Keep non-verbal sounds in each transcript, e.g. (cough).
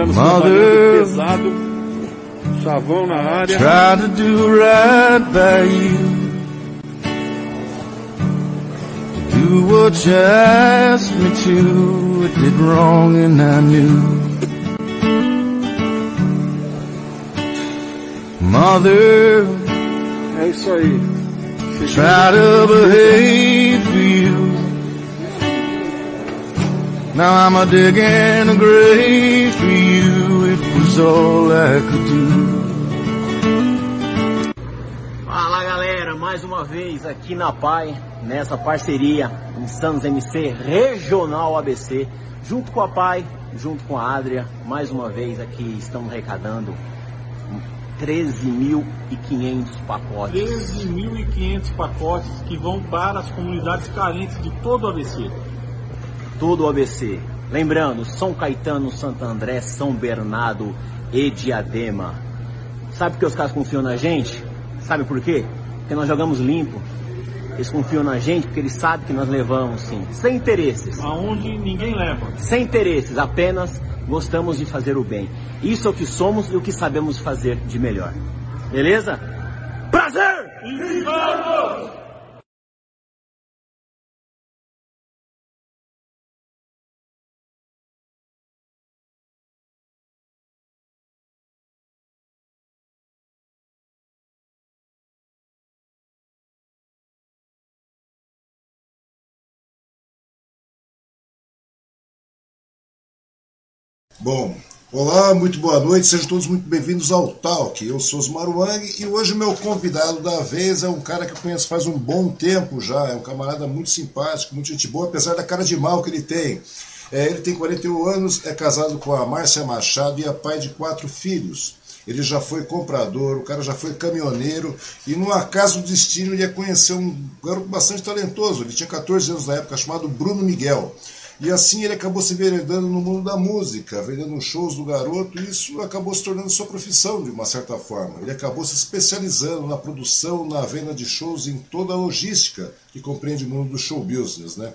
Começamos Mother, pesado, chavão na área. Try to do right by you. Do what you asked me to. I did wrong and I knew. Mother, é isso aí. Try to behave for you. Now I'm a digging a grave for you. It was all I could do. Fala galera, mais uma vez aqui na PAI, nessa parceria Insanos MC Regional ABC, junto com a PAI, junto com a Adria, mais uma vez aqui estamos arrecadando 13.500 pacotes. 13.500 pacotes que vão para as comunidades carentes de todo o ABC. Todo o ABC. Lembrando, São Caetano, Santo André, São Bernardo e Diadema. Sabe por que os caras confiam na gente? Sabe por quê? Porque nós jogamos limpo. Eles confiam na gente porque eles sabem que nós levamos, sim. Sem interesses. Aonde ninguém leva. Sem interesses, apenas gostamos de fazer o bem. Isso é o que somos e o que sabemos fazer de melhor. Beleza? Prazer! E vamos! Bom, olá, muito boa noite, sejam todos muito bem-vindos ao Talk. Eu sou Osmar Wang e hoje o meu convidado da vez é um cara que eu conheço faz um bom tempo já, é um camarada muito simpático, muito gente boa, apesar da cara de mal que ele tem. É, ele tem 41 anos, é casado com a Márcia Machado e é pai de quatro filhos. Ele já foi comprador, o cara já foi caminhoneiro e num acaso do destino ele ia conhecer um garoto bastante talentoso. Ele tinha 14 anos na época, chamado Bruno Miguel. E assim ele acabou se enveredando no mundo da música, vendendo shows do garoto, e isso acabou se tornando sua profissão de uma certa forma. Ele acabou se especializando na produção, na venda de shows, em toda a logística que compreende o mundo do show business, né?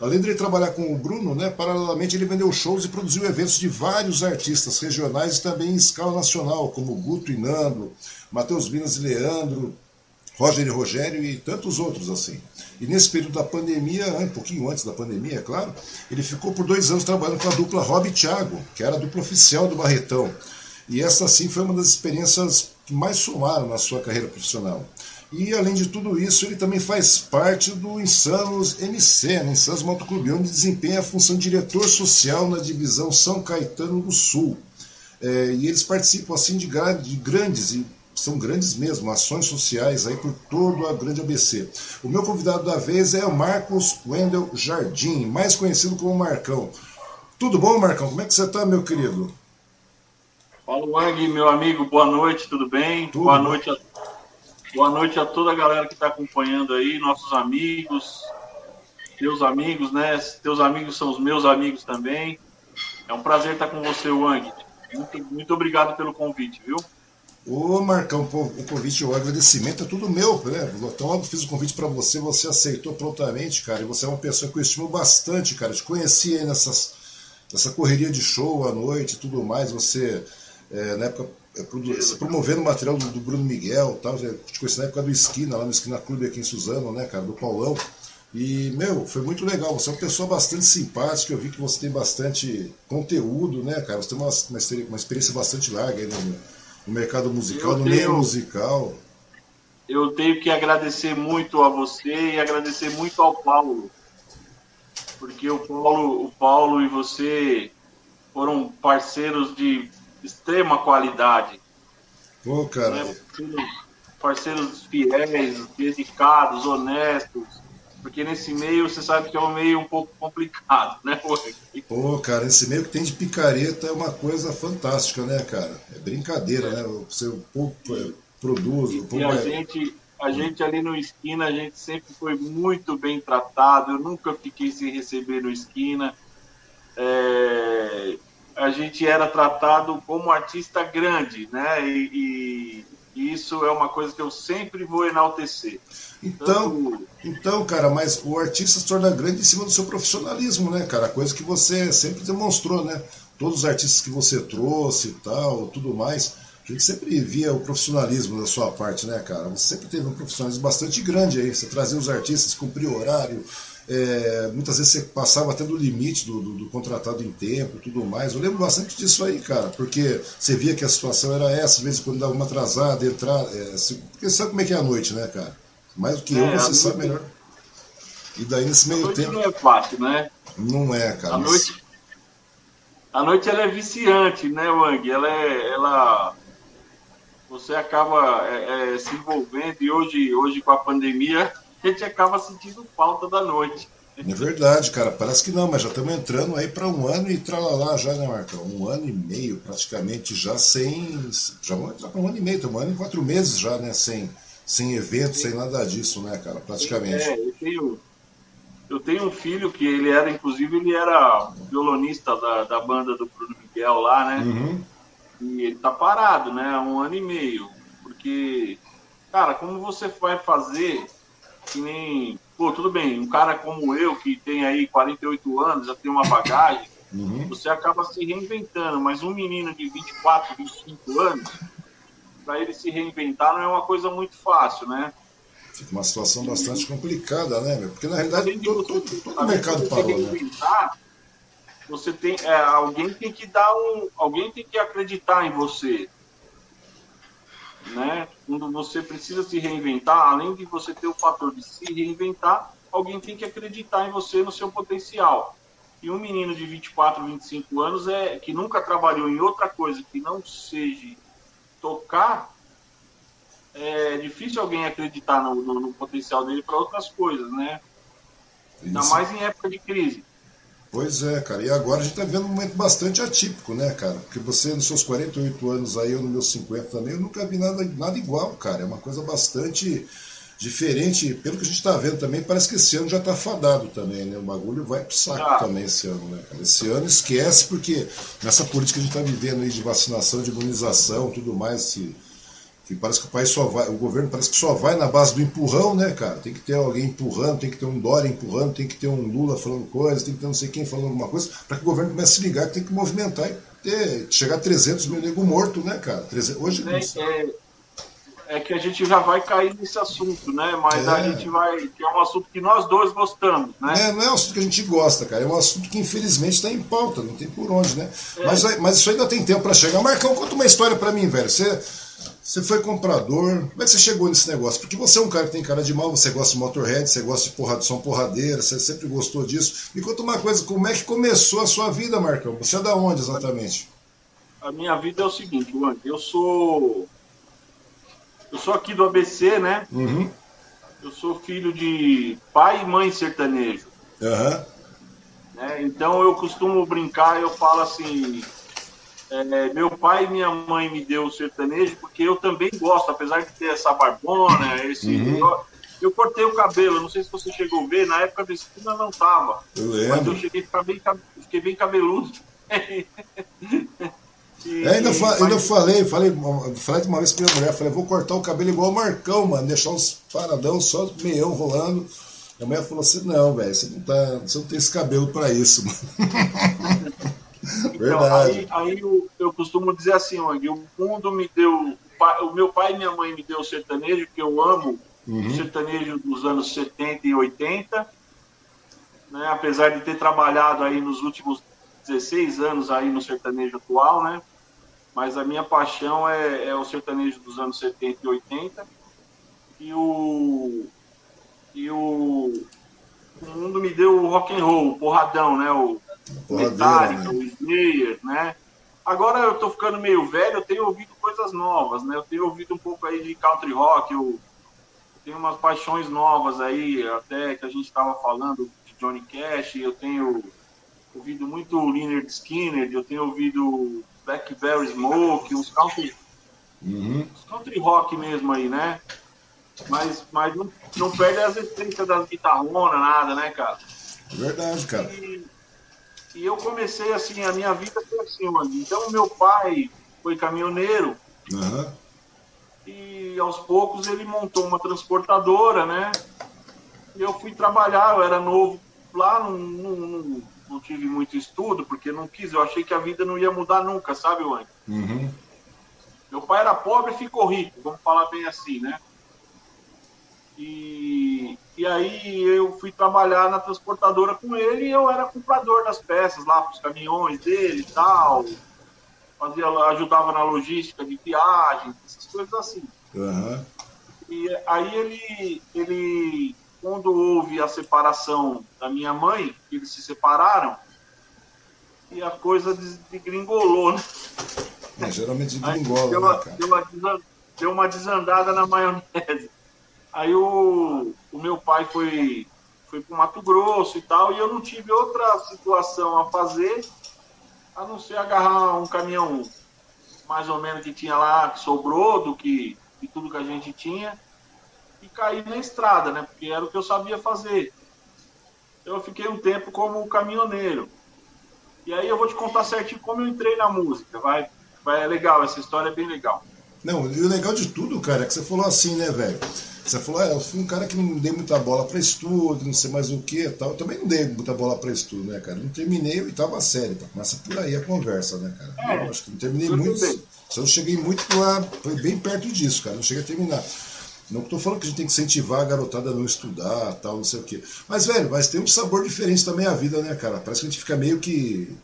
Além de ele trabalhar com o Bruno, né, paralelamente ele vendeu shows e produziu eventos de vários artistas regionais e também em escala nacional, como Guto e Nando, Matheus Minas e Leandro, Roger e Rogério e tantos outros assim. E nesse período da pandemia, um pouquinho antes da pandemia, é claro, ele ficou por dois anos trabalhando com a dupla Rob e Thiago, que era a dupla oficial do Barretão. E essa, sim, foi uma das experiências que mais somaram na sua carreira profissional. E, além de tudo isso, ele também faz parte do Insanos MC, né? Insanos Motoclube, onde desempenha a função de diretor social na divisão São Caetano do Sul. É, e eles participam assim de, de grandes e são grandes mesmo, ações sociais aí por todo a grande ABC. O meu convidado da vez é o Marcos Wendel Jardim, mais conhecido como Marcão. Tudo bom, Marcão? Como é que você está, meu querido? Fala, Wang, meu amigo, boa noite, tudo bem? Tudo boa noite, a, boa noite a toda a galera que está acompanhando aí, nossos amigos, teus amigos, né? Teus amigos são os meus amigos também. É um prazer estar com você, Wang. Muito, muito obrigado pelo convite, viu? Ô Marcão, o convite, o agradecimento é tudo meu, né? Então logo fiz o convite para você, você aceitou prontamente, cara. E você é uma pessoa que eu estimo bastante, cara. Te conheci aí nessas, nessa correria de show à noite e tudo mais. Você, é, na época, é, promovendo o material do, do, Bruno Miguel tal. Te conheci na época do Esquina, lá no Esquina Clube aqui em Suzano, né, cara, do Paulão. E, meu, foi muito legal. Você é uma pessoa bastante simpática. Eu vi que você tem bastante conteúdo, né, cara? Você tem uma, uma experiência bastante larga aí no no mercado musical, eu no tenho, meio musical. Eu tenho que agradecer muito a você e agradecer muito ao Paulo. Porque o Paulo, o Paulo e você foram parceiros de extrema qualidade. Pô, cara. Né? Parceiros fiéis, dedicados, honestos porque nesse meio você sabe que é um meio um pouco complicado, né? Pô, cara, esse meio que tem de picareta é uma coisa fantástica, né, cara? É brincadeira, é. né? Você pouco é, produz. E, e a, é... gente, a gente ali no esquina, a gente sempre foi muito bem tratado. Eu nunca fiquei sem receber no esquina. É... A gente era tratado como artista grande, né? E, e, e isso é uma coisa que eu sempre vou enaltecer. Então, então, cara, mas o artista se torna grande em cima do seu profissionalismo, né, cara? Coisa que você sempre demonstrou, né? todos os artistas que você trouxe e tal, tudo mais, a gente sempre via o profissionalismo da sua parte, né, cara? Você sempre teve um profissionalismo bastante grande aí. Você trazia os artistas, cumpria o horário. É, muitas vezes você passava até do limite do, do, do contratado em tempo tudo mais. Eu lembro bastante disso aí, cara, porque você via que a situação era essa, às vezes quando dava uma atrasada, entrar. É, porque sabe como é que é a noite, né, cara? Mais do que é, eu, você sabe melhor. E daí nesse meio tempo. Não é fácil, né? Não é, cara. A noite, a noite ela é viciante, né, Wang? Ela é. Ela, você acaba é, é, se envolvendo e hoje, hoje com a pandemia a gente acaba sentindo falta da noite. É verdade, cara. Parece que não, mas já estamos entrando aí para um ano e tralalá já, né, Marcão? Um ano e meio praticamente já sem. Já vamos entrar para um ano e meio, um ano e quatro meses já, né? Sem, sem evento, sem nada disso, né, cara? Praticamente. É, eu tenho, eu tenho um filho que ele era, inclusive, ele era violonista da, da banda do Bruno Miguel lá, né? Uhum. E ele tá parado, né? Um ano e meio. Porque, cara, como você vai fazer que nem. Pô, tudo bem, um cara como eu, que tem aí 48 anos, já tem uma bagagem, uhum. você acaba se reinventando, mas um menino de 24, 25 anos, para ele se reinventar não é uma coisa muito fácil, né? Fica uma situação bastante complicada, né? Porque na realidade todo, todo, todo o mercado parou, né? Você tem, é, alguém tem que dar um, alguém tem que acreditar em você, né? Quando você precisa se reinventar, além de você ter o fator de se reinventar, alguém tem que acreditar em você, no seu potencial. E um menino de 24, 25 anos é que nunca trabalhou em outra coisa que não seja tocar, é difícil alguém acreditar no, no, no potencial dele para outras coisas, né? Ainda mais em época de crise. Pois é, cara. E agora a gente está vendo um momento bastante atípico, né, cara? Porque você, nos seus 48 anos aí, eu nos meus 50 também, eu nunca vi nada, nada igual, cara. É uma coisa bastante diferente. Pelo que a gente está vendo também, parece que esse ano já está fadado também, né? O bagulho vai pro saco ah. também esse ano, né, cara? Esse ano esquece, porque nessa política que a gente está vivendo aí de vacinação, de imunização, tudo mais, se que parece que o país só vai, o governo parece que só vai na base do empurrão, né, cara? Tem que ter alguém empurrando, tem que ter um Dória empurrando, tem que ter um Lula falando coisas, tem que ter não sei quem falando alguma coisa, para que o governo comece a se ligar que tem que movimentar e ter, chegar a 300 mil nego morto, né, cara? 300, hoje é, é, é, que a gente já vai cair nesse assunto, né? Mas é. a gente vai, que é um assunto que nós dois gostamos, né? É, não é um assunto que a gente gosta, cara. É um assunto que infelizmente está em pauta, não tem por onde, né? É. Mas, mas isso ainda tem tempo para chegar. Marcão, conta uma história para mim, velho. Você você foi comprador. Como é que você chegou nesse negócio? Porque você é um cara que tem cara de mal, você gosta de motorhead, você gosta de porrada, som porradeira, você sempre gostou disso. Me conta uma coisa, como é que começou a sua vida, Marcão? Você é da onde exatamente? A minha vida é o seguinte, Juan, eu sou. Eu sou aqui do ABC, né? Uhum. Eu sou filho de pai e mãe sertanejo. Uhum. Né? Então eu costumo brincar, eu falo assim, é, meu pai e minha mãe me deu o sertanejo porque eu também gosto, apesar de ter essa barbona, esse. Uhum. Eu, eu, cortei o cabelo, não sei se você chegou a ver, na época da esquina não tava. Eu lembro. Mas eu cheguei a bem, fiquei bem cabeludo. (laughs) E, é, ainda, fa ainda falei, falei, falei uma vez pra minha mulher, falei, vou cortar o cabelo igual o Marcão, mano, deixar uns paradão só meião rolando. Minha mulher falou assim, não, velho, você não tá. Você não tem esse cabelo pra isso, mano. (laughs) Então, aí, aí eu, eu, costumo dizer assim, Wang, o mundo me deu. O meu pai e minha mãe me deu o sertanejo, que eu amo uhum. o sertanejo dos anos 70 e 80. Né, apesar de ter trabalhado aí nos últimos 16 anos aí no sertanejo atual, né? Mas a minha paixão é, é o sertanejo dos anos 70 e 80. E o. E o. O mundo me deu o rock and roll, o porradão, né? O, Metallica, né? né? Agora eu tô ficando meio velho, eu tenho ouvido coisas novas, né? Eu tenho ouvido um pouco aí de country rock, eu tenho umas paixões novas aí, até que a gente estava falando de Johnny Cash, eu tenho ouvido muito Leonard Skinner, eu tenho ouvido Blackberry Smoke, uns country, uhum. uns country rock mesmo aí, né? Mas, mas não, não perde as essências das guitarronas, nada, né, cara? Verdade, cara. E, e eu comecei assim, a minha vida foi assim, mano. Então, meu pai foi caminhoneiro. Uhum. E aos poucos ele montou uma transportadora, né? E eu fui trabalhar, eu era novo lá, não, não, não tive muito estudo, porque não quis, eu achei que a vida não ia mudar nunca, sabe, Wang? Uhum. Meu pai era pobre e ficou rico, vamos falar bem assim, né? E, e aí eu fui trabalhar na transportadora com ele e eu era comprador das peças lá para os caminhões dele e tal. Fazia, ajudava na logística de viagem, essas coisas assim. Uhum. E aí ele, ele, quando houve a separação da minha mãe, eles se separaram, e a coisa desgringolou, né? É, geralmente desgringola, deu, né? Deu uma, deu uma desandada na maionese. Aí o, o meu pai foi, foi para o Mato Grosso e tal, e eu não tive outra situação a fazer a não ser agarrar um caminhão mais ou menos que tinha lá, que sobrou do que de tudo que a gente tinha, e cair na estrada, né? Porque era o que eu sabia fazer. Então eu fiquei um tempo como caminhoneiro. E aí eu vou te contar certinho como eu entrei na música. Vai, vai é legal, essa história é bem legal. Não, e o legal de tudo, cara, é que você falou assim, né, velho? Você falou, ah, eu fui um cara que não dei muita bola para estudo, não sei mais o que tal. Eu também não dei muita bola para estudo, né, cara? Não terminei oitava série, tá? Começa por aí a conversa, né, cara? É, eu acho que não terminei muito. também. Só não cheguei muito lá, foi bem perto disso, cara. Não cheguei a terminar. Não estou falando que a gente tem que incentivar a garotada a não estudar, tal, não sei o quê. Mas, velho, mas tem um sabor diferente também a vida, né, cara? Parece que a gente fica meio que.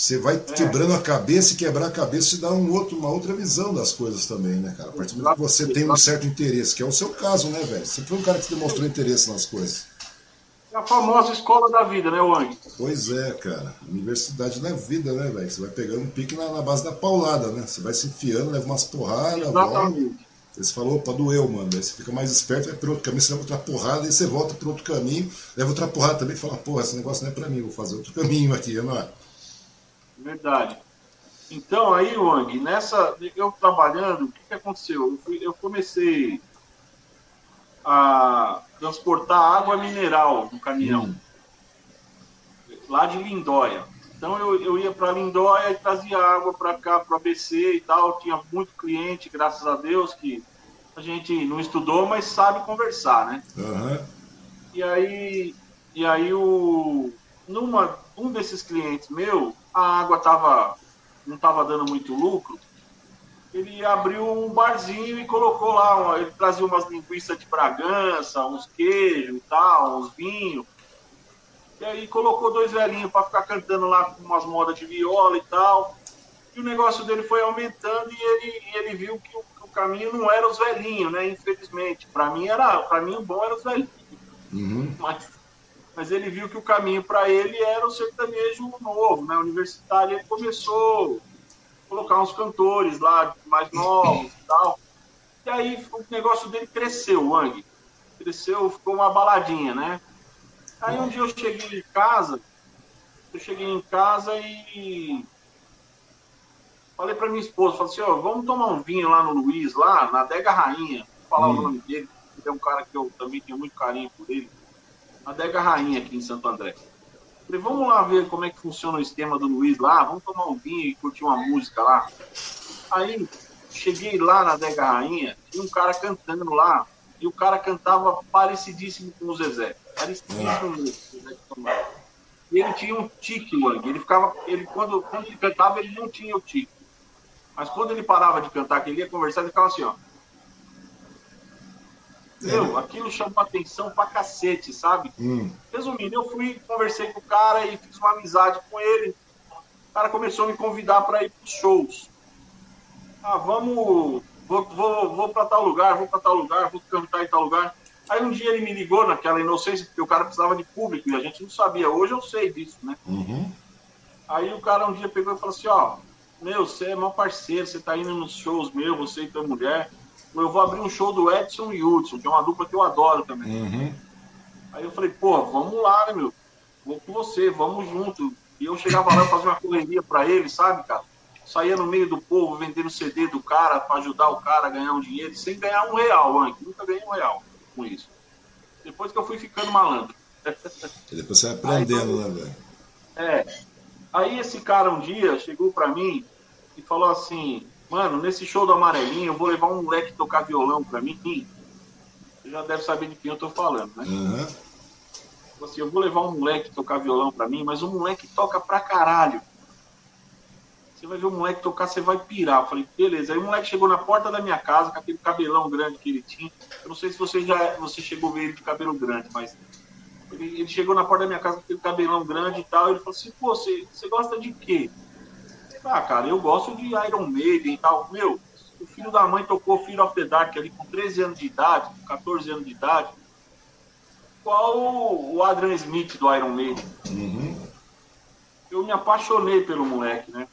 Você vai quebrando a cabeça e quebrar a cabeça te dá um outro, uma outra visão das coisas também, né, cara? A partir do momento que você tem um certo interesse, que é o seu caso, né, velho? Você foi um cara que demonstrou interesse nas coisas. É a famosa escola da vida, né, Wang? Pois é, cara. Universidade na vida, né, velho? Você vai pegando um pique na, na base da paulada, né? Você vai se enfiando, leva umas porradas, volta. Aí você falou, opa, doeu, mano. Aí você fica mais esperto, vai para outro caminho, você leva outra porrada, aí você volta para outro caminho, leva outra porrada também e fala, porra, esse negócio não é pra mim, vou fazer outro caminho aqui, não é? Verdade. Então, aí, Wang, nessa. Eu trabalhando, o que, que aconteceu? Eu, fui- eu comecei a transportar água mineral no caminhão, lá de Lindóia. Então, eu, eu ia para Lindóia e trazia água para cá, para o ABC e tal. Tinha muito cliente, graças a Deus, que a gente não estudou, mas sabe conversar, né? Aham. E aí, e aí o, numa, um desses clientes meu, a água tava, não estava dando muito lucro. Ele abriu um barzinho e colocou lá, uma- ele trazia umas linguiças de Bragança, uns queijos e tal, uns vinhos. E aí colocou dois velhinhos para ficar cantando lá com umas modas de viola e tal. E o negócio dele foi aumentando e ele, ele viu que o, o caminho não era os velhinhos, né? Infelizmente. Para mim era, para mim o bom era os velhinhos Uhum. mas, mas ele viu que o caminho para ele era o sertanejo novo, né, universitário. Ele começou a colocar uns cantores lá mais novos e tal. E aí o negócio dele cresceu, o Wang. Cresceu, ficou uma baladinha, né? Aí um dia eu cheguei em casa, eu cheguei em casa e falei para minha esposa, falei assim, ó, vamos tomar um vinho lá no Luiz, lá na Adega Rainha, vou falar o nome dele, ele é um cara que eu também tenho muito carinho por ele, Adega Rainha aqui em Santo André. Falei, vamos lá ver como é que funciona o esquema do Luiz lá, vamos tomar um vinho e curtir uma música lá. Aí cheguei lá na Adega Rainha, tinha um cara cantando lá, e o cara cantava parecidíssimo com o Zezé. Parecidíssimo com o Zezé. E ele tinha um tique, Wang. Ele ficava. Ele, quando, quando ele cantava, ele não tinha o tique. Mas quando ele parava de cantar, que ele ia conversar, ele ficava assim, ó. Meu, aquilo chamou atenção pra cacete, sabe? Hum. Resumindo, eu fui, conversei com o cara e fiz uma amizade com ele. O cara começou a me convidar para ir pros shows. Ah, vamos. Vou, vou, vou para tal lugar, vou para tal lugar, vou cantar em tal lugar. Aí um dia ele me ligou naquela inocência, porque o cara precisava de público e a gente não sabia. Hoje eu sei disso, né? Uhum. Aí o cara um dia pegou e falou assim, ó, meu, você é meu parceiro, você tá indo nos shows meu, você e tua mulher. Eu vou abrir um show do Edson e Hudson, que é uma dupla que eu adoro também. Uhum. Aí eu falei, pô, vamos lá, né, meu? Vou com você, vamos junto. E eu chegava lá e fazia uma correria pra ele, sabe, cara? Saía no meio do povo vendendo CD do cara pra ajudar o cara a ganhar um dinheiro, sem ganhar um real antes. Nunca ganhei um real com isso. Depois que eu fui ficando malandro. E depois você vai aprendendo, né, velho? É. Aí esse cara um dia chegou pra mim e falou assim, mano, nesse show do Amarelinho eu vou levar um moleque tocar violão pra mim. Você já deve saber de quem eu tô falando, né? Uhum. Assim, eu vou levar um moleque tocar violão pra mim, mas o moleque toca pra caralho. Você vai ver o moleque tocar, você vai pirar. Eu falei, beleza. Aí o moleque chegou na porta da minha casa com aquele cabelão grande que ele tinha. Eu não sei se você já você chegou a ver ele de cabelo grande, mas ele, ele chegou na porta da minha casa com aquele cabelão grande e tal. Ele falou assim, pô, você, você gosta de quê? Ah, cara, eu gosto de Iron Maiden e tal. Meu, o filho da mãe tocou Fear of the Dark ali com 13 anos de idade, com 14 anos de idade. Qual o Adrian Smith do Iron Maiden? Uhum. Eu me apaixonei pelo moleque, né?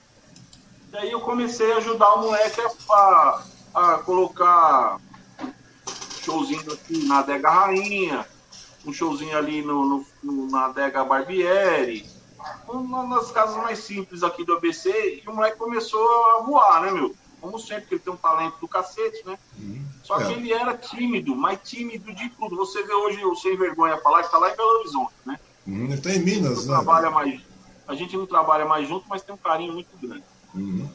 Daí eu comecei a ajudar o moleque a, a colocar showzinho aqui na Adega Rainha, um showzinho ali no, no, no na Adega Barbieri, uma das casas mais simples aqui do ABC, e o moleque começou a voar, né, meu? Como sempre, porque ele tem um talento do cacete, né? Só que É. ele era tímido, mais tímido de tudo. Você vê hoje o Sem Vergonha falar que tá lá em Belo Horizonte, né? Uhum, ele tá em Minas, né? trabalha mais, a gente não trabalha mais junto, mas tem um carinho muito grande. Uhum.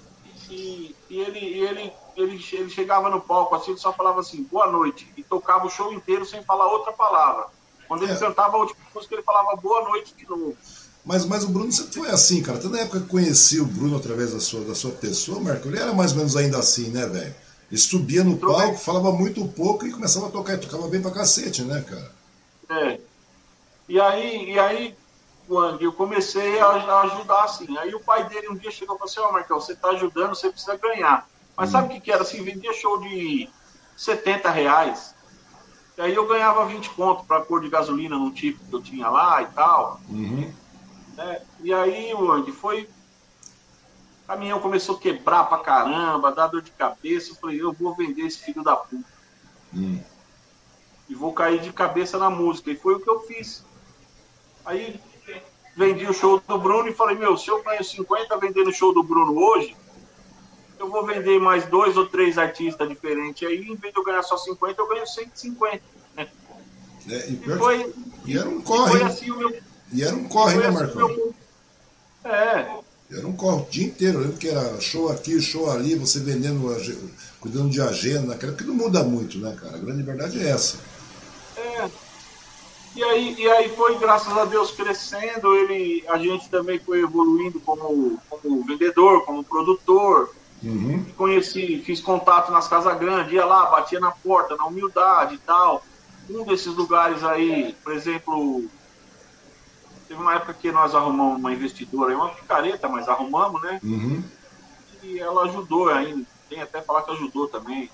E, e ele, e ele, ele, ele chegava no palco assim, ele só falava assim, boa noite, e tocava o show inteiro sem falar outra palavra. Quando ele É. cantava a última música, ele falava boa noite de novo. Mas, mas o Bruno sempre foi assim, cara. Até na época que eu conheci o Bruno através da sua, da sua pessoa, Marco, ele era mais ou menos ainda assim, né, velho? Ele subia no Entrou palco, bem. falava muito pouco e começava a tocar. E tocava bem pra cacete, né, cara? É. E aí, e aí quando eu comecei a, a ajudar assim. Aí o pai dele um dia chegou e falou assim, ó, Marcão, você tá ajudando, você precisa ganhar. Mas sabe o que, que era assim? Vendia show de 70 reais. E aí eu ganhava 20 conto para pôr de gasolina num tipo que eu tinha lá e tal. Uhum. Né? E aí, o Andy, foi. O caminhão começou a quebrar pra caramba, dar dor de cabeça. Eu falei, eu vou vender esse filho da puta. Hum. E vou cair de cabeça na música. E foi o que eu fiz. Aí vendi o show do Bruno e falei, meu, se eu ganho 50 vendendo o show do Bruno hoje, eu vou vender mais dois ou três artistas diferentes aí, em vez de eu ganhar só 50, eu ganho 150. né? É, e, E foi, e era um corre, foi assim o meu. E era um corre, né, Marcão? meu. É, Era um corre o dia inteiro. Eu lembro que era show aqui, show ali, você vendendo, cuidando de agenda, naquela que não muda muito, né, cara? A grande verdade é essa. É. E aí, e aí foi, graças a Deus, crescendo. Ele, a gente também foi evoluindo como, como vendedor, como produtor. Uhum. Conheci, fiz contato nas casas grandes, ia lá, batia na porta, na humildade e tal. Um desses lugares aí, por exemplo, teve uma época que nós arrumamos uma investidora, uma picareta, mas arrumamos, né? Uhum. E ela ajudou ainda, tem até falar que ajudou também.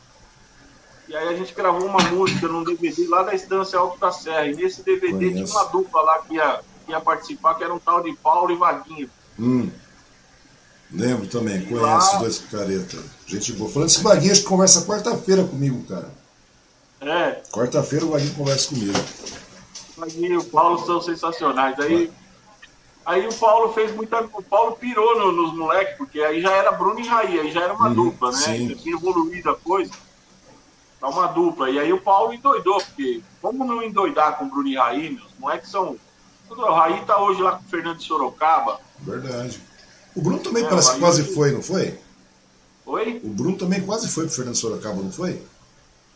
E aí a gente gravou uma música num DVD lá da Estância Alto da Serra. E nesse DVD Conheço. tinha uma dupla lá que ia, que ia participar, que era um tal de Paulo e Vaguinho. Hum. Lembro também, conheço Lá- dois picareta. Gente boa. Falando desse Vaguinho, acho que conversa quarta-feira comigo, cara. É, Quarta-feira o Vaguinho conversa comigo. Vaguinho e o Paulo são sensacionais. Aí, aí o Paulo fez muita. O Paulo pirou no- nos moleques, porque aí já era Bruno e Raí, aí já era uma Uhum, dupla, né? sim. Já tinha evoluído a coisa. Tá uma dupla. E aí o Paulo endoidou, porque como não endoidar com Bruno e Raí, meus moleques são. O Raí tá hoje lá com o Fernando de Sorocaba. Verdade. O Bruno também É, parece o que quase foi, não foi? Oi? O Bruno também quase foi pro Fernando Sorocaba, não foi?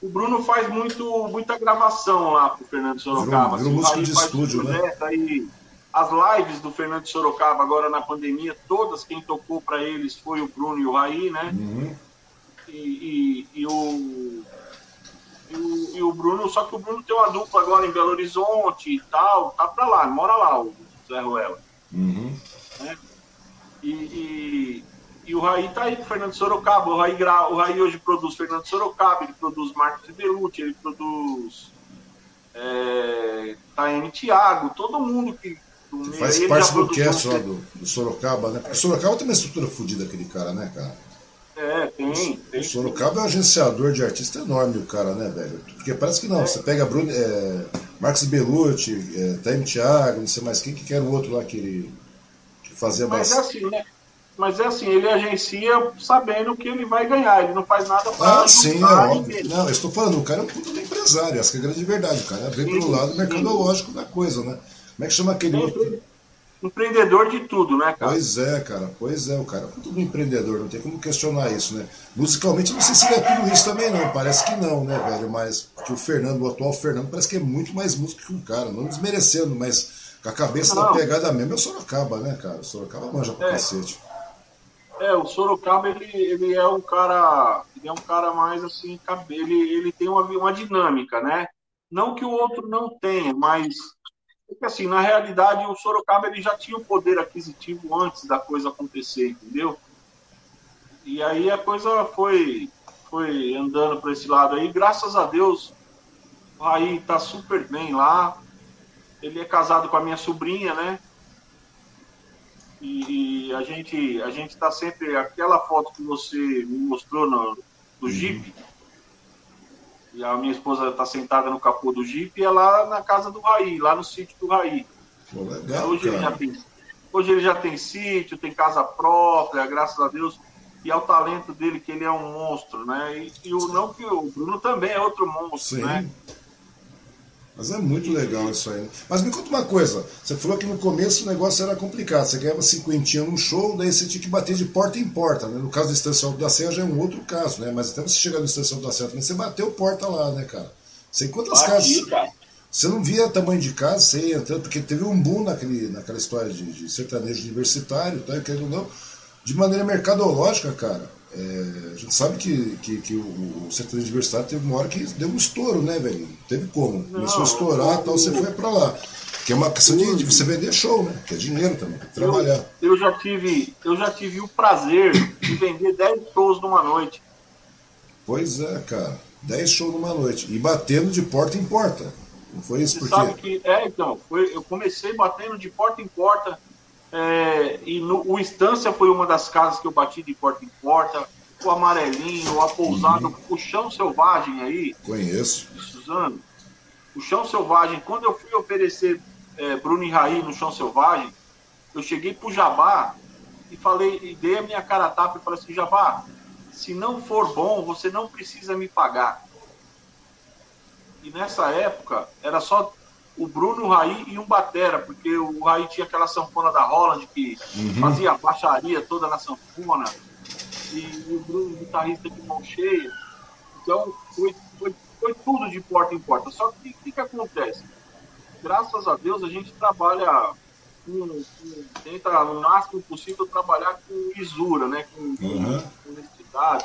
O Bruno faz muito, muita gravação lá pro Fernando Sorocaba. Virou assim, o músico Raí de faz estúdio, né? Aí, as lives do Fernando Sorocaba agora na pandemia, todas quem tocou para eles foi o Bruno e o Raí, né? Uhum. E, e- e o, e, o, e o Bruno, só que o Bruno tem uma dupla agora em Belo Horizonte e tal, tá pra lá, mora lá o Zé Ruela. Uhum. E, e, e o Raí tá aí com o Fernando Sorocaba. O Raí, o Raí hoje produz Fernando Sorocaba, ele produz Marcos Belucci, ele produz é, Taeme Thiago, todo mundo que. Faz parte do cast lá do, do Sorocaba, né? Porque o Sorocaba tem uma estrutura fodida, aquele cara, né, cara? É, tem. tem O Sorocaba é um agenciador de artista enorme, o cara, né, velho? Porque parece que não. Você pega Bruno, é, Marcos Belucci, é, Taime Thiago, não sei mais quem, que era o outro lá que ele que fazia Mas é assim, né? Mas é assim, ele agencia sabendo que ele vai ganhar, ele não faz nada pra Ah, sim, é óbvio. Não, eu estou falando, o cara é um puta do empresário, essa que é a grande verdade. O cara vem pelo lado mercadológico da coisa, né? Como é que chama aquele outro? empreendedor de tudo, né, cara? Pois é, cara, pois é, o cara é muito empreendedor, não tem como questionar isso, né? Musicalmente, não sei se ele é tudo isso também, não, parece que não, né, velho? Mas que o Fernando, o atual Fernando, parece que é muito mais músico que um cara, não desmerecendo, mas com a cabeça não. da pegada mesmo é o Sorocaba, né, cara? O Sorocaba manja pra é. cacete. É, o Sorocaba, ele, ele é um cara. Ele é um cara mais assim, ele, ele tem uma, uma dinâmica, né? Não que o outro não tenha, mas porque assim, na realidade, o Sorocaba ele já tinha o um poder aquisitivo antes da coisa acontecer, entendeu? E aí a coisa foi, foi andando para esse lado aí. Graças a Deus, o Raí tá super bem lá. Ele é casado com a minha sobrinha, né? E, e a gente a gente tá sempre aquela foto que você me mostrou no, no uhum. Jeep. E a minha esposa está sentada no capô do Jeep e é lá na casa do Raí, lá no sítio do Raí. Pô, legal, hoje, ele já tem, hoje ele já tem sítio, tem casa própria, graças a Deus. E é o talento dele que ele é um monstro, né? E, e o não que o Bruno também é outro monstro, Sim. né? Mas é muito legal isso aí. Né? Mas me conta uma coisa: você falou que no começo o negócio era complicado. Você ganhava cinquentinha num show, daí você tinha que bater de porta em porta. Né? No caso do Estância Alto da Serra já é um outro caso, né? Mas até você chegar no Estância Alto da Serra também, você bateu porta lá, né, cara? Você quantas Bati, casas. Cara. Você não via tamanho de casa, você ia entrando, porque teve um boom naquele, naquela história de, de sertanejo universitário, tá? querendo não, de maneira mercadológica, cara é, a gente sabe que, que, que o, o sertanejo universitário teve uma hora que deu um estouro, né, velho? teve como. Começou a estourar e tal, você foi para lá. Que é uma questão de, de, você vender show, né? Que é dinheiro também, trabalhar. Eu, eu, já tive, eu já tive o prazer de vender 10 shows numa noite. Pois é, cara. 10 shows numa noite. E batendo de porta em porta. Não foi isso? Você porque... sabe que. É, então. Foi, eu comecei batendo de porta em porta é, e no, o Estância foi uma das casas que eu bati de porta em porta. O Amarelinho, a Pousada, uhum. o Chão Selvagem aí. Conheço. Suzano. O Chão Selvagem, quando eu fui oferecer é, Bruno e Raí no Chão Selvagem, eu cheguei pro Jabá e falei, e dei a minha cara a tapa e falei assim, Jabá, se não for bom, você não precisa me pagar. E nessa época, era só o Bruno, o Raí e um Batera, porque o Raí tinha aquela sanfona da Holland que uhum. fazia a baixaria toda na sanfona, e o Bruno, guitarrista de mão cheia. Então, foi, foi, foi tudo de porta em porta. Só que o que, que acontece? Graças a Deus, a gente trabalha com, com, tenta, no máximo possível, trabalhar com lisura, né? com, uhum. com honestidade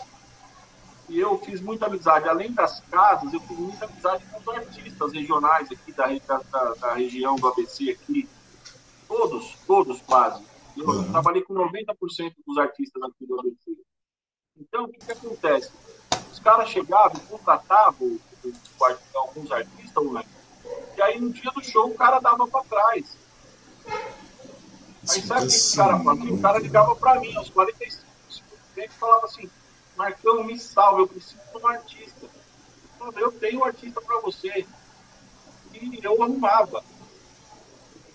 e eu fiz muita amizade. Além das casas, eu fiz muita amizade com os artistas regionais aqui da, da, da região do ABC aqui. Todos, todos quase. Eu uhum. trabalhei com 90% dos artistas aqui do ABC. Então, o que, que acontece? Os caras chegavam, contratavam alguns artistas, né? e aí no dia do show o cara dava para trás. Aí sabe o que o cara fazia? O cara ligava para mim aos 45 segundos e falava assim, Marcão, me salve, eu preciso de um artista. Eu tenho um artista para você. E eu arrumava.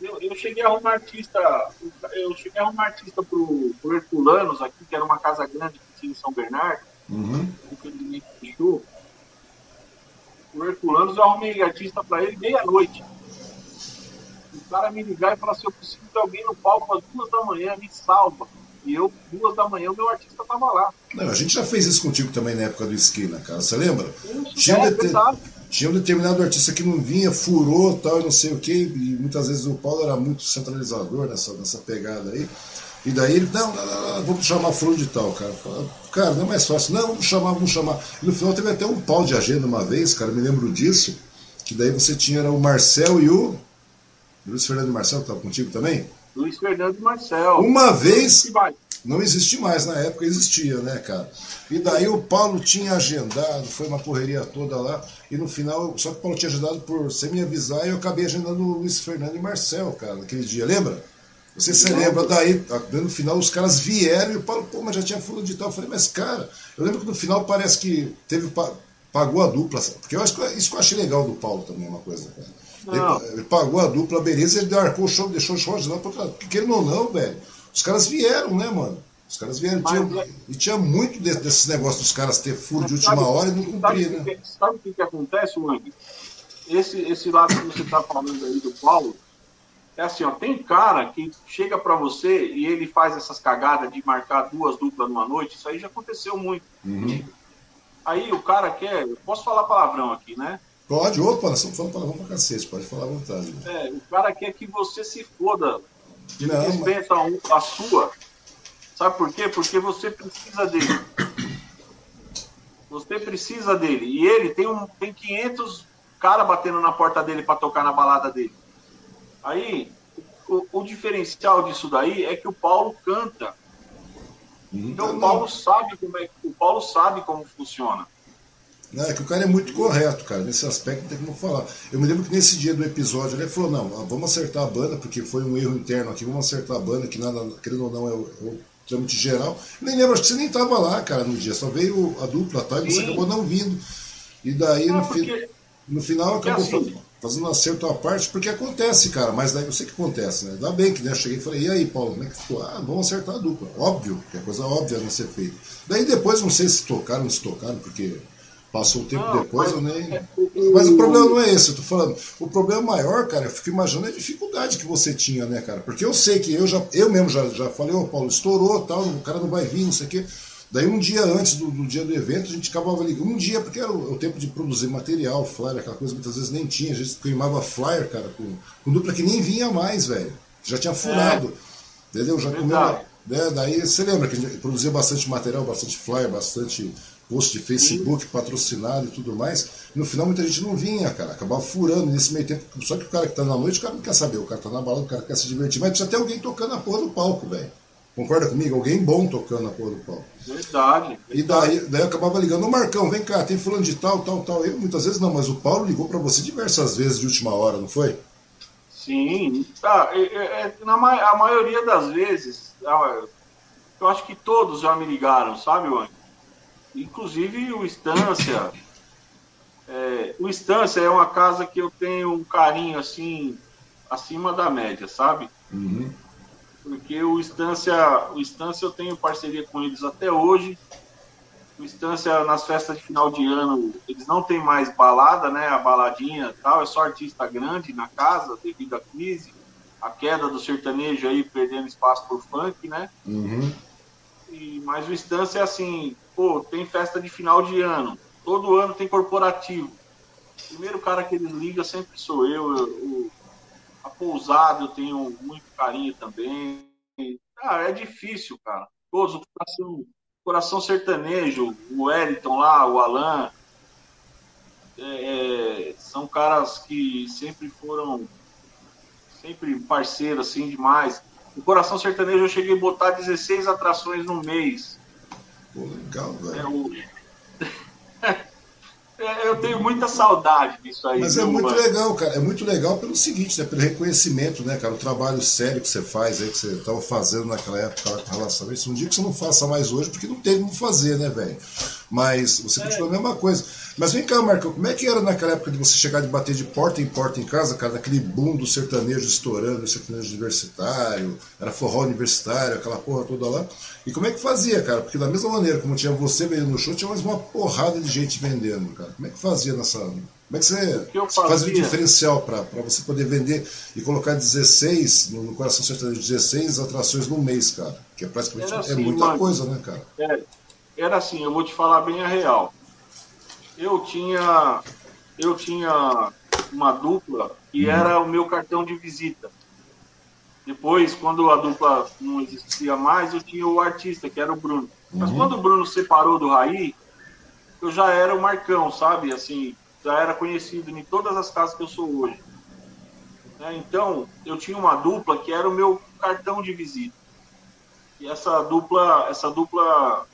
Eu, eu, cheguei a arrumar artista, eu cheguei a arrumar artista pro, pro Herculanos aqui, que era uma casa grande que tinha em São Bernardo, uhum. infelizmente fechou. O Herculanos eu arrumei artista para ele meia-noite. O cara me ligar e falar assim, eu preciso de alguém no palco às duas da manhã, me salva. E eu, duas da manhã, o meu artista estava lá. Não, a gente já fez isso contigo também na época do Esquina, cara. Você lembra? Isso, tinha, é, um tinha um determinado artista que não vinha, furou tal, e não sei o quê. E muitas vezes o Paulo era muito centralizador nessa, nessa pegada aí. E daí ele, não, não, não, não vamos chamar fulano de tal, cara. Cara, não é mais fácil. Não, vamos chamar, vamos chamar. E no final teve até um pau de agenda uma vez, cara, me lembro disso. Que daí você tinha o Marcel e o. Luiz Fernando e Marcel, que estava contigo também? Luiz Fernando e Marcel. Uma vez. Não existe mais, na época existia, né, cara? E daí o Paulo tinha agendado, foi uma correria toda lá, e no final, só que o Paulo tinha agendado por sem me avisar, e eu acabei agendando o Luiz Fernando e Marcel, cara, naquele dia, lembra? Você se lembra, daí, no final os caras vieram e o Paulo, pô, mas já tinha fulano de tal. Eu falei, mas cara, eu lembro que no final parece que teve, pagou a dupla, porque eu acho que isso que eu achei legal do Paulo também, uma coisa, cara. Ele, ele, pagou a dupla, beleza, ele marcou o show, deixou o show de lá, porque querendo ou não, velho, os caras vieram, né, mano? Os caras vieram. Tinha, e tinha muito de, desses negócios dos caras ter furo de última hora e não cumprir, sabe né? Sabe o que, que acontece, Wang? Esse, esse lado que você está falando aí do Paulo, é assim, ó, tem cara que chega para você e ele faz essas cagadas de marcar duas duplas numa noite, isso aí já aconteceu muito. Uhum. Aí o cara quer, posso falar palavrão aqui, né? Pode, opa, nós estamos falando palavrão pra cacete, pode falar à vontade. É, o cara quer que você se foda, Não, dispensa a sua. Sabe por quê? Porque você precisa dele. Você precisa dele. E ele tem, um, tem 500 cara batendo na porta dele para tocar na balada dele. Aí, o, o, diferencial disso daí é que o Paulo canta. Então o Paulo sabe como é, o Paulo sabe como funciona. Não, é que o cara é muito correto, cara. Nesse aspecto não tem como falar. Eu me lembro que nesse dia do episódio ele falou, não, vamos acertar a banda, porque foi um erro interno aqui, vamos acertar a banda, que nada, querendo ou não, é o, é o trâmite geral. Nem lembro, acho que você nem estava lá, cara, no dia. Só veio a dupla, tá? E você acabou não vindo. E daí, É, no, porque- fi- no final, porque acabou assim- faz- fazendo um acerto à parte, porque acontece, cara. Mas daí eu sei que acontece, né? Ainda bem que né, eu cheguei e falei, e aí, Paulo, como é que ficou? Ah, vamos acertar a dupla. Óbvio, que é coisa óbvia não ser feita. Daí depois, não sei se tocaram se tocaram, porque passou o tempo Não, depois, mas- eu nem. é, o- Mas o problema não é esse, eu tô falando. O problema maior, cara, eu fico imaginando a dificuldade que você tinha, né, cara? Porque eu sei que eu já, eu mesmo já, já falei, ô Paulo, estourou tal, o cara não vai vir, não sei o quê. Daí um dia antes do, do dia do evento, a gente acabava ligando. Um dia, porque era o, o tempo de produzir material, flyer, aquela coisa muitas vezes nem tinha. A gente queimava flyer, cara, com, com dupla que nem vinha mais, velho. Já tinha furado. Entendeu? Já Verdade. comeu. Né? Daí você lembra que a gente produzia bastante material, bastante flyer, bastante post de Facebook patrocinado e tudo mais. No final muita gente não vinha, cara. Acabava furando nesse meio tempo. Só que o cara que tá na noite, o cara não quer saber. O cara tá na balada, o cara quer se divertir. Mas precisa ter alguém tocando a porra do palco, velho. Concorda comigo? Alguém bom tocando a porra do palco. Verdade. E daí, daí eu acabava ligando, ô Marcão, vem cá, tem fulano de tal, tal, tal. Eu muitas vezes não, mas o Paulo ligou pra você diversas vezes de última hora, não foi? Sim, tá, é- é- na a maioria das vezes, ah, eu acho que todos já me ligaram, sabe, Wang? Inclusive o Estância. É, o Estância é uma casa que eu tenho um carinho assim, acima da média, sabe? Porque o Estância, o Estância eu tenho parceria com eles até hoje. O Estância nas festas de final de ano, eles não tem mais balada, né? A baladinha e tal, é só artista grande na casa devido à crise, a queda do sertanejo aí perdendo espaço por funk, né? Mas o Estância é assim, pô, tem festa de final de ano, todo ano tem corporativo. O primeiro cara que eles ligam sempre sou eu, eu, eu a pousada eu tenho muito carinho também. Cara, é difícil, cara. Todos, o coração, coração sertanejo, o Wellington lá, o Alan, é, é, são caras que sempre foram sempre parceiros, assim, demais. O Coração Sertanejo eu cheguei a botar 16 atrações no mês. Pô, legal, velho. É. (laughs) É, eu tenho muita saudade disso aí. Mas é viu, muito mano? legal, cara. É muito legal pelo seguinte, né? Pelo reconhecimento, né, cara? O trabalho sério que você faz aí, que você estava fazendo naquela época com relação a isso. Um dia que você não faça mais hoje, porque não tem como fazer, né, velho? Mas você continua a mesma coisa. Mas vem cá, Marcão, como é que era naquela época de você chegar de bater de porta em porta em casa, cara, daquele boom do sertanejo estourando, sertanejo universitário, era forró universitário, aquela porra toda lá. E como é que fazia, cara? Porque da mesma maneira como tinha você vendendo no show, tinha mais uma porrada de gente vendendo, cara. Como é que fazia nessa. Como é que você fazia o diferencial para você poder vender e colocar 16 no, no coração sertanejo, 16 atrações no mês, cara? Que é praticamente é assim, muita mano. coisa, né, cara? É, era assim, eu vou te falar bem a real. Eu tinha, eu tinha uma dupla que era o meu cartão de visita. Depois, quando a dupla não existia mais, eu tinha o artista, que era o Bruno. Mas quando o Bruno separou do Raí, eu já era o Marcão, sabe? Assim, já era conhecido em todas as casas que eu sou hoje. Né? Então, eu tinha uma dupla que era o meu cartão de visita. E essa dupla, essa dupla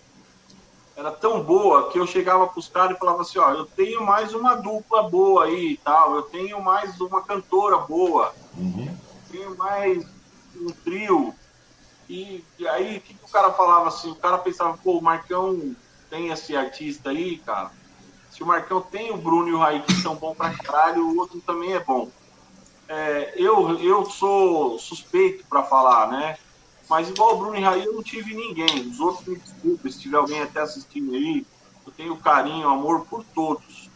era tão boa que eu chegava para os caras e falava assim, ó, eu tenho mais uma dupla boa aí e tal, eu tenho mais uma cantora boa, tenho mais um trio. E, e aí o que, que o cara falava assim? O cara pensava, pô, o Marcão tem esse artista aí, cara. Se o Marcão tem o Bruno e o Raí que são bons pra caralho, o outro também é bom. É, eu, eu sou suspeito para falar, né? Mas igual o Bruno e Raí, eu não tive ninguém. Os outros me desculpem, se tiver alguém até assistindo aí, eu tenho carinho, amor por todos.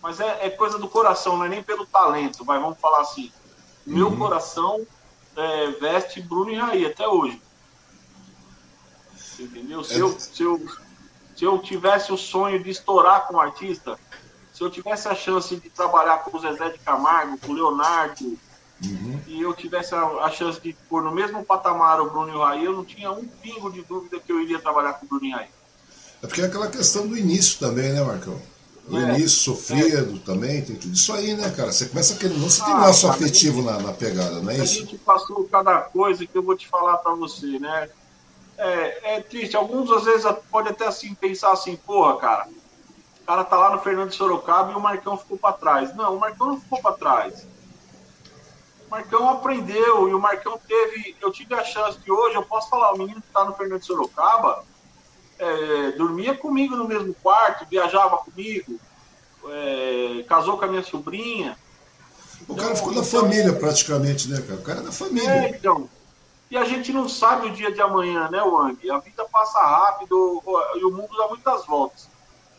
Mas é, é coisa do coração, não é nem pelo talento, vai, vamos falar assim. Meu coração é, veste Bruno e Raí até hoje. Entendeu? Se, é. eu, se, eu, se eu tivesse o sonho de estourar com um artista, se eu tivesse a chance de trabalhar com o Zezé de Camargo, com o Leonardo, uhum. e eu tivesse a, a, chance de pôr no mesmo patamar o Bruno e o Raí, eu não tinha um pingo de dúvida que eu iria trabalhar com o Bruno e o Raí. É porque é aquela questão do início também, né, Marcão? O é, início sofrido é. também, tem tudo isso aí, né, cara? Você começa a querer, não você tem laço afetivo na, na, pegada, não é a isso? A gente passou cada coisa que eu vou te falar para você, né? É, é, triste. Alguns às vezes pode até assim pensar assim, porra, cara, o cara tá lá no Fernando Sorocaba e o Marcão ficou para trás. Não, o Marcão não ficou para trás. Marcão aprendeu e o Marcão teve. Eu tive a chance de hoje, eu posso falar, o menino que tá no Fernando Sorocaba é, dormia comigo no mesmo quarto, viajava comigo, é, casou com a minha sobrinha. O então, cara ficou da então, família praticamente, né, cara? O cara é da família. É, então. E a gente não sabe o dia de amanhã, né, Wang? A vida passa rápido e o mundo dá muitas voltas.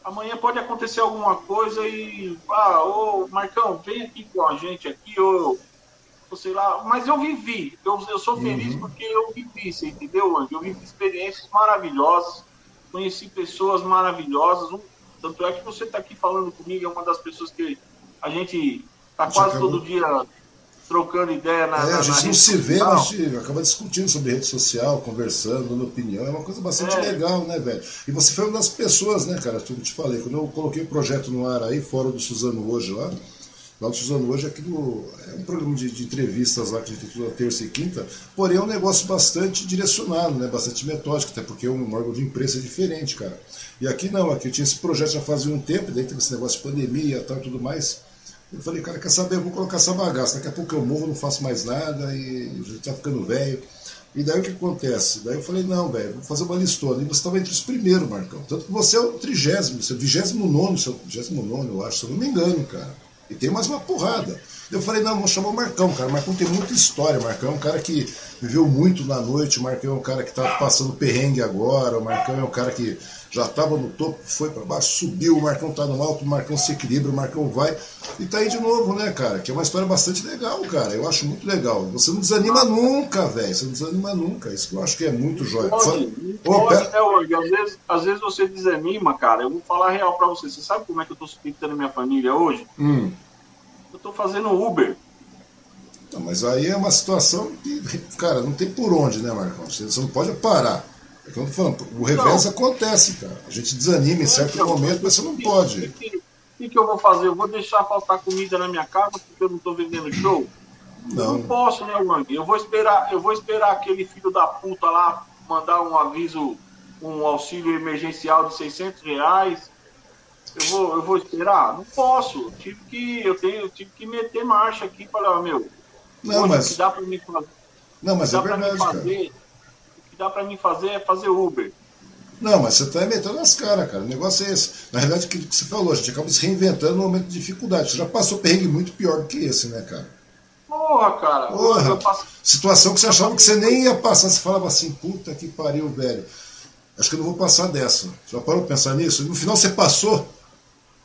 Amanhã pode acontecer alguma coisa e. Ah, ô Marcão, vem aqui com a gente aqui, ou sei lá. Mas eu vivi. Eu, eu sou feliz uhum. porque eu vivi, você entendeu, Wang? Eu vivi experiências maravilhosas conheci pessoas maravilhosas. Um, tanto é que você está aqui falando comigo, é uma das pessoas que a gente está quase acabou... todo dia trocando ideia na. É, a gente não se vê, mas gente acaba discutindo sobre rede social, conversando, dando opinião. É uma coisa bastante é. legal, né, velho? E você foi uma das pessoas, né, cara? Tudo te falei. Quando eu coloquei o projeto no ar aí, fora do Suzano hoje lá. Lá do Suzano hoje aqui no, é um programa de, de, entrevistas lá que a gente tem toda terça e quinta, porém é um negócio bastante direcionado, né? bastante metódico, até porque é um órgão de imprensa diferente, cara. E aqui não, aqui eu tinha esse projeto já fazia um tempo, daí teve esse negócio de pandemia e tal e tudo mais. Eu falei, cara, quer saber? Eu vou colocar essa bagaça. Daqui a pouco eu morro, não faço mais nada e já tá ficando velho. E daí o que acontece? Daí eu falei, não, velho, vou fazer uma listona. E você estava entre os primeiros, Marcão. Tanto que você é o trigésimo, é o vigésimo nono, seu vigésimo nono, eu acho, se eu não me engano, cara. E tem mais uma porrada. Eu falei, não, vou chamar o Marcão, cara. O Marcão tem muita história. O Marcão é um cara que viveu muito na noite. O Marcão é um cara que está passando perrengue agora. O Marcão é um cara que já estava no topo, foi para baixo, subiu. O Marcão está no alto, o Marcão se equilibra, o Marcão vai. E tá aí de novo, né, cara? Que é uma história bastante legal, cara. Eu acho muito legal. Você não desanima nunca, velho. Você não desanima nunca. Isso que eu acho que é muito jóia. Pode, pode, é, Org. Às vezes, às vezes você desanima, cara. Eu vou falar real para você. Você sabe como é que eu tô sustentando minha família hoje? Hum eu estou fazendo Uber. Não, mas aí é uma situação que, cara, não tem por onde, né, Marcão? Você não pode parar. É que eu tô falando, o revés não. acontece, cara. A gente desanima em certo então, momento, mas você não pode. O que, que, que, eu vou fazer? Eu vou deixar faltar comida na minha casa porque eu não estou vendendo show? Não. Eu não posso, né, Wang? Eu vou esperar, eu vou esperar aquele filho da puta lá mandar um aviso, um auxílio emergencial de 600 reais eu vou, eu vou esperar? Não posso. Eu tive que, eu tenho, eu tive que meter marcha aqui e falar, meu, não, mas... o que dá para mim fazer. Não, mas é verdade, fazer, O que dá para mim fazer é fazer Uber. Não, mas você está metendo as caras, cara. O negócio é esse. Na realidade, o que você falou, a gente acaba se reinventando no momento de dificuldade. Você já passou perrengue muito pior do que esse, né, cara? Porra, cara. Porra. Passo... Situação que você achava que você nem ia passar. Você falava assim, puta que pariu, velho. Acho que eu não vou passar dessa. Já parou pra pensar nisso? No final você passou.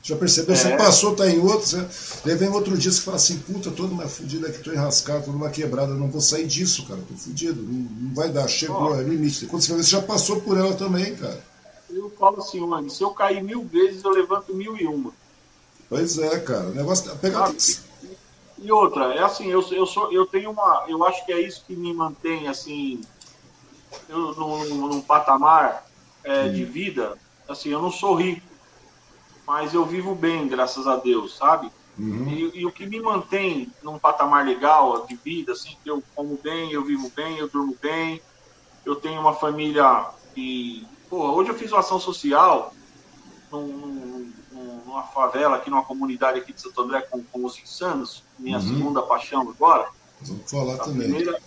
Já percebeu? É. Você passou, tá em outro. Você... Daí vem outro dia você fala assim, puta, tô numa fudida aqui, tô enrascado, tô numa quebrada, não vou sair disso, cara, tô fudido, não, não vai dar, chegou, é limite. Quando você, você já passou por ela também, cara. Eu falo assim, mano, se eu cair mil vezes, eu levanto mil e uma. Pois é, cara, o negócio tá pegando. E outra, é assim, eu, eu, sou, eu tenho uma. Eu acho que é isso que me mantém, assim, eu, num, num patamar é, de vida. Assim, eu não sou rico mas eu vivo bem, graças a Deus, sabe? Uhum. E, e, o que me mantém num patamar legal de vida, assim, que eu como bem, eu vivo bem, eu durmo bem, eu tenho uma família e pô, hoje eu fiz uma ação social num, num, numa favela aqui, numa comunidade aqui de Santo André com, com os insanos, minha uhum. segunda paixão agora. Vamos falar a também. Primeira,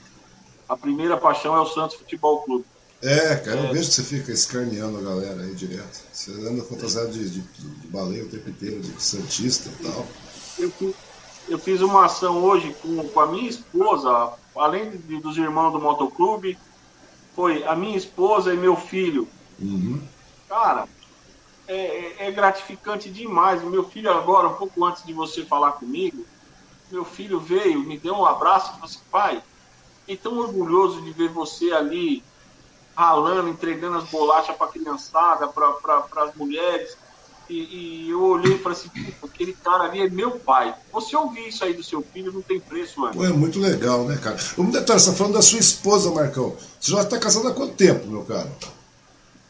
a primeira paixão é o Santos Futebol Clube. É, cara, eu é. vejo que você fica escarneando a galera aí direto. Você anda fantasiado de, de, de baleia o tempo inteiro, de santista e tal. Eu, eu fiz uma ação hoje com, com a minha esposa, além de, dos irmãos do motoclube, foi a minha esposa e meu filho. Uhum. Cara, é, é, é gratificante demais. O meu filho agora, um pouco antes de você falar comigo, meu filho veio, me deu um abraço e falou assim, pai, Fiquei tão orgulhoso de ver você ali ralando, entregando as bolachas para a criançada, para as mulheres. E, e, eu olhei e falei assim, aquele cara ali é meu pai. Você ouvir isso aí do seu filho não tem preço, mano. Pô, é muito legal, né, cara? Um detalhe, você tá falando da sua esposa, Marcão. Você já está casado há quanto tempo, meu cara?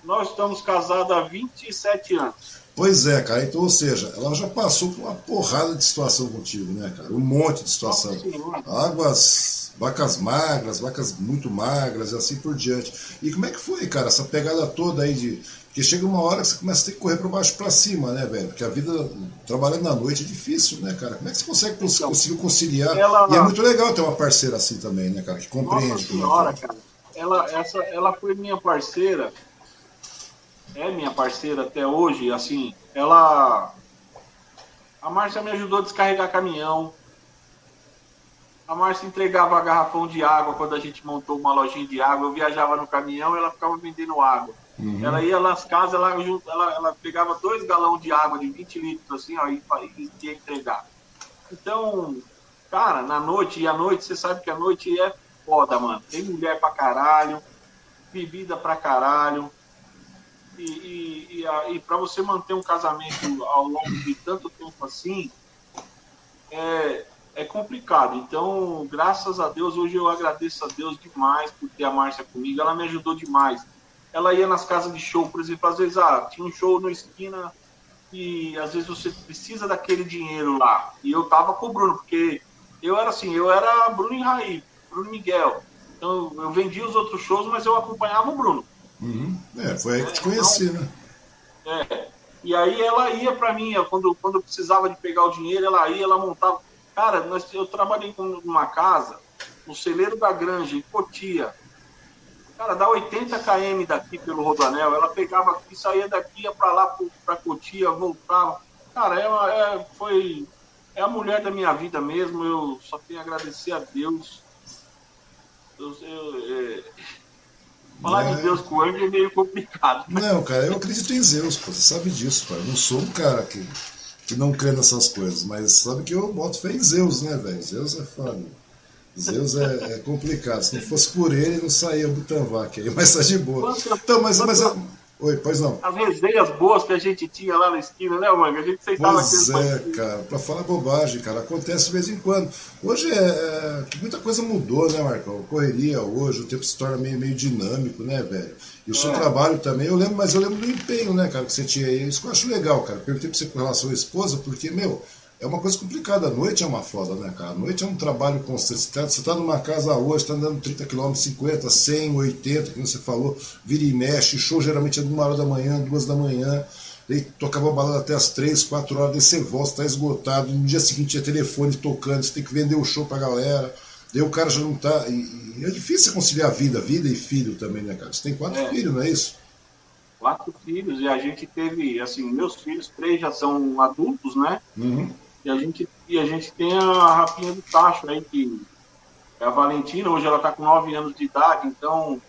Nós estamos casados há 27 anos. Pois é, cara. Então, ou seja, ela já passou por uma porrada de situação contigo, né, cara? Um monte de situação. Águas, vacas magras, vacas muito magras e assim por diante. E como é que foi, cara, essa pegada toda aí de. Porque chega uma hora que você começa a ter que correr para baixo para cima, né, velho? Porque a vida trabalhando na noite é difícil, né, cara? Como é que você consegue então, conseguir conciliar? Ela... E é muito legal ter uma parceira assim também, né, cara? Que compreende. Nossa senhora, cara. Ela, essa, ela foi minha parceira é minha parceira até hoje, assim, ela. A Márcia me ajudou a descarregar caminhão. A Márcia entregava garrafão de água quando a gente montou uma lojinha de água. Eu viajava no caminhão e ela ficava vendendo água. Uhum. Ela ia nas casas, ela, ela, ela, pegava dois galões de água de 20 litros, assim, ó, e, e ia entregar. Então, cara, na noite, e à noite, você sabe que a noite é foda, mano. Tem mulher pra caralho, bebida pra caralho, e, e, e, e para você manter um casamento ao longo de tanto tempo assim, é, é complicado. Então, graças a Deus, hoje eu agradeço a Deus demais por ter a Márcia comigo. Ela me ajudou demais. Ela ia nas casas de show, por exemplo, às vezes ah, tinha um show na esquina e às vezes você precisa daquele dinheiro lá. E eu tava com o Bruno, porque eu era assim, eu era Bruno e Raí, Bruno Miguel. Então eu vendia os outros shows, mas eu acompanhava o Bruno. Uhum. É, foi aí que te conheci, né? É. E aí ela ia para mim, quando, quando eu precisava de pegar o dinheiro, ela ia, ela montava. Cara, nós, eu trabalhei numa casa, no celeiro da Granja, em Cotia. Cara, dá 80 km daqui pelo Rodanel. Ela pegava aqui, saía daqui, ia para lá, para Cotia, voltava. Cara, ela é, foi. É a mulher da minha vida mesmo. Eu só tenho a agradecer a Deus. Eu, eu, é, Falar é... de Deus com anjo é meio complicado. Não, cara, eu acredito em Zeus, pô, você sabe disso, pai. Eu não sou um cara que, que não crê nessas coisas, mas sabe que eu boto fé em Zeus, né, velho? Zeus é foda. Zeus é, é, complicado. Se não fosse por ele, não saía o Butanvac aí, mas tá de boa. Então, mas, mas, Oi, pois não. As resenhas boas que a gente tinha lá na esquina, né, mano? A gente sentava Pois é, cara, pra falar bobagem, cara, acontece de vez em quando. Hoje é, é, muita coisa mudou, né, Marcão? Correria hoje, o tempo se torna meio, meio dinâmico, né, velho? E o seu trabalho também, eu lembro, mas eu lembro do empenho, né, cara, que você tinha aí. Isso que eu acho legal, cara. Perguntei pra você com relação à esposa, porque, meu, é uma coisa complicada. A noite é uma foda, né, cara? A noite é um trabalho constante. Você está tá numa casa hoje, está andando 30 km, 50, 100, 80, que você falou, vira e mexe. Show geralmente é de uma hora da manhã, duas da manhã. Daí tocava balada até as 3, 4 horas, daí você volta, está esgotado. No dia seguinte é telefone tocando, você tem que vender o show pra galera. Daí o cara já não tá. E, e é difícil conciliar vida, vida e filho também, né, cara? Você tem quatro é. filhos, não é isso? Quatro filhos, e a gente teve, assim, meus filhos, três já são adultos, né? Uhum. E a gente, e a gente tem a rapinha do tacho aí, que é a Valentina, hoje ela está com 9 anos de idade, então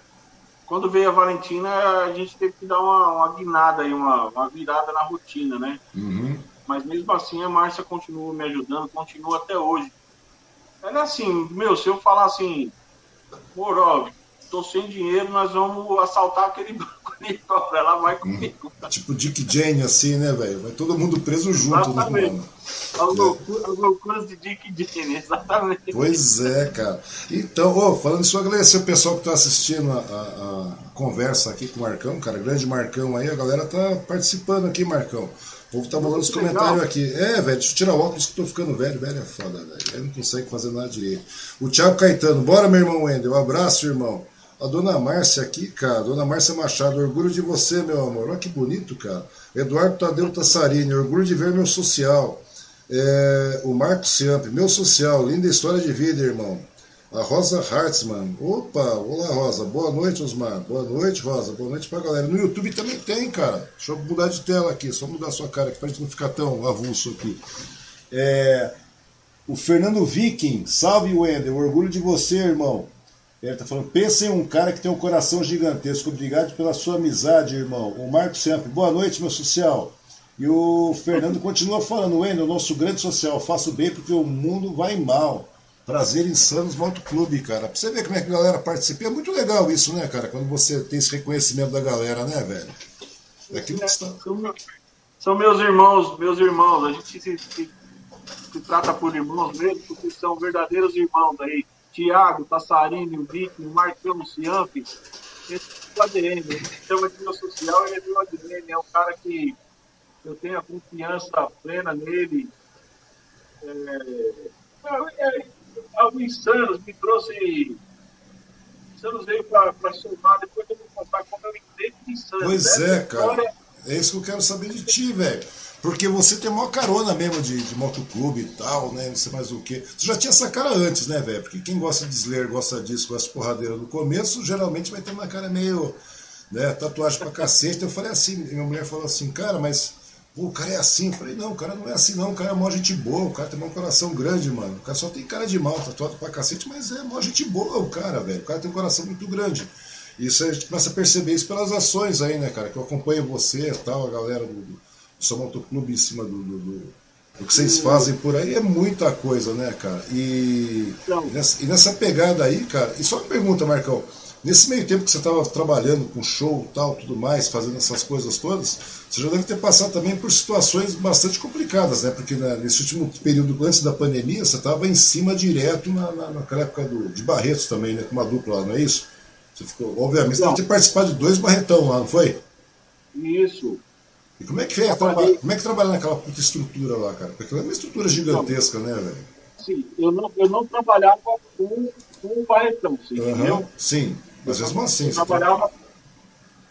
quando veio a Valentina, a gente teve que dar uma, uma guinada aí, uma, uma virada na rotina, né? Uhum. Mas mesmo assim a Márcia continua me ajudando, continua até hoje. Ela é assim, meu, se eu falar assim, Morov, tô sem dinheiro, nós vamos assaltar aquele (laughs) banco ali, ela vai comigo. Hum, tipo Dick Jane, assim, né, velho? Vai todo mundo preso junto, né, mano? As, loucuras, as loucuras de Dick Jane, (laughs) exatamente. Pois é, cara. Então, oh, falando isso, agradecer o pessoal que tá assistindo a, a, a, conversa aqui com o Marcão, cara, grande Marcão aí, a galera tá participando aqui, Marcão. O povo tá mandando os comentários aqui. É, velho, deixa eu tirar o óculos que tô ficando velho. Velho é foda, velho. Ele não consegue fazer nada direito. O Thiago Caetano, bora, meu irmão Wendel. Um abraço, irmão. A dona Márcia aqui, cara, dona Márcia Machado, orgulho de você, meu amor. Olha que bonito, cara. Eduardo Tadeu Tassarini, orgulho de ver meu social. É, o Marcos Ciamp, meu social, linda história de vida, irmão. A Rosa Hartzman. Opa, olá Rosa, boa noite, Osmar. Boa noite, Rosa. Boa noite pra galera. No YouTube também tem, cara. Deixa eu mudar de tela aqui, só mudar a sua cara aqui pra gente não ficar tão avulso aqui. É, o Fernando Viking, salve Wender, orgulho de você, irmão. Ele está falando, pensa em um cara que tem um coração gigantesco. Obrigado pela sua amizade, irmão. O Marco sempre, boa noite, meu social. E o Fernando continua falando, Wendel, nosso grande social, faço bem porque o mundo vai mal. Prazer Insanos Motoclube, cara. Pra você ver como é que a galera participa. É muito legal isso, né, cara? Quando você tem esse reconhecimento da galera, né, velho? Daquilo que está... São meus irmãos, meus irmãos. A gente se, se, se trata por irmãos mesmo, porque são verdadeiros irmãos aí. Tiago, Tassarini, o Vic, o Marcão, o Ciampi. Esse é o ADN. A gente chama de meu social, ele é meu ADN. É um cara que eu tenho a confiança plena nele. É, é, algo insanos me trouxe. Insanos veio para somar, depois eu vou contar como eu entrei em insanos. Pois é, cara. É isso que eu quero saber de ti, velho. Porque você tem uma carona mesmo de, de motoclube e tal, né? Não sei mais o quê. Você já tinha essa cara antes, né, velho? Porque quem gosta de Slayer, gosta disso, gosta de porradeira no começo, geralmente vai ter uma cara meio. Né, tatuagem pra cacete. Eu falei assim, minha mulher falou assim, cara, mas o cara é assim. Eu falei, não, o cara não é assim, não. O cara é mó gente boa. O cara tem um coração grande, mano. O cara só tem cara de mal, tatuado pra cacete, mas é mó gente boa o cara, velho. O cara tem um coração muito grande. Isso a gente começa a perceber isso pelas ações aí, né, cara? Que eu acompanho você e tal, a galera do, do São Motoclube em cima do, do, do, do, que vocês fazem por aí. É muita coisa, né, cara? E, e nessa, e nessa pegada aí, cara. E só uma pergunta, Marcão. Nesse meio tempo que você estava trabalhando com show tal, tudo mais, fazendo essas coisas todas, você já deve ter passado também por situações bastante complicadas, né? Porque né, nesse último período antes da pandemia, você estava em cima direto na, na, naquela época do, de Barretos também, né? Com uma dupla lá, não é isso? Você ficou, obviamente, você deve ter participado de dois Barretão lá, não foi? Isso. E como é que é, trabalhar, como é que trabalha naquela puta estrutura lá, cara? Porque é uma estrutura gigantesca, né, velho? Sim, eu não, eu não trabalhava com, com o Barretão, sim, uhum, entendeu? Sim. Mas mesmo assim, eu trabalhava,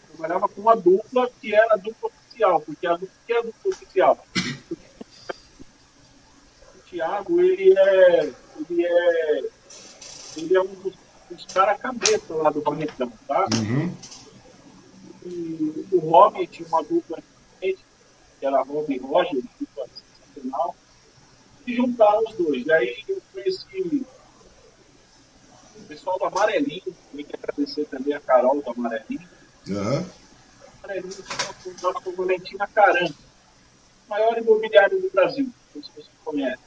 trabalhava com uma dupla que era a dupla oficial, porque a dupla que é a dupla oficial. O Thiago, ele é. Ele é. Ele é um dos, dos caras cabeça lá do Barretão, tá? Uhum. E o Robin tinha uma dupla que era Robin Roger, dupla sensacional. E juntaram os dois. E aí eu conheci o pessoal do Amarelinho, que agradecer também a Carol do Amarelinho. Uhum. O Amarelinho estava com Valentina Caran, maior imobiliário do Brasil, não sei se você conhece.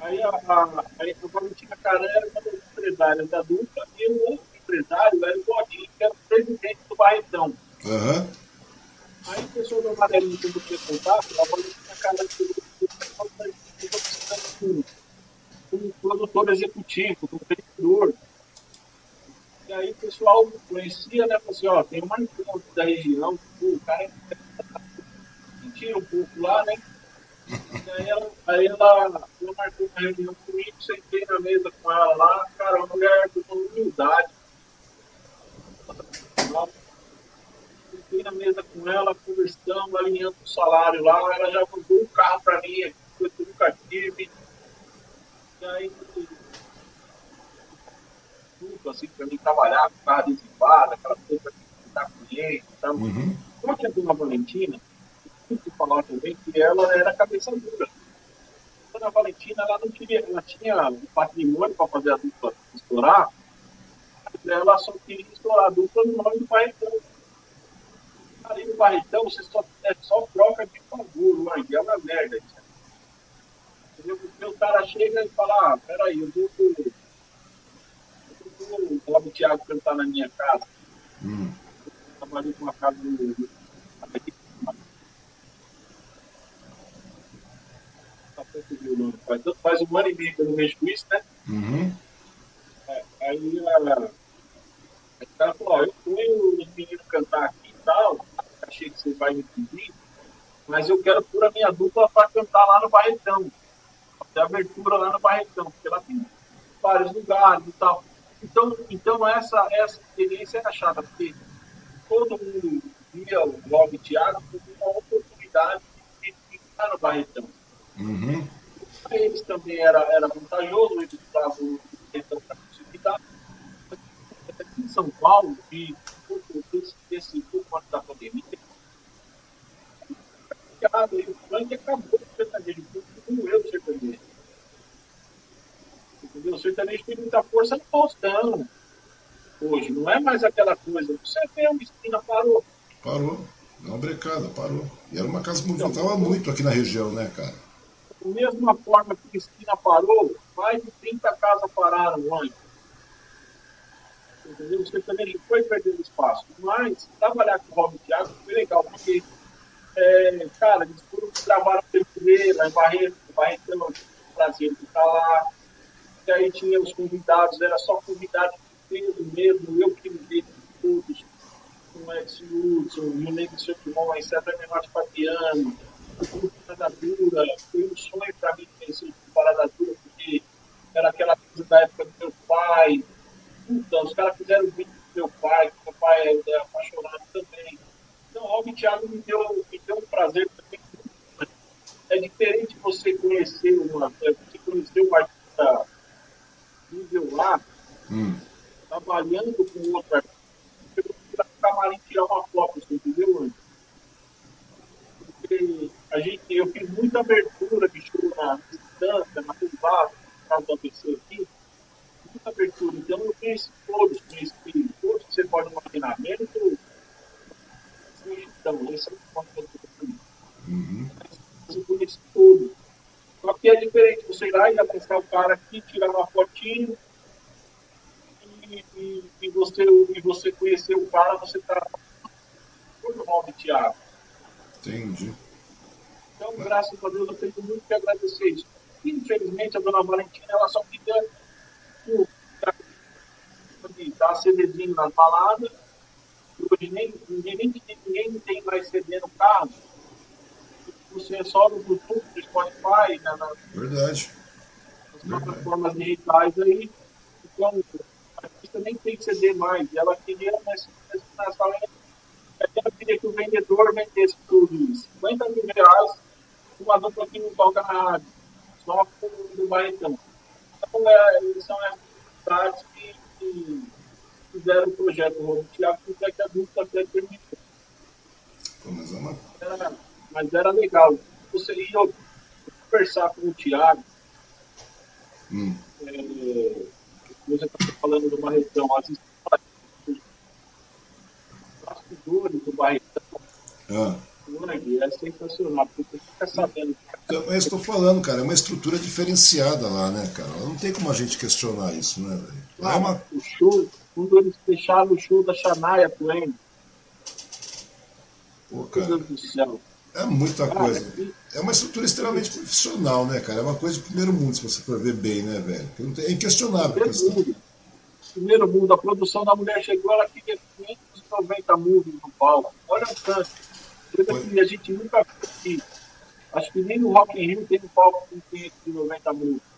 Aí a, a, a Valentina Caran era uma das empresárias da dupla e o outro empresário era o Godinho, que era o presidente do Barretão. Uhum. Aí o pessoal do Amarelinho, quando tinha contato, a Valentina Caran chegou e falou: eu precisando como produtor executivo, como vendedor. E aí o pessoal conhecia, né? Falou assim, ó, tem uma empresa da região, o cara mentira um pouco lá, né? E aí ela, aí ela, ela marcou uma reunião comigo, sentei na mesa com ela lá, cara, uma mulher com humildade. Sentei na mesa com ela, conversamos, alinhando o salário lá, ela já mandou um carro para mim, que eu nunca tive aí tudo assim para mim trabalhar com carro adesivado, aquela coisa para visitar cliente e tal. Uhum. Só que a dona Valentina, muito falar também que ela era cabeça dura. A dona Valentina, ela não queria, ela tinha um patrimônio para fazer a dupla estourar, mas ela só queria estourar a dupla no nome do Barretão. Ali no Barretão, você só, é só troca de favor, é uma merda isso? Porque o cara chega e fala, ah, peraí, eu vou, vou falar pro Thiago cantar na minha casa. Hum. Eu trabalhei com uma casa do, Faz, faz um ano e meio que eu não mexo com isso, né? Uhum. É, aí a, o cara falou, ó, eu fui os meninos cantar aqui e tal, achei que você vai me pedir, mas eu quero pôr a minha dupla para cantar lá no Barretão de abertura lá no Barretão, porque lá tem vários lugares e tal. Então, então essa, essa experiência era chata, porque todo mundo via o blog Thiago como uma oportunidade de ficar no Barretão. Uhum. Para eles também era, era vantajoso, eles usavam o Barretão para conseguir dar. Aqui em São Paulo, e esse, esse pouco antes da pandemia, o funk acabou com o sertanejo, diminuiu o sertanejo. Entendeu? O sertanejo tem muita força no Faustão. Hoje, não é mais aquela coisa. Você vê, uma esquina parou. Parou. Não brecada, parou. E era uma casa que movimentava então, muito aqui na região, né, cara? Da mesma forma que a esquina parou, mais de 30 casas pararam antes. Entendeu? Você também foi perdendo espaço. Mas trabalhar com o Robin Thiago foi legal, porque, é, cara, eles foram gravaram Pedreira, Barreto, Barretão, Brasil que está lá. E aí tinha os convidados, era só convidado de peso mesmo, eu que me dei todos, com o Edson Hudson, o Nego Sertimon, a César Menotti Fabiano, o grupo da Dura, foi um sonho para mim conhecer o Parada Dura, porque era aquela coisa da época do meu pai. Então, os caras fizeram vídeo do meu pai, que meu pai é, é apaixonado também. Então, o Thiago me deu, me deu um prazer também. É diferente você conhecer uma, é, você conhecer uma artista nível lá, hum. trabalhando com outra artista, você no camarim tirar uma foto, você entendeu, Andy? Porque a gente, eu fiz muita abertura de show na distância, na privada, no caso do ABC aqui, muita abertura. Então eu conheci todos, conheci todos que você pode imaginar, menos então, esse é o ponto que eu estou uhum. Eu conheci todos. Só que é diferente você ir lá e apostar o cara aqui, tirar uma fotinho, e, e, e, você, e você conhecer o cara, você está normal de Thiago. Entendi. Então, graças a Deus, eu tenho muito que agradecer isso. Infelizmente, a dona Valentina, ela só fica dar CDzinho nas baladas. Hoje nem, ninguém, ninguém tem mais CD no carro. Você é só no Bluetooth, no Spotify, né, na, Verdade. nas plataformas digitais aí. Então, a artista nem tem CD mais. Ela queria nessa, nessa ela queria que o vendedor vendesse isso. 50 mil reais uma dupla que não toca na rádio, só com o Barretão. Então, é, são as cidades que, que, fizeram o projeto Robo Thiago, até que a dupla até terminou. Mas, é uma... era, mas era legal. Você ia conversar com o Thiago. Hum. É, você está falando do Barretão, as histórias, os bastidores do Barretão. Ah é sensacional, porque você fica sabendo. É tô falando, cara, é uma estrutura diferenciada lá, né, cara? Não tem como a gente questionar isso, né, velho? Ah, é uma... O show, quando eles fecharam o show da Xanaia Twain. Pô, cara. Meu Deus do céu. É muita coisa. É uma estrutura extremamente profissional, né, cara? É uma coisa de primeiro mundo, se você for ver bem, né, velho? É inquestionável primeiro. Mundo. Primeiro mundo, a produção da mulher chegou, ela queria 590 movies no palco. Olha o tanto coisa que a gente nunca viu Acho que nem no Rock in Rio tem um palco com 590 músicos, cara.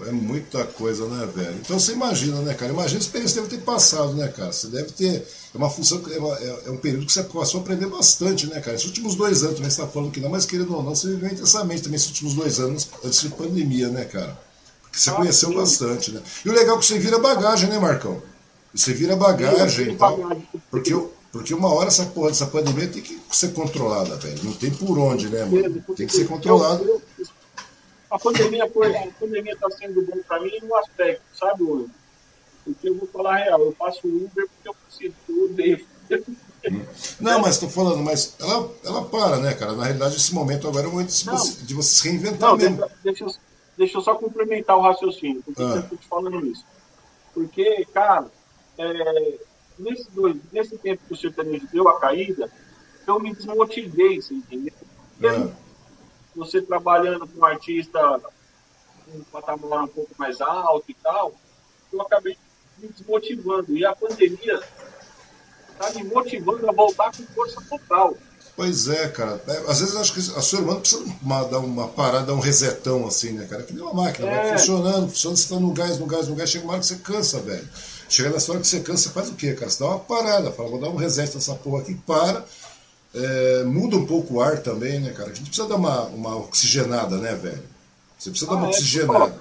É muita coisa, né, velho? Então você imagina, né, cara? Imagina a experiência que deve ter passado, né, cara? Você deve ter. É uma função, é, uma, é, é um período que você passou a aprender bastante, né, cara? Esses últimos dois anos, também você está falando que não, mas querendo ou não, você viveu intensamente também esses últimos dois anos antes de pandemia, né, cara? Porque você ah, conheceu sim. bastante, né? E o legal é que você vira bagagem, né, Marcão? Você vira bagagem e tal. Porque eu, porque uma hora essa porra dessa pandemia tem que ser controlada, velho. Não tem por onde, né, mano? Tem que ser controlado. A pandemia foi, a pandemia está sendo bom para mim em um aspecto, sabe, hoje? Porque eu vou falar a real, eu faço Uber porque eu preciso, eu odeio. Não, mas estou falando, mas ela, ela para, né, cara? Na realidade, esse momento agora é o momento de, você, de você se reinventar não, mesmo. Deixa, deixa, deixa, eu só complementar o raciocínio, porque ah. eu estou te falando isso. Porque, cara, é, nesse, dois, nesse tempo que o sertanejo deu a caída, eu me desmotivei, você entendeu? É. Você trabalhando com um artista com um patamar um pouco mais alto e tal, eu acabei me desmotivando. E a pandemia está me motivando a voltar com força total. Pois é, cara. É, às vezes eu acho que a sua irmã precisa uma, dar uma parada, dar um resetão assim, né, cara? Que nem uma máquina, é. vai funcionando, funcionando, você tá no gás, no gás, no gás, chega uma hora que você cansa, velho. Chega nessa hora que você cansa, você faz o quê, cara? Você dá uma parada, fala, vou dar um reset nessa porra aqui, para. É, muda um pouco o ar também, né, cara? A gente precisa dar uma, uma oxigenada, né, velho? Você precisa ah, dar uma é, oxigenada.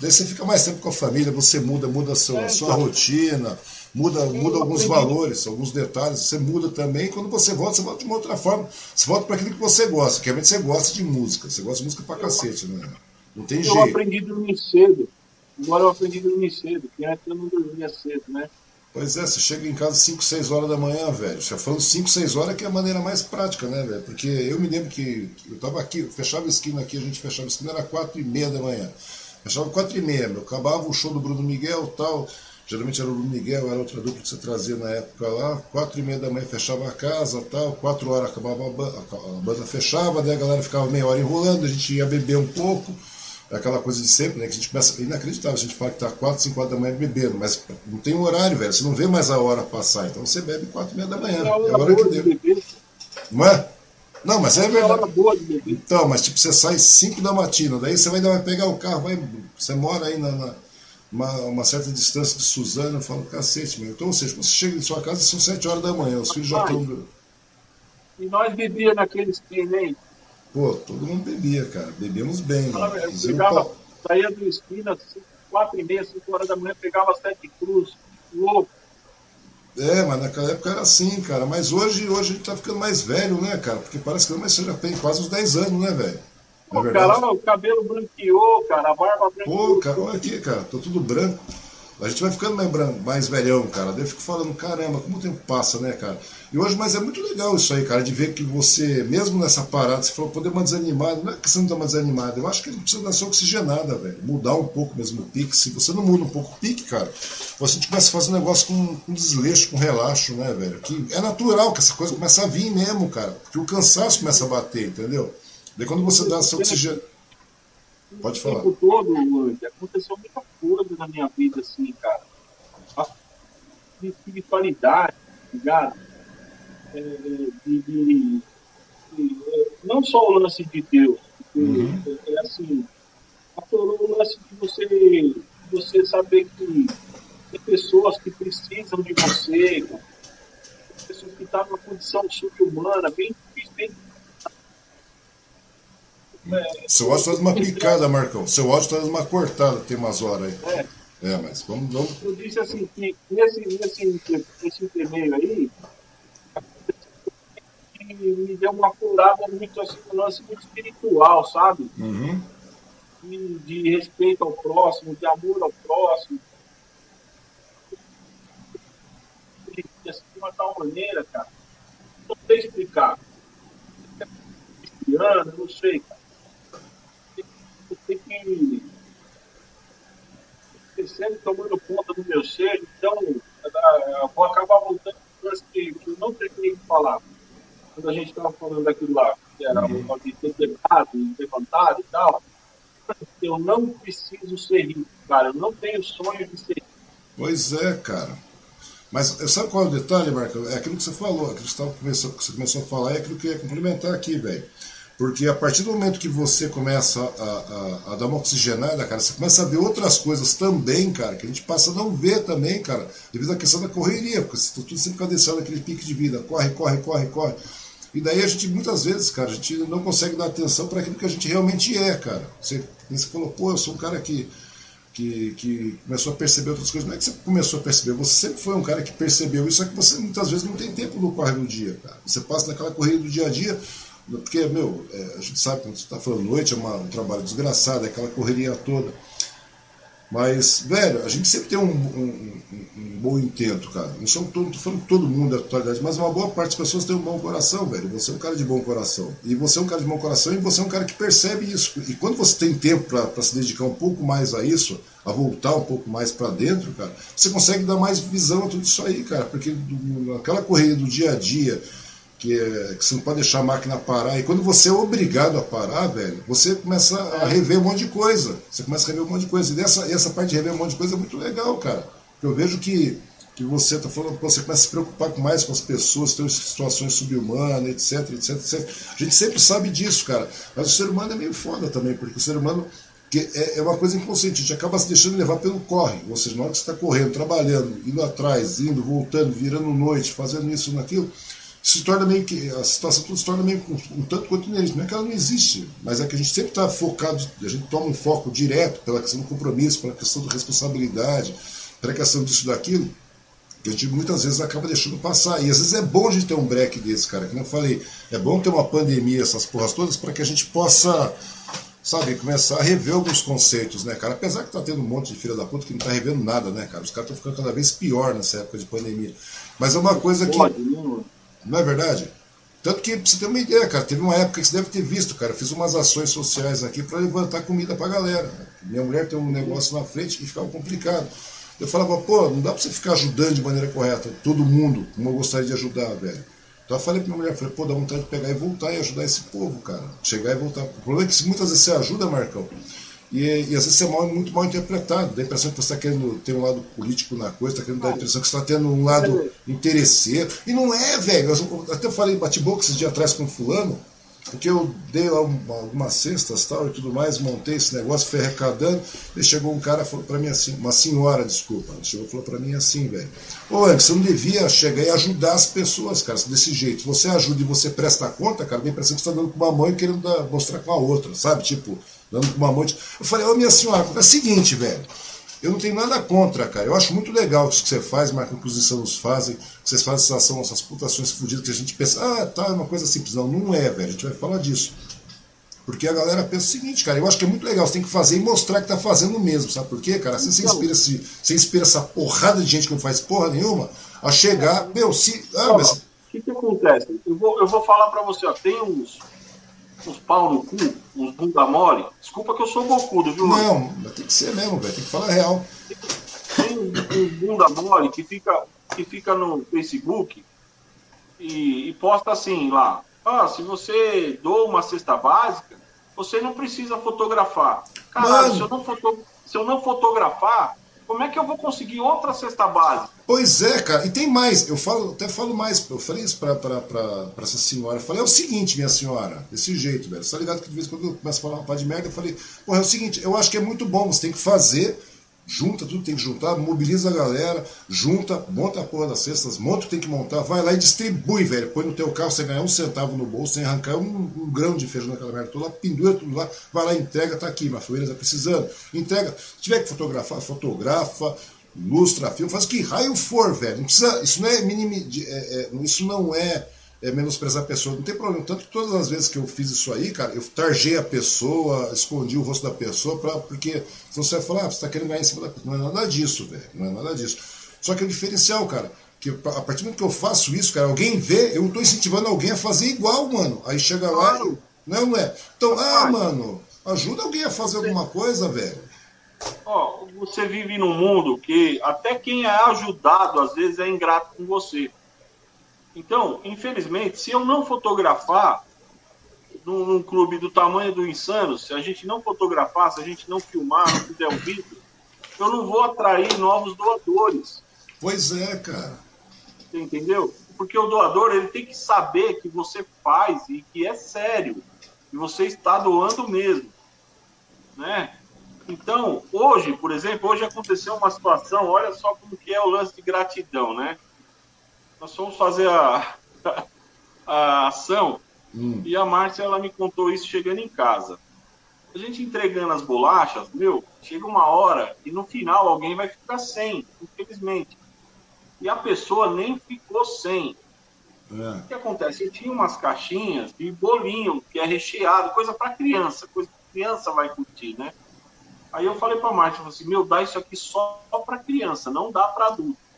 Daí você fica mais tempo com a família, você muda, muda a sua, é, sua então. rotina, muda, muda alguns valores, alguns detalhes, você muda também. Quando você volta, você volta de uma outra forma. Você volta para aquilo que você gosta, que realmente você gosta de música. Você gosta de música pra cacete, né? Não tem eu jeito. Eu aprendi a dormir cedo. Agora eu aprendi a dormir cedo, porque antes eu não dormia cedo, né? Pois é, você chega em casa 5, 6 horas da manhã, velho. Você falando 5, 6 horas que é a maneira mais prática, né, velho? Porque eu me lembro que eu tava aqui, fechava a esquina aqui, a gente fechava a esquina, era 4 e meia da manhã. Fechava quatro e meia, meu. Acabava o show do Bruno Miguel tal. Geralmente era o Bruno Miguel, era outra dupla que você trazia na época lá. Quatro e meia da manhã fechava a casa tal. Quatro horas acabava a banda, a banda fechava, daí a galera ficava meia hora enrolando, a gente ia beber um pouco. É aquela coisa de sempre, né? Que a gente começa. Inacreditável, a gente fala que tá 4, 5 horas da manhã bebendo, mas não tem um horário, velho. Você não vê mais a hora passar. Então você bebe 4 e meia da manhã. É a hora que deu. Não é? Não, mas é verdade. Então, mas tipo, você sai 5 da matina, daí você vai, vai pegar o carro, vai, você mora aí na, na uma, uma, certa distância de Suzano, eu falo, cacete, meu. Então, ou seja, você chega em sua casa, são 7 horas da manhã, os filhos já estão. E nós bebíamos naquele esquema aí. Pô, todo mundo bebia, cara. Bebíamos bem, mano. Eu pegava, saía do esquina, 4 e meia, 5 horas da manhã, pegava sete cruz, louco. É, mas naquela época era assim, cara. Mas hoje, hoje a gente tá ficando mais velho, né, cara? Porque parece que mas você já tem quase uns 10 anos, né, velho? Pô, é cara, o cabelo branqueou, cara, a barba branqueou. Pô, cara, olha aqui, cara, tô tudo branco. A gente vai ficando mais, branco, mais velhão, cara. Daí eu fico falando, caramba, como o tempo passa, né, cara? E hoje, mas é muito legal isso aí, cara, de ver que você, mesmo nessa parada, você falou, poder uma desanimada, não é que você não tá mais desanimado, eu acho que ele precisa dar sua oxigenada, velho. Mudar um pouco mesmo o pique. Se você não muda um pouco o pique, cara, você começa a fazer um negócio com, com desleixo, com relaxo, né, velho? Que é natural que essa coisa começa a vir mesmo, cara. Porque o cansaço começa a bater, entendeu? Daí quando você dá seu oxigênio. Pode falar. O tempo todo, aconteceu muita coisa na minha vida, assim, cara de espiritualidade, ligado? É, de, de, de, não só o lance de Deus, uhum. é, é, assim, o lance de você, você saber que tem pessoas que precisam de você, pessoas que estão numa condição subhumana, bem difícil, bem é, seu áudio está uma picada, Marcão. Seu áudio está uma cortada, tem umas horas aí. É. É, mas vamos, vamos. Eu disse assim, que nesse, nesse, nesse intermeio aí, me deu uma curada muito assim, um lance muito espiritual, sabe? Uhum. De, de, respeito ao próximo, de amor ao próximo. Assim, de uma tal maneira, cara. Não sei explicar. Cristiano, não sei, cara. Que crescendo, tomando conta do meu ser, então eu vou acabar voltando para que eu não terminei de falar. Quando a gente estava falando daquilo lá, que era uhum. de ter quebrado, levantado e tal, eu não preciso ser rico, cara, eu não tenho sonho de ser rico. Pois é, cara. Mas sabe qual é o detalhe, Marco? É aquilo que você falou, aquilo que você, começou, que você começou a falar, é aquilo que eu ia complementar aqui, velho. Porque a partir do momento que você começa a, a, a, dar uma oxigenada, cara, você começa a ver outras coisas também, cara, que a gente passa a não ver também, cara, devido à questão da correria, porque você está tudo sempre cadenciado naquele pique de vida, corre, corre, corre, corre. E daí a gente, muitas vezes, cara, a gente não consegue dar atenção para aquilo que a gente realmente é, cara. Você, você falou, pô, eu sou um cara que, que, que começou a perceber outras coisas. Não é que você começou a perceber, você sempre foi um cara que percebeu isso, só que você muitas vezes não tem tempo no corre do dia, cara. Você passa naquela correria do dia a dia, porque, meu, é, a gente sabe quando você está falando noite, é uma, um trabalho desgraçado, é aquela correria toda. Mas, velho, a gente sempre tem um, um, um, um bom intento, cara. Não são todo, falando todo mundo da atualidade, mas uma boa parte das pessoas tem um bom coração, velho. Você é um cara de bom coração. E você é um cara de bom coração e você é um cara que percebe isso. E quando você tem tempo para se dedicar um pouco mais a isso, a voltar um pouco mais para dentro, cara, você consegue dar mais visão a tudo isso aí, cara. Porque naquela correria do dia a dia, que, é, que você não pode deixar a máquina parar. E quando você é obrigado a parar, velho, você começa a rever um monte de coisa. Você começa a rever um monte de coisa. E dessa, essa parte de rever um monte de coisa é muito legal, cara. Eu vejo que, que você está falando, você começa a se preocupar mais com as pessoas, tem situações subhumanas, etc, etc, etc. A gente sempre sabe disso, cara. Mas o ser humano é meio foda também, porque o ser humano que é, é uma coisa inconsciente, a gente acaba se deixando levar pelo corre, ou seja, na hora que você está correndo, trabalhando, indo atrás, indo, voltando, virando noite, fazendo isso, naquilo, se torna meio que a situação tudo se torna meio um, um tanto quanto inerente. Não é que ela não existe, mas é que a gente sempre está focado, a gente toma um foco direto pela questão do compromisso, pela questão da responsabilidade, pela questão disso daquilo, que a gente muitas vezes acaba deixando passar. E às vezes é bom a gente ter um break desse, cara. Como eu falei, é bom ter uma pandemia, essas porras todas, para que a gente possa, sabe, começar a rever alguns conceitos, né, cara? Apesar que tá tendo um monte de filha da puta que não tá revendo nada, né, cara? Os caras estão ficando cada vez pior nessa época de pandemia. Mas é uma coisa que. Não. É verdade? Tanto que, pra você ter uma ideia, cara, teve uma época que você deve ter visto, cara, eu fiz umas ações sociais aqui para levantar comida pra galera. Minha mulher tem um negócio na frente e ficava complicado. Eu falava, pô, não dá pra você ficar ajudando de maneira correta todo mundo, como eu gostaria de ajudar, velho. Então eu falei pra minha mulher, falei, pô, dá vontade de pegar e voltar e ajudar esse povo, cara. Chegar e voltar. O problema é que muitas vezes você ajuda, Marcão, e, e às vezes você é mal, muito mal interpretado. Dá a impressão que você está querendo ter um lado político na coisa, está querendo dar a impressão que você está tendo um lado interesseiro. E não é, velho. Eu até falei, bati boca esses dias atrás com fulano, porque eu dei lá uma, algumas cestas tal e tudo mais, montei esse negócio, fui arrecadando, e chegou um cara falou para mim assim, uma senhora, desculpa, chegou falou para mim assim, velho, ô Andy, você não devia chegar e ajudar as pessoas, cara, desse jeito. Você ajuda e você presta conta, cara, dá a impressão que você está dando com uma mão e querendo dar, mostrar com a outra, sabe? Tipo, dando com uma monte. Eu falei, ô minha senhora, é o seguinte, velho. Eu não tenho nada contra, cara. Eu acho muito legal isso que você faz, Marco, que os insanos fazem, que vocês fazem essas, essas putações fodidas que a gente pensa, ah, tá, é uma coisa simples. Não, não é, velho. A gente vai falar disso. Porque a galera pensa o seguinte, cara, eu acho que é muito legal, você tem que fazer e mostrar que tá fazendo mesmo, sabe por quê, cara? Assim você, inspira, esse, você inspira essa porrada de gente que não faz porra nenhuma a chegar, meu, se. Ah, mas... O que, que acontece? Eu vou, eu vou falar pra você, ó, tem uns, uns pau no cu, uns bunda mole. Desculpa que eu sou bocudo, viu? Não, tem que ser mesmo, velho. Tem que falar real. Tem um, um bunda mole que fica, que fica no Facebook e, e posta assim lá. Ah, se você doa uma cesta básica, você não precisa fotografar. Caralho, se eu, não foto, se eu não fotografar, como é que eu vou conseguir outra cesta básica? Pois é, cara, e tem mais, eu falo, até falo mais, eu falei isso pra, pra, pra, pra essa senhora, eu falei, é o seguinte, minha senhora, desse jeito, velho, você tá ligado que de vez em quando eu começo a falar uma pá de merda, eu falei, porra, é o seguinte, eu acho que é muito bom, você tem que fazer junta tudo tem que juntar, mobiliza a galera, junta, monta a porra das cestas, monta o que tem que montar, vai lá e distribui, velho. Põe no teu carro, você ganhar um centavo no bolso, sem arrancar um, um grão de feijão naquela merda toda, pendura tudo lá, vai lá, entrega, tá aqui, minha família tá precisando. Entrega. Se tiver que fotografar, fotografa, lustra, filme, faz o que raio for, velho. Não precisa, isso não é mínimo, é, é, isso não é é, menosprezar a pessoa. Não tem problema. Tanto que todas as vezes que eu fiz isso aí, cara, eu targei a pessoa, escondi o rosto da pessoa, pra, porque você vai falar, ah, você está querendo ganhar em cima da pessoa. Não é nada disso, velho. Não é nada disso. Só que o diferencial, cara, que a partir do momento que eu faço isso, cara, alguém vê, eu estou incentivando alguém a fazer igual, mano. Aí chega lá, claro. não, não é? Então, ah, mano, ajuda alguém a fazer alguma coisa, velho. Ó, você vive num mundo que até quem é ajudado às vezes é ingrato com você. Então, infelizmente, se eu não fotografar num, num, clube do tamanho do Insano, se a gente não fotografar, se a gente não filmar, não fizer o vídeo, eu não vou atrair novos doadores. Pois é, cara. Você entendeu? Porque o doador ele tem que saber que você faz e que é sério, que você está doando mesmo, né? Então, hoje, por exemplo, hoje aconteceu uma situação, olha só como que é o lance de gratidão, né? Nós fomos fazer a, a ação hum. e a Márcia ela me contou isso chegando em casa. A gente entregando as bolachas, meu, chega uma hora e no final alguém vai ficar sem, infelizmente. E a pessoa nem ficou sem. É. O que acontece? Eu tinha umas caixinhas de bolinho que é recheado, coisa para criança, coisa que criança vai curtir, né? Aí eu falei para a Márcia, assim, meu, dá isso aqui só para criança, não dá para adulto.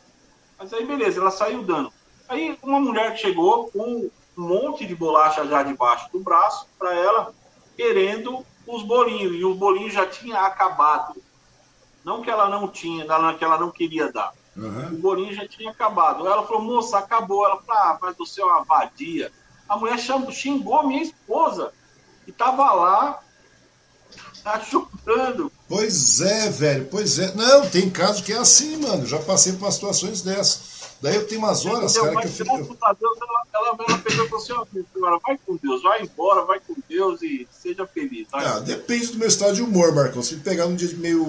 Mas aí, beleza, ela saiu dando. Aí, uma mulher chegou com um monte de bolacha já debaixo do braço para ela, querendo os bolinhos. E o bolinho já tinha acabado. Não que ela não tinha, que ela não queria dar. Uhum. O bolinho já tinha acabado. Ela falou, moça, acabou. Ela falou, ah, mas você é uma vadia. A mulher xingou minha esposa, que estava lá ajudando. Pois é, velho, pois é. Não, tem caso que é assim, mano. Já passei por situações dessas. Daí eu tenho umas horas, cara, que eu fico. A Deus, ela, ela, ela pegou e falou assim: ó, senhora, vai com Deus, vai embora, vai com Deus e seja feliz. Tá? Ah, depende do meu estado de humor, Marcão. Se pegar num dia de meio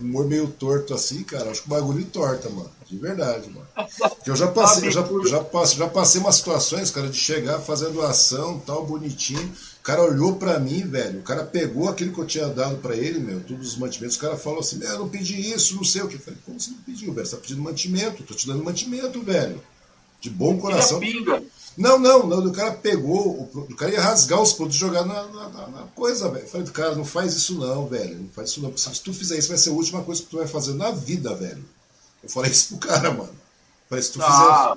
humor meio torto assim, cara, acho que o bagulho torta, mano. De verdade, mano. Porque eu já passei, (laughs) já, já, passei, já passei umas situações, cara, de chegar, fazer doação, tal, bonitinho cara olhou para mim, velho. O cara pegou aquilo que eu tinha dado para ele, meu, todos os mantimentos. O cara falou assim: Eu não pedi isso, não sei o que. Eu falei: Como você não pediu, velho? Você tá pedindo mantimento. Tô te dando mantimento, velho. De bom coração. Não, não, não. O cara pegou, o, cara ia rasgar os produtos e jogar na, na, na coisa, velho. Eu falei: Cara, não faz isso não, velho. Não faz isso não. Se tu fizer isso, vai ser a última coisa que tu vai fazer na vida, velho. Eu falei isso pro cara, mano. Falei: Se tu fizer. Ah,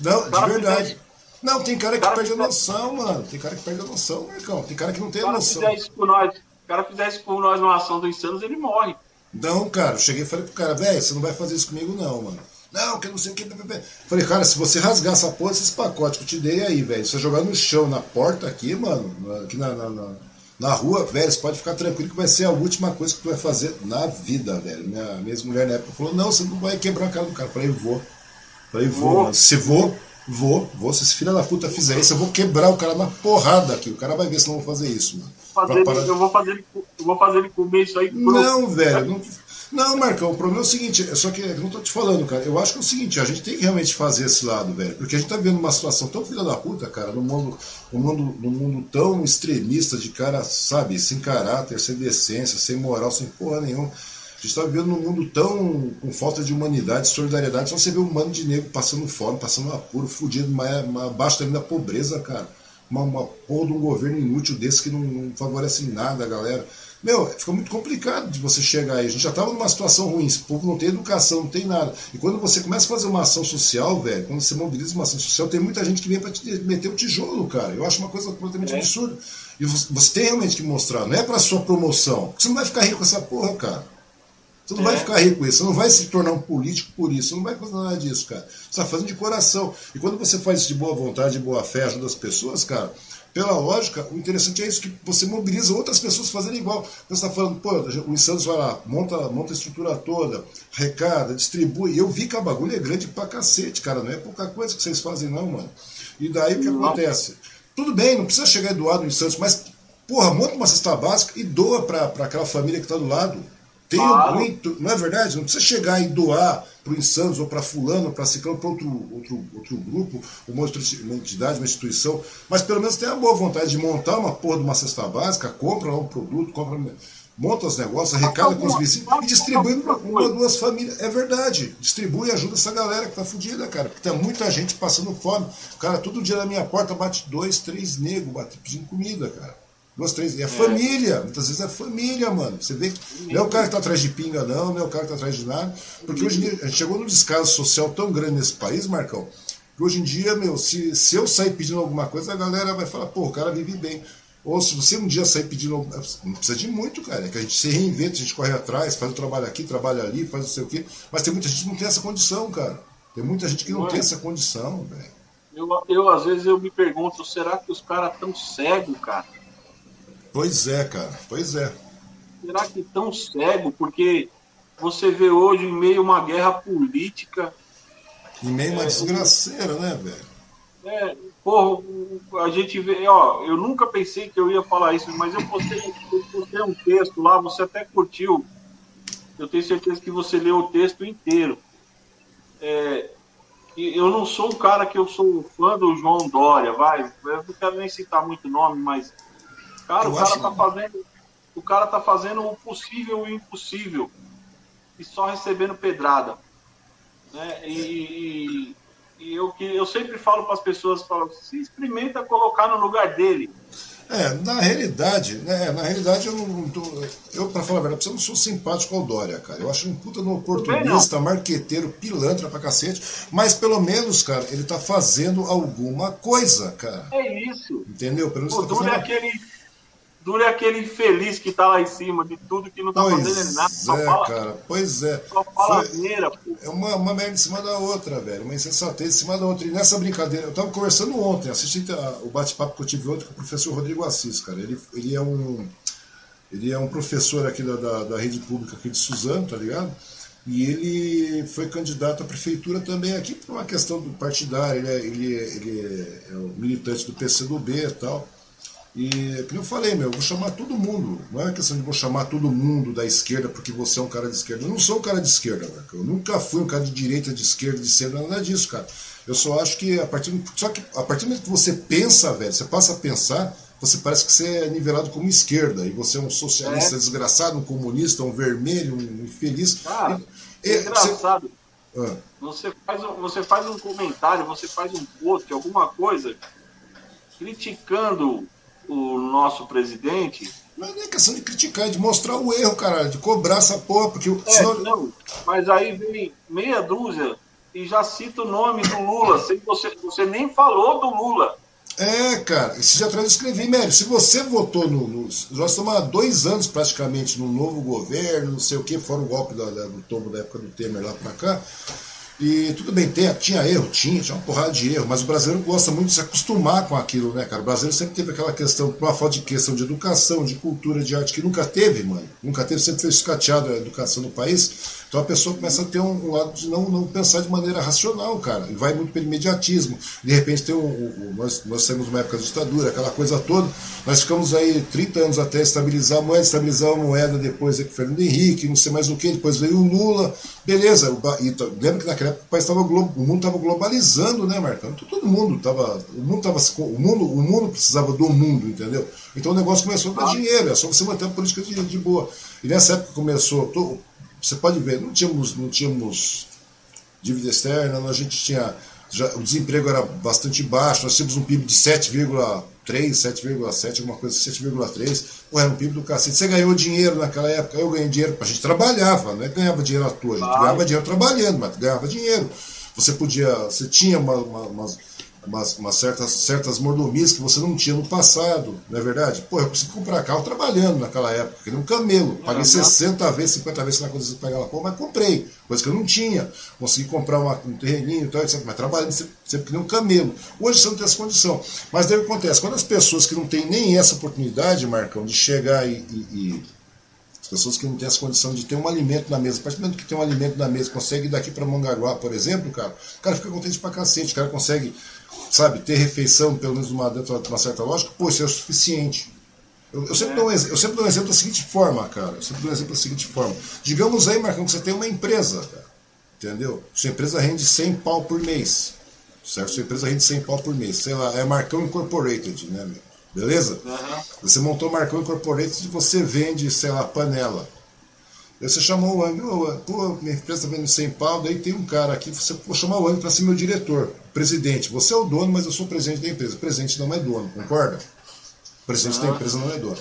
não, de verdade. Não, tem cara que cara perde a noção, mano. Tem cara que perde a noção, Marcão. Tem cara que não tem a noção. Fizer isso por nós, o cara fizer isso por nós numa ação do Insanos, ele morre. Não, cara, eu cheguei e falei pro cara, velho, você não vai fazer isso comigo, não, mano. Não, que eu não sei o que. Falei, cara, se você rasgar essa porra, esses pacotes que eu te dei aí, velho, se você jogar no chão, na porta aqui, mano, aqui na, na, na, na, rua, velho, você pode ficar tranquilo que vai ser a última coisa que tu vai fazer na vida, velho. Minha, minha mulher na época falou, não, você não vai quebrar a cara do cara. Falei, vou. Falei, vou, mano. Se vou, vou, vou. Se esse filho da puta fizer isso, eu vou quebrar o cara na porrada aqui. O cara vai ver se não vou fazer isso, mano. Fazer, eu, vou fazer, eu vou fazer ele comer isso aí. Não, velho, não não, Marcão, o problema é o seguinte, é só que eu não tô te falando, cara. Eu acho que é o seguinte, a gente tem que realmente fazer esse lado, velho. Porque a gente tá vendo uma situação tão filha da puta, cara, no mundo, no mundo, no mundo tão extremista de cara, sabe, sem caráter, sem decência, sem moral, sem porra nenhuma. A gente tá vivendo num mundo tão com falta de humanidade, solidariedade. Só você vê um mano de negro passando fome, passando apuro, fudido, abaixo também da pobreza, cara. Uma, uma porra de um governo inútil desse que não, não favorece em nada a galera. Meu, fica muito complicado de você chegar aí. A gente já estava numa situação ruim, esse povo não tem educação, não tem nada. E quando você começa a fazer uma ação social, velho, quando você mobiliza uma ação social, tem muita gente que vem para te meter o tijolo, cara. Eu acho uma coisa completamente é. absurda. E você tem realmente que mostrar, não é para sua promoção. Você não vai ficar rico com essa porra, cara. Você não é. vai ficar rico com isso, você não vai se tornar um político por isso, você não vai fazer nada disso, cara. Você está fazendo de coração. E quando você faz isso de boa vontade, de boa fé, ajuda as pessoas, cara, pela lógica, o interessante é isso, que você mobiliza outras pessoas fazendo igual. Você está falando, pô, o Santos vai lá, monta, monta a estrutura toda, recada, distribui. E eu vi que a bagulho é grande pra cacete, cara. Não é pouca coisa que vocês fazem, não, mano. E daí o que acontece? Tudo bem, não precisa chegar e doar no Santos, mas, porra, monta uma cesta básica e doa para aquela família que está do lado. Tem claro. muito, não é verdade? Não precisa chegar e doar para o Insanos ou para fulano, para ciclano, para outro, outro, outro grupo, uma, outra, uma entidade, uma instituição, mas pelo menos tem a boa vontade de montar uma porra de uma cesta básica, compra lá um produto, compra, monta os negócios, arrecada com os vizinhos e distribui para uma duas famílias. É verdade, distribui e ajuda essa galera que tá fudida, cara, porque tem muita gente passando fome. Cara, todo dia na minha porta bate dois, três negros pedindo comida, cara. Duas, três. E é, é, família. Muitas vezes é família, mano. Você vê que não é o cara que tá atrás de pinga, não, não é o cara que tá atrás de nada. Porque hoje em dia a gente chegou num descaso social tão grande nesse país, Marcão, que hoje em dia, meu, se, se eu sair pedindo alguma coisa, a galera vai falar, pô, o cara vive bem. Ou se você um dia sair pedindo. Não precisa de muito, cara. É que a gente se reinventa, a gente corre atrás, faz o trabalho aqui, trabalha ali, faz não sei o quê. Mas tem muita gente que não tem essa condição, cara. Tem muita gente que não, não tem é. essa condição, velho. Eu, eu, às vezes, eu me pergunto, será que os caras tão cegos, cara? Pois é, cara, pois é. Será que tão cego? Porque você vê hoje em meio a uma guerra política. Em meio a uma é, desgraceira, né, velho? É, porra, a gente vê, ó, eu nunca pensei que eu ia falar isso, mas eu postei, eu postei um texto lá, você até curtiu. Eu tenho certeza que você leu o texto inteiro. É, eu não sou um cara que eu sou fã do João Dória, vai. Eu não quero nem citar muito nome, mas Cara, o cara, tá fazendo, o cara tá fazendo o possível e o impossível. E só recebendo pedrada. Né? E, e eu, eu sempre falo para as pessoas, falo, se experimenta colocar no lugar dele. É, na realidade, né, na realidade eu não tô, eu para falar a verdade, eu não sou simpático ao Dória, cara. Eu acho um puta no oportunista, marqueteiro, pilantra pra cacete, mas pelo menos, cara, ele tá fazendo alguma coisa, cara. É isso. Entendeu? Pelo menos o tá fazendo... é aquele É aquele infeliz que tá lá em cima de tudo que não tá pois fazendo nada. Só é, fala, cara, pois é. Só fala Foi, pô. É uma, uma merda em cima da outra, velho. Uma insensatez em cima da outra. E nessa brincadeira, eu tava conversando ontem, assisti o bate-papo que eu tive ontem com o professor Rodrigo Assis, cara. Ele, ele é um. Ele é um professor aqui da, da, da rede pública aqui de Suzano, tá ligado? E ele foi candidato à prefeitura também aqui por uma questão do partidário. Ele é, ele é, ele é, é o militante do PCdoB e tal. E, como eu falei, meu, eu vou chamar todo mundo. Não é questão de vou chamar todo mundo da esquerda porque você é um cara de esquerda. Eu não sou um cara de esquerda, velho. Eu nunca fui um cara de direita, de esquerda, de centro, nada disso, cara. Eu só acho que a partir, só que a partir do momento que você pensa, velho, você passa a pensar, você parece que você é nivelado como esquerda. E você é um socialista é. desgraçado, um comunista, um vermelho, um infeliz. Cara, e, é engraçado. Você... Ah. Você, faz um, você faz um comentário, você faz um post, alguma coisa, criticando o nosso presidente. Mas não é questão de criticar, é de mostrar o erro, cara, de cobrar essa porra, porque é, senão... não, mas aí vem meia dúzia e já cita o nome do Lula, sem você, você nem falou do Lula. É, cara, dias atrás eu escrevi, Mério, se você votou no, no, Nós estamos há dois anos praticamente no novo governo, não sei o que, fora o golpe da, da, do tombo da época do Temer lá pra cá. E tudo bem, tem, tinha erro, tinha, tinha uma porrada de erro, mas o brasileiro gosta muito de se acostumar com aquilo, né, cara? O brasileiro sempre teve aquela questão, uma falta de questão de educação, de cultura, de arte, que nunca teve, mano. Nunca teve, sempre foi escateado a educação no país. Então a pessoa começa a ter um, um lado de não, não pensar de maneira racional, cara, e vai muito pelo imediatismo. De repente tem um, um, nós, nós temos uma época de ditadura, aquela coisa toda. Nós ficamos aí 30 anos até estabilizar a moeda, estabilizar a moeda depois é com o Fernando Henrique, não sei mais o que, depois veio o Lula, beleza. E, lembra que naquela época o, país tava, o mundo estava globalizando, né, Marcão? Todo mundo estava. O mundo tava, o mundo, o mundo precisava do mundo, entendeu? Então o negócio começou a dar dinheiro, é só você manter a política de, de boa. E nessa época começou. Tô, você pode ver, não tínhamos, não tínhamos dívida externa, a gente tinha. Já, o desemprego era bastante baixo, nós tínhamos um PIB de 7,3, 7,7, alguma coisa, 7,3. Pô, era um PIB do cacete. Você ganhou dinheiro naquela época, eu ganhei dinheiro, a gente trabalhava, não é ganhava dinheiro à toa, a gente ganhava dinheiro trabalhando, mas ganhava dinheiro. Você podia, você tinha uma, uma, umas, umas, umas, certas, certas mordomias que você não tinha no passado, não é verdade? Pô, eu consegui comprar carro trabalhando naquela época, que nem um camelo. Paguei 60 vezes, 50 vezes na coisa de pegar lá, pô, mas comprei, coisa que eu não tinha. Consegui comprar uma, um terreninho e tal, etc. Mas trabalhando sempre, sempre que nem um camelo. Hoje você não tem essa condição. Mas daí acontece, quando as pessoas que não têm nem essa oportunidade, Marcão, de chegar e, e, e as pessoas que não têm essa condição de ter um alimento na mesa, a partir do momento que tem um alimento na mesa, consegue ir daqui para Mongaguá, por exemplo, cara, o cara fica contente pra cacete, o cara consegue sabe, ter refeição, pelo menos uma, dentro de uma certa lógica, pô, isso é o suficiente. Eu, eu, sempre dou um, eu sempre dou um exemplo da seguinte forma, cara. Eu sempre dou um exemplo da seguinte forma. Digamos aí, Marcão, que você tem uma empresa, cara, entendeu? Sua empresa rende 100 pau por mês. Certo? Sua empresa rende 100 pau por mês. Sei lá, é Marcão Incorporated, né, meu? Beleza? Uhum. Você montou Marcão Incorporated e você vende, sei lá, panela. Aí você chamou o Ang, oh, pô, minha empresa está vendendo 100 pau, daí tem um cara aqui, você vou chamar o Ang para ser meu diretor, presidente. Você é o dono, mas eu sou o presidente da empresa. Presidente não é dono, concorda? Presidente ah. da empresa não é dono.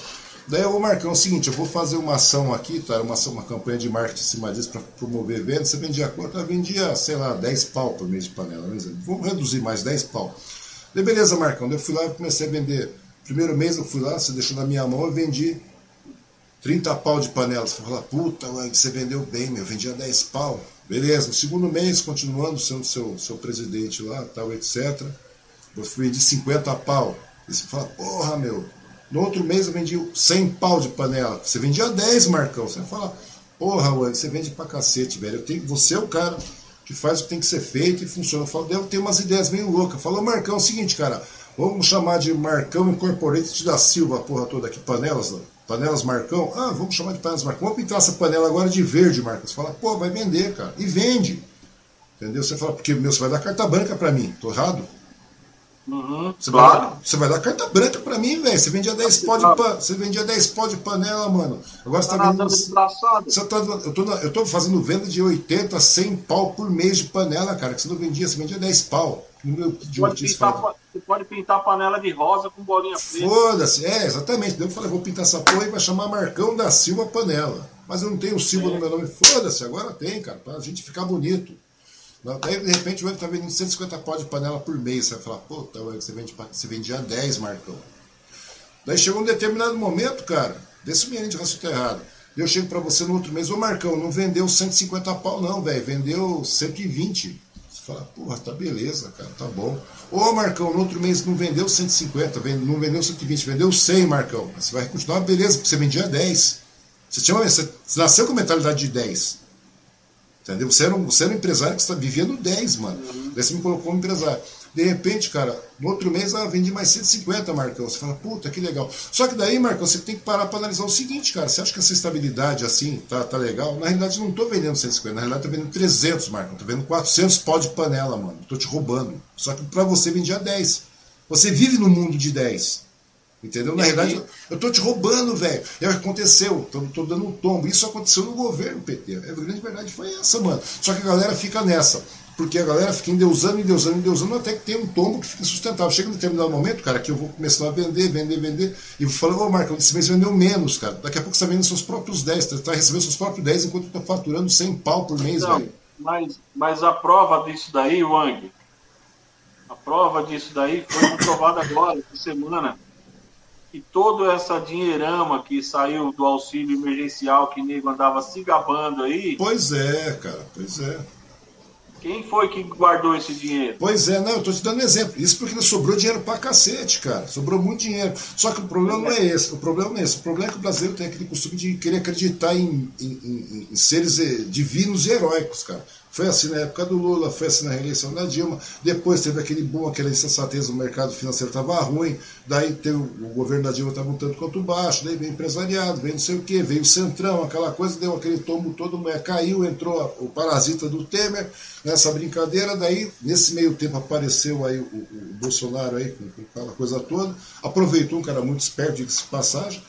Daí eu vou marcar o seguinte, eu vou fazer uma ação aqui, tá? Uma, ação, uma campanha de marketing em cima disso para promover vendas. Você vendia quanto? Eu vendia, sei lá, 10 pau por mês de panela. Vamos reduzir mais 10 pau. Daí beleza, Marcão. Daí eu fui lá e comecei a vender. Primeiro mês eu fui lá, você deixou na minha mão, eu vendi 30 pau de panela. Você fala, puta, você vendeu bem, meu, vendia 10 pau. Beleza, no segundo mês, continuando sendo seu, seu presidente lá, tal, etc. Eu fui de 50 pau. E você fala, porra, meu. No outro mês eu vendi 100 pau de panela. Você vendia 10, Marcão. Você fala, porra, ué, você vende pra cacete, velho. Eu tenho, você é o cara que faz o que tem que ser feito e funciona. Eu falo, devo ter umas ideias meio loucas. Falou, Marcão, é o seguinte, cara, vamos chamar de Marcão Incorporated da Silva, a porra toda aqui, panelas, Panelas Marcão? Ah, vamos chamar de panelas Marcão. Vamos pintar essa panela agora de verde, Marcão. Você fala, pô, vai vender, cara. E vende. Entendeu? Você fala, porque meu, você vai dar carta branca para mim. Tô errado? Uhum, você, claro. vai, você vai dar carta branca para mim, velho. Você vendia 10 pó de pan, você vendia 10 pó de panela, mano. Agora você tá, tá vendendo. Você tá, eu, tô, eu tô fazendo venda de 80, 100 pau por mês de panela, cara. Que você não vendia, você vendia 10 pau. Meu pode pintar, você pode pintar a panela de rosa com bolinha preta. Foda-se, é, exatamente. Eu falei, vou pintar essa porra e vai chamar Marcão da Silva Panela. Mas eu não tenho Silva é. no meu nome. Foda-se, agora tem, cara, pra gente ficar bonito. Daí, de repente, o Wang tá vendendo 150 pó de panela por mês. Você vai falar, puta, você, vende, você vendia 10, Marcão. Daí chegou um determinado momento, cara, desse menino de raciocínio errado. Eu chego para você no outro mês, ô Marcão, não vendeu 150 pau, não, velho, vendeu 120. Você fala, porra, tá beleza, cara, tá bom. Ô Marcão, no outro mês não vendeu 150, não vendeu 120, vendeu 100, Marcão. Você vai continuar, beleza, porque você vendia 10. Você, tinha, você nasceu com mentalidade de 10. Entendeu? Você era um, você era um empresário que está vivendo 10, mano. Uhum. Daí você me colocou como empresário. De repente, cara, no outro mês, ah, vendi mais 150, Marcão. Você fala, puta, que legal. Só que daí, Marcão, você tem que parar para analisar o seguinte, cara. Você acha que essa estabilidade assim tá, tá legal? Na realidade, não tô vendendo 150. Na realidade, tô vendendo 300, Marcão. Tô vendendo 400 pó de panela, mano. Tô te roubando. Só que para você vendia 10. Você vive no mundo de 10. Entendeu? Na realidade, eu estou te roubando, velho. É o que aconteceu. Estou dando um tombo. Isso aconteceu no governo PT. A grande verdade foi essa, mano. Só que a galera fica nessa. Porque a galera fica endeusando, endeusando, endeusando, até que tem um tombo que fica sustentável. Chega um determinado momento, cara, que eu vou começar a vender, vender, vender. E vou falar, ô Marco, esse mês vendeu menos, cara. Daqui a pouco você está vendendo seus próprios 10. Você está recebendo seus próprios 10 enquanto está faturando 100 pau por mês, velho. Mas, mas a prova disso daí, Wang, a prova disso daí foi comprovada agora, essa semana, que toda essa dinheirama que saiu do auxílio emergencial que nego andava se gabando aí. Pois é, cara, pois é. Quem foi que guardou esse dinheiro? Pois é, não, eu tô te dando um exemplo. Isso porque sobrou dinheiro pra cacete, cara. Sobrou muito dinheiro. Só que o problema não é esse. O problema é esse. O problema é que o brasileiro tem aquele costume de querer acreditar em, em, em, em seres eh, divinos e heróicos, cara. Foi assim na época do Lula, foi assim na reeleição da Dilma. Depois teve aquele boom, aquela insensatez, o mercado financeiro estava ruim. Daí teve, o governo da Dilma estava um tanto quanto baixo. Daí veio empresariado, veio não sei o quê, veio o Centrão, aquela coisa, deu aquele tombo todo, caiu, entrou o parasita do Temer nessa brincadeira. Daí, nesse meio tempo, apareceu aí o, o Bolsonaro aí com, com aquela coisa toda. Aproveitou um cara muito esperto, diga-se passagem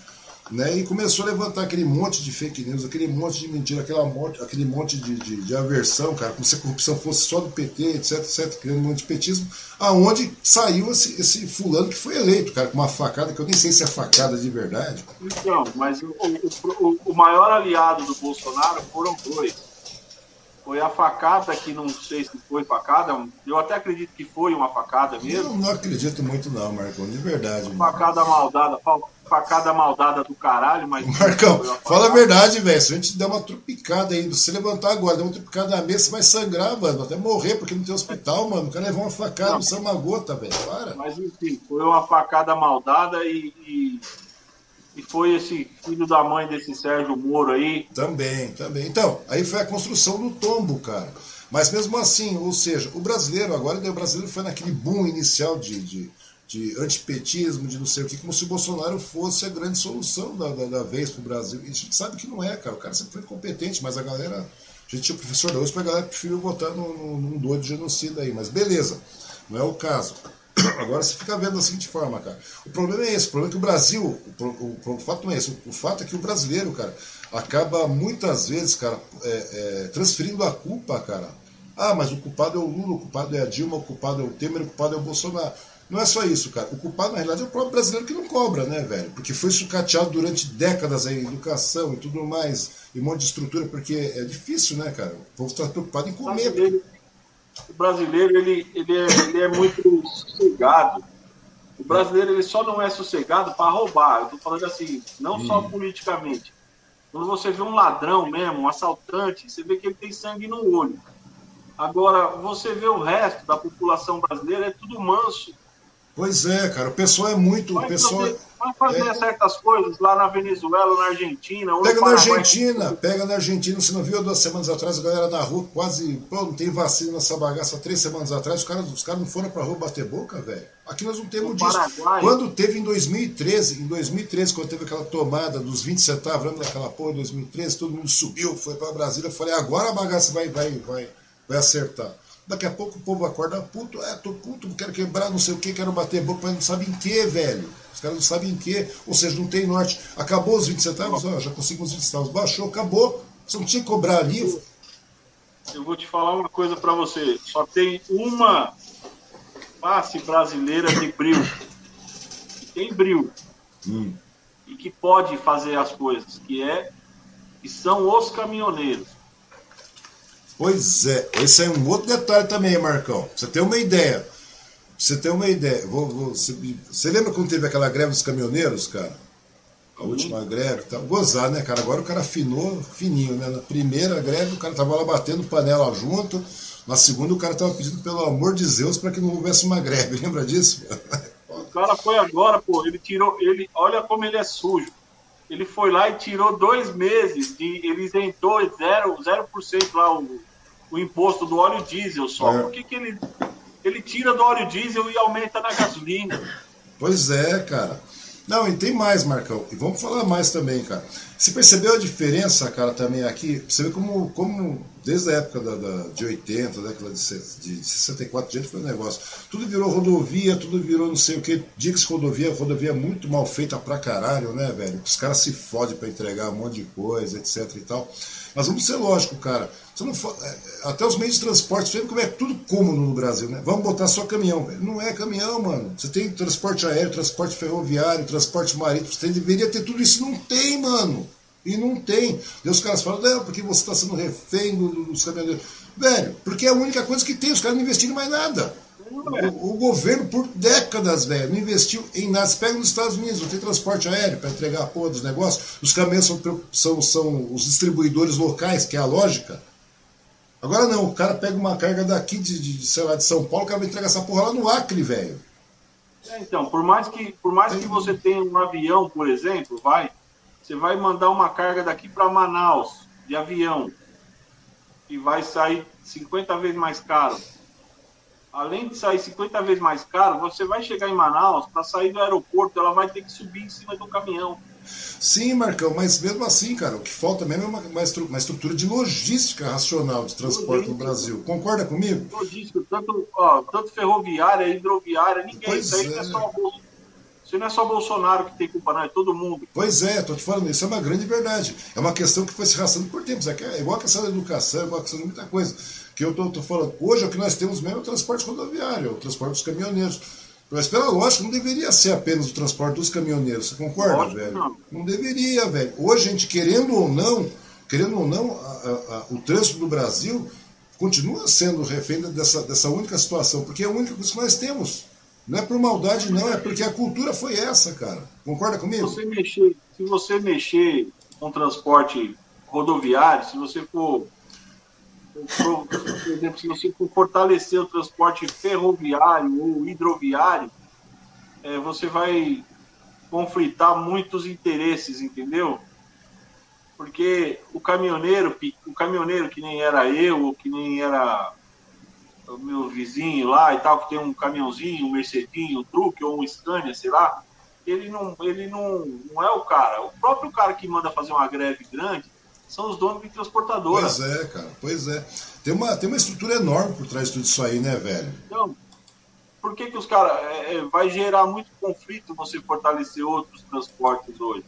né, e começou a levantar aquele monte de fake news, aquele monte de mentira, aquela monte, aquele monte de, de, de, aversão, cara, como se a corrupção fosse só do PT, etc, etc, criando um monte de petismo, aonde saiu esse, esse fulano que foi eleito, cara, com uma facada, que eu nem sei se é facada de verdade. Então, mas o, o, o maior aliado do Bolsonaro foram dois foi a facada que não sei se foi facada, eu até acredito que foi uma facada mesmo. Eu não acredito muito não, Marcão, de verdade. Facada maldada, facada maldada do caralho, mas... Marcão, fala a verdade, velho, se a gente der uma trupicada aí, se levantar agora, der uma trupicada na mesa, você vai sangrar, mano, até morrer, porque não tem hospital, mano, o cara levou uma facada, não, uma gota, velho, para. Mas enfim, foi uma facada maldada e... e e foi esse filho da mãe desse Sérgio Moro aí. Também, também. Então, aí foi a construção do tombo, cara. Mas mesmo assim, ou seja, o brasileiro agora, o brasileiro foi naquele boom inicial de, de, de antipetismo, de não sei o que, como se o Bolsonaro fosse a grande solução da, da, da vez para o Brasil. E a gente sabe que não é, cara. O cara sempre foi competente, mas a galera. A gente tinha o professor da USP, a galera preferiu votar num, num doido genocida aí. Mas beleza, não é o caso. (clears throat) Agora você fica vendo da seguinte forma, cara. O problema é esse, o problema é que o Brasil, o, o, o fato não é esse, o, o, fato é que o brasileiro, cara, acaba muitas vezes, cara, é, é, transferindo a culpa, cara. Ah, mas o culpado é o Lula, o culpado é a Dilma, o culpado é o Temer, o culpado é o Bolsonaro. Não é só isso, cara. O culpado, na realidade, é o próprio brasileiro que não cobra, né, velho? Porque foi sucateado durante décadas aí, educação e tudo mais, e um monte de estrutura, porque é difícil, né, cara? O povo está preocupado em comer o brasileiro ele, ele, é, ele é muito sossegado. O brasileiro ele só não é sossegado para roubar. Eu estou falando assim, não hum. só politicamente. Quando você vê um ladrão mesmo, um assaltante, você vê que ele tem sangue no olho. Agora, você vê o resto da população brasileira, é tudo manso. Pois é, cara. O pessoal é muito. Vai pessoal... fazer, vai fazer é... certas coisas lá na Venezuela, na Argentina. pega na Argentina, pega na Argentina. Você não viu duas semanas atrás a galera na rua quase. Pô, não tem vacina nessa bagaça três semanas atrás. Os caras, os caras não foram pra rua bater boca, velho. Aqui nós não temos disso. Paraguai. Quando teve em 2013, em 2013, quando teve aquela tomada dos 20 centavos, lembra daquela porra em 2013, todo mundo subiu, foi para Brasília. Eu falei, agora a bagaça vai, vai, vai, vai acertar. Daqui a pouco o povo acorda puto, é, tô puto, quero quebrar não sei o que, quero bater boca, mas não sabe em que, velho. Os caras não sabem em que, ou seja, não tem norte. Acabou os 20 centavos, ó, já consigo os 20 centavos, baixou, acabou. Você não tinha que cobrar ali. Eu vou te falar uma coisa para você. Só tem uma face brasileira de bril. Que tem bril. Hum. E que pode fazer as coisas, que é que são os caminhoneiros. Pois é, esse é um outro detalhe também, Marcão. Você tem uma ideia. Você tem uma ideia. Vou, vou, você, você, lembra quando teve aquela greve dos caminhoneiros, cara? A última uhum. greve, tá? Gozar, né, cara? Agora o cara afinou fininho, né? Na primeira greve o cara tava lá batendo panela junto. Na segunda o cara tava pedindo, pelo amor de Deus, para que não houvesse uma greve. (laughs) Lembra disso? O cara foi agora, pô. Ele tirou. Ele, olha como ele é sujo ele foi lá e tirou dois meses, de, ele isentou 0%, 0 lá o, o imposto do óleo diesel só. É. Por que, que ele, ele tira do óleo diesel e aumenta na gasolina? Pois é, cara. Não, e tem mais, Marcão. E vamos falar mais também, cara. Você percebeu a diferença, cara, também aqui? Você vê como, como desde a época da, da de 80, década de, de 64, gente, foi um negócio. Tudo virou rodovia, tudo virou não sei o que. Diga-se rodovia, rodovia é muito mal feita pra caralho, né, velho? Os caras se fodem pra entregar um monte de coisa, etc e tal. Mas vamos ser lógico, cara. Você não for, é, até os meios de transporte, você como é tudo cômodo no Brasil, né? Vamos botar só caminhão. Não é caminhão, mano. Você tem transporte aéreo, transporte ferroviário, transporte marítimo. Você deveria ter tudo isso. Não tem, mano. E não tem. E os caras falam, não, porque você está sendo refém dos caminhoneiros. Velho, porque é a única coisa que tem, os caras não investiram mais nada. O, o, governo, por décadas, velho, não investiu em nada. Você pega nos Estados Unidos, não tem transporte aéreo para entregar a porra dos negócios. Os caminhões são, são, são os distribuidores locais, que é a lógica. Agora não, o cara pega uma carga daqui de, de, sei lá, de São Paulo, o cara vai entregar essa porra lá no Acre, velho. É, então, por mais que, por mais que você tenha um avião, por exemplo, vai, você vai mandar uma carga daqui para Manaus de avião e vai sair 50 vezes mais caro. Além de sair 50 vezes mais caro, você vai chegar em Manaus, para sair do aeroporto, ela vai ter que subir em cima do caminhão. Sim, Marcão, mas mesmo assim, cara, o que falta mesmo é uma, uma, estrutura de logística racional de transporte logística. no Brasil. Concorda comigo? Logística, tanto, ó, tanto ferroviária, hidroviária, ninguém. Pois isso aí é. não é só isso não é só Bolsonaro que tem culpa, não, é todo mundo. Pois é, estou te falando, isso é uma grande verdade. É uma questão que foi se arrastando por tempos. É, é igual a questão da educação, é igual a questão de muita coisa. Que eu estou falando, hoje o que nós temos mesmo é o transporte rodoviário, é o transporte dos caminhoneiros. Mas pela lógica, não deveria ser apenas o transporte dos caminhoneiros. Você concorda, Lógico, velho? Não. não deveria, velho. Hoje, a gente, querendo ou não, querendo ou não, a, a, a, o trânsito do Brasil continua sendo refém dessa, dessa única situação, porque é a única coisa que nós temos. Não é por maldade, não, é porque a cultura foi essa, cara. Concorda comigo? Se você mexer, se você mexer com transporte rodoviário, se você for por exemplo, se você for fortalecer o transporte ferroviário ou hidroviário, é, você vai conflitar muitos interesses, entendeu? Porque o caminhoneiro, o caminhoneiro que nem era eu, ou que nem era o meu vizinho lá e tal, que tem um caminhãozinho, um Mercedinho, um truque ou um Scania, sei lá, ele não, ele não, não é o cara. O próprio cara que manda fazer uma greve grande, são os donos de transportadora. Pois é, cara, pois é. Tem uma, tem uma estrutura enorme por trás de tudo isso aí, né, velho? Então, por que, que os caras. É, é, vai gerar muito conflito você fortalecer outros transportes hoje?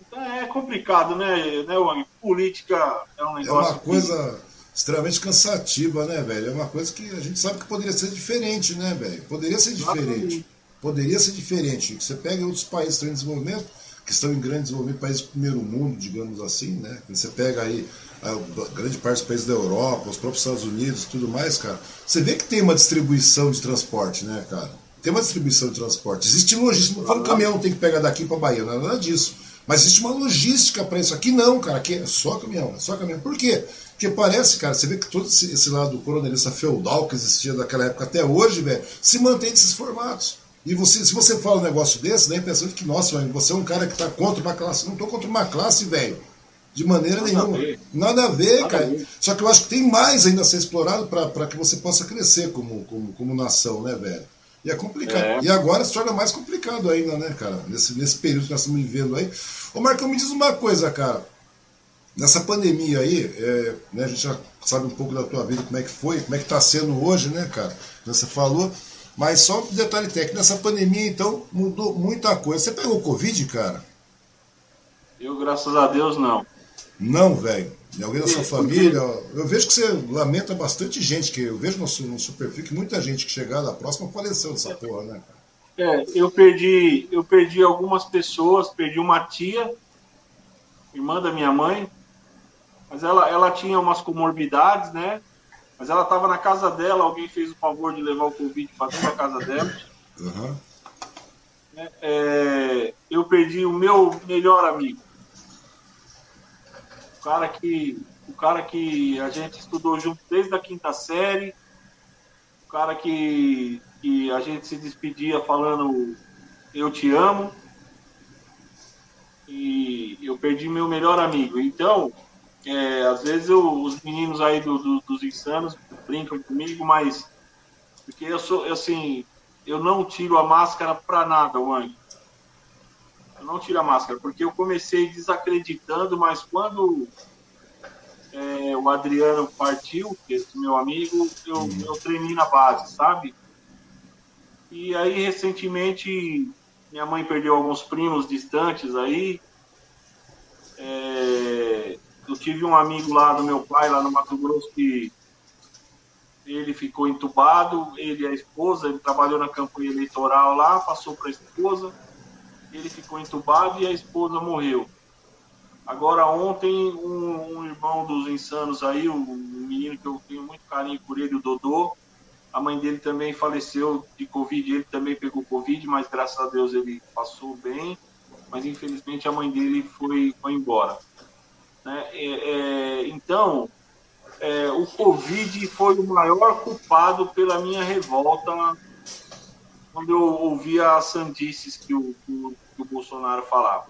Então é complicado, né, né Wang? Política é um negócio. É uma coisa que... extremamente cansativa, né, velho? É uma coisa que a gente sabe que poderia ser diferente, né, velho? Poderia ser diferente. Poderia ser diferente. Você pega outros países que estão em desenvolvimento que estão em grande desenvolvimento, países do primeiro mundo, digamos assim, né? Você pega aí a grande parte dos países da Europa, os próprios Estados Unidos tudo mais, cara, você vê que tem uma distribuição de transporte, né, cara? Tem uma distribuição de transporte. Existe logística. Não falo que o caminhão tem que pegar daqui para Bahia, não é nada disso. Mas existe uma logística para isso. Aqui não, cara. Aqui é só caminhão, é só caminhão. Por quê? Porque parece, cara, você vê que todo esse, esse lado coronelista feudal que existia daquela época até hoje, velho, se mantém desses formatos. E você, se você fala um negócio desse, dá a impressão de que, nossa, você é um cara que está contra uma classe. Não estou contra uma classe, velho. De maneira Nada nenhuma. A Nada a ver, Nada cara. A ver. Só que eu acho que tem mais ainda a ser explorado para que você possa crescer como, como, como nação, né, velho? E é complicado. É. E agora se torna mais complicado ainda, né, cara? Nesse, nesse período que nós estamos vivendo aí. Ô, Marcão, me diz uma coisa, cara. Nessa pandemia aí, é, né, a gente já sabe um pouco da tua vida, como é que foi, como é que está sendo hoje, né, cara? Você falou. Mas só um detalhe técnico, nessa pandemia, então, mudou muita coisa. Você pegou Covid, cara? Eu, graças a Deus, não. Não, velho. Alguém da sua família? Eu vejo que você lamenta bastante gente, que eu vejo no, no que muita gente que chegar da próxima faleceu dessa porra, né? É, eu perdi, eu perdi algumas pessoas, perdi uma tia, irmã da minha mãe, mas ela, ela tinha umas comorbidades, né? Mas ela estava na casa dela, alguém fez o favor de levar o Covid para dentro da casa dela. Uhum. É, eu perdi o meu melhor amigo. O cara que, o cara que a gente estudou junto desde a quinta série. O cara que, que a gente se despedia falando eu te amo. E eu perdi meu melhor amigo. Então, é, às vezes eu, os meninos aí do, do, dos insanos brincam comigo, mas porque eu sou assim, eu não tiro a máscara para nada, Wang. Eu não tiro a máscara, porque eu comecei desacreditando, mas quando é, o Adriano partiu, esse meu amigo, eu, uhum. eu treinei na base, sabe? E aí, recentemente, minha mãe perdeu alguns primos distantes aí. É, eu tive um amigo lá do meu pai, lá no Mato Grosso, que ele ficou entubado, ele e a esposa, ele trabalhou na campanha eleitoral lá, passou para a esposa, ele ficou entubado e a esposa morreu. Agora ontem um, um irmão dos insanos aí, um menino que eu tenho muito carinho por ele, o Dodô. A mãe dele também faleceu de Covid, ele também pegou Covid, mas graças a Deus ele passou bem. Mas infelizmente a mãe dele foi, foi embora. Né? É, é, então, é, o Covid foi o maior culpado pela minha revolta quando eu ouvia as sandices que o, que que o Bolsonaro falava.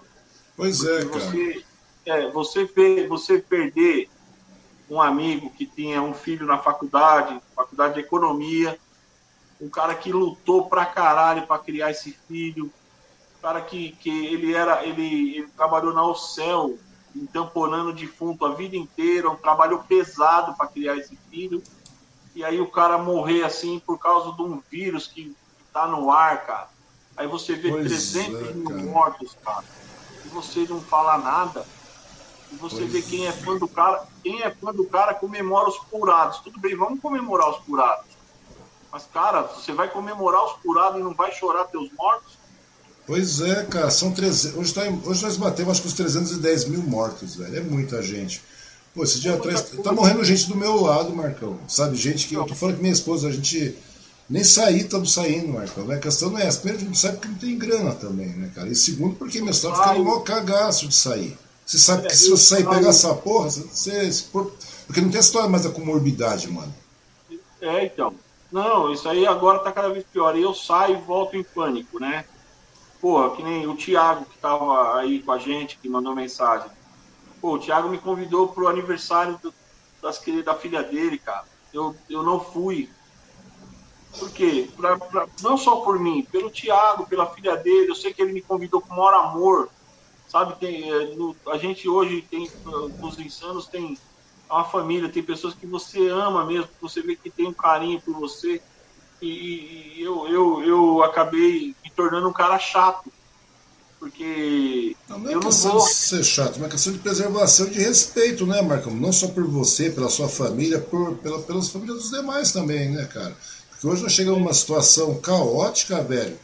Pois é, cara. Você, é, você, você perder um amigo que tinha um filho na faculdade, faculdade de economia, um cara que lutou pra caralho para criar esse filho, um cara que, que ele era, ele, ele trabalhou na Ocel, entamponando defunto a vida inteira, um trabalho pesado para criar esse filho, e aí o cara morrer assim por causa de um vírus que, está no ar, cara. Aí você vê pois 300 é, mil mortos, cara, e você não fala nada e você pois vê quem é fã do cara, quem é fã do cara comemora os curados. Tudo bem, vamos comemorar os curados. Mas, cara, você vai comemorar os curados e não vai chorar teus mortos? Pois é, cara, são 300. Hoje, tá, hoje nós batemos acho que os 310 mil mortos, velho. É muita gente. Pô, esse dia é atrás. Tá morrendo gente do meu lado, Marcão. Sabe, gente que. Eu tô falando que minha esposa, a gente. Nem sair estamos saindo, Marcão. Né? A questão não é essa. Primeiro, a gente não sabe porque não tem grana também, né, cara? E segundo, porque minha história fica maior cagaço de sair. Você sabe que se você sair pegar essa porra, você, você, porque não tem história mais da comorbidade, mano. É, então. Não, isso aí agora tá cada vez pior. E eu saio e volto em pânico, né? Porra, que nem o Thiago que tava aí com a gente, que mandou mensagem. Pô, o Thiago me convidou pro aniversário do, das, da filha dele, cara. Eu, eu não fui. Por quê? Pra, pra, não só por mim, pelo Thiago, pela filha dele. Eu sei que ele me convidou com o maior amor sabe? Tem, é, no, a gente hoje tem, nos insanos, tem uma família, tem pessoas que você ama mesmo, que você vê que tem um carinho por você. E, e eu, eu, eu acabei tornando um cara chato. Porque não, não é eu não vou ser chato, é uma questão de preservação e de respeito, né, Marcão? Não só por você, pela sua família, por, pela, pelas famílias dos demais também, né, cara? Porque hoje nós chegamos numa situação caótica, velho,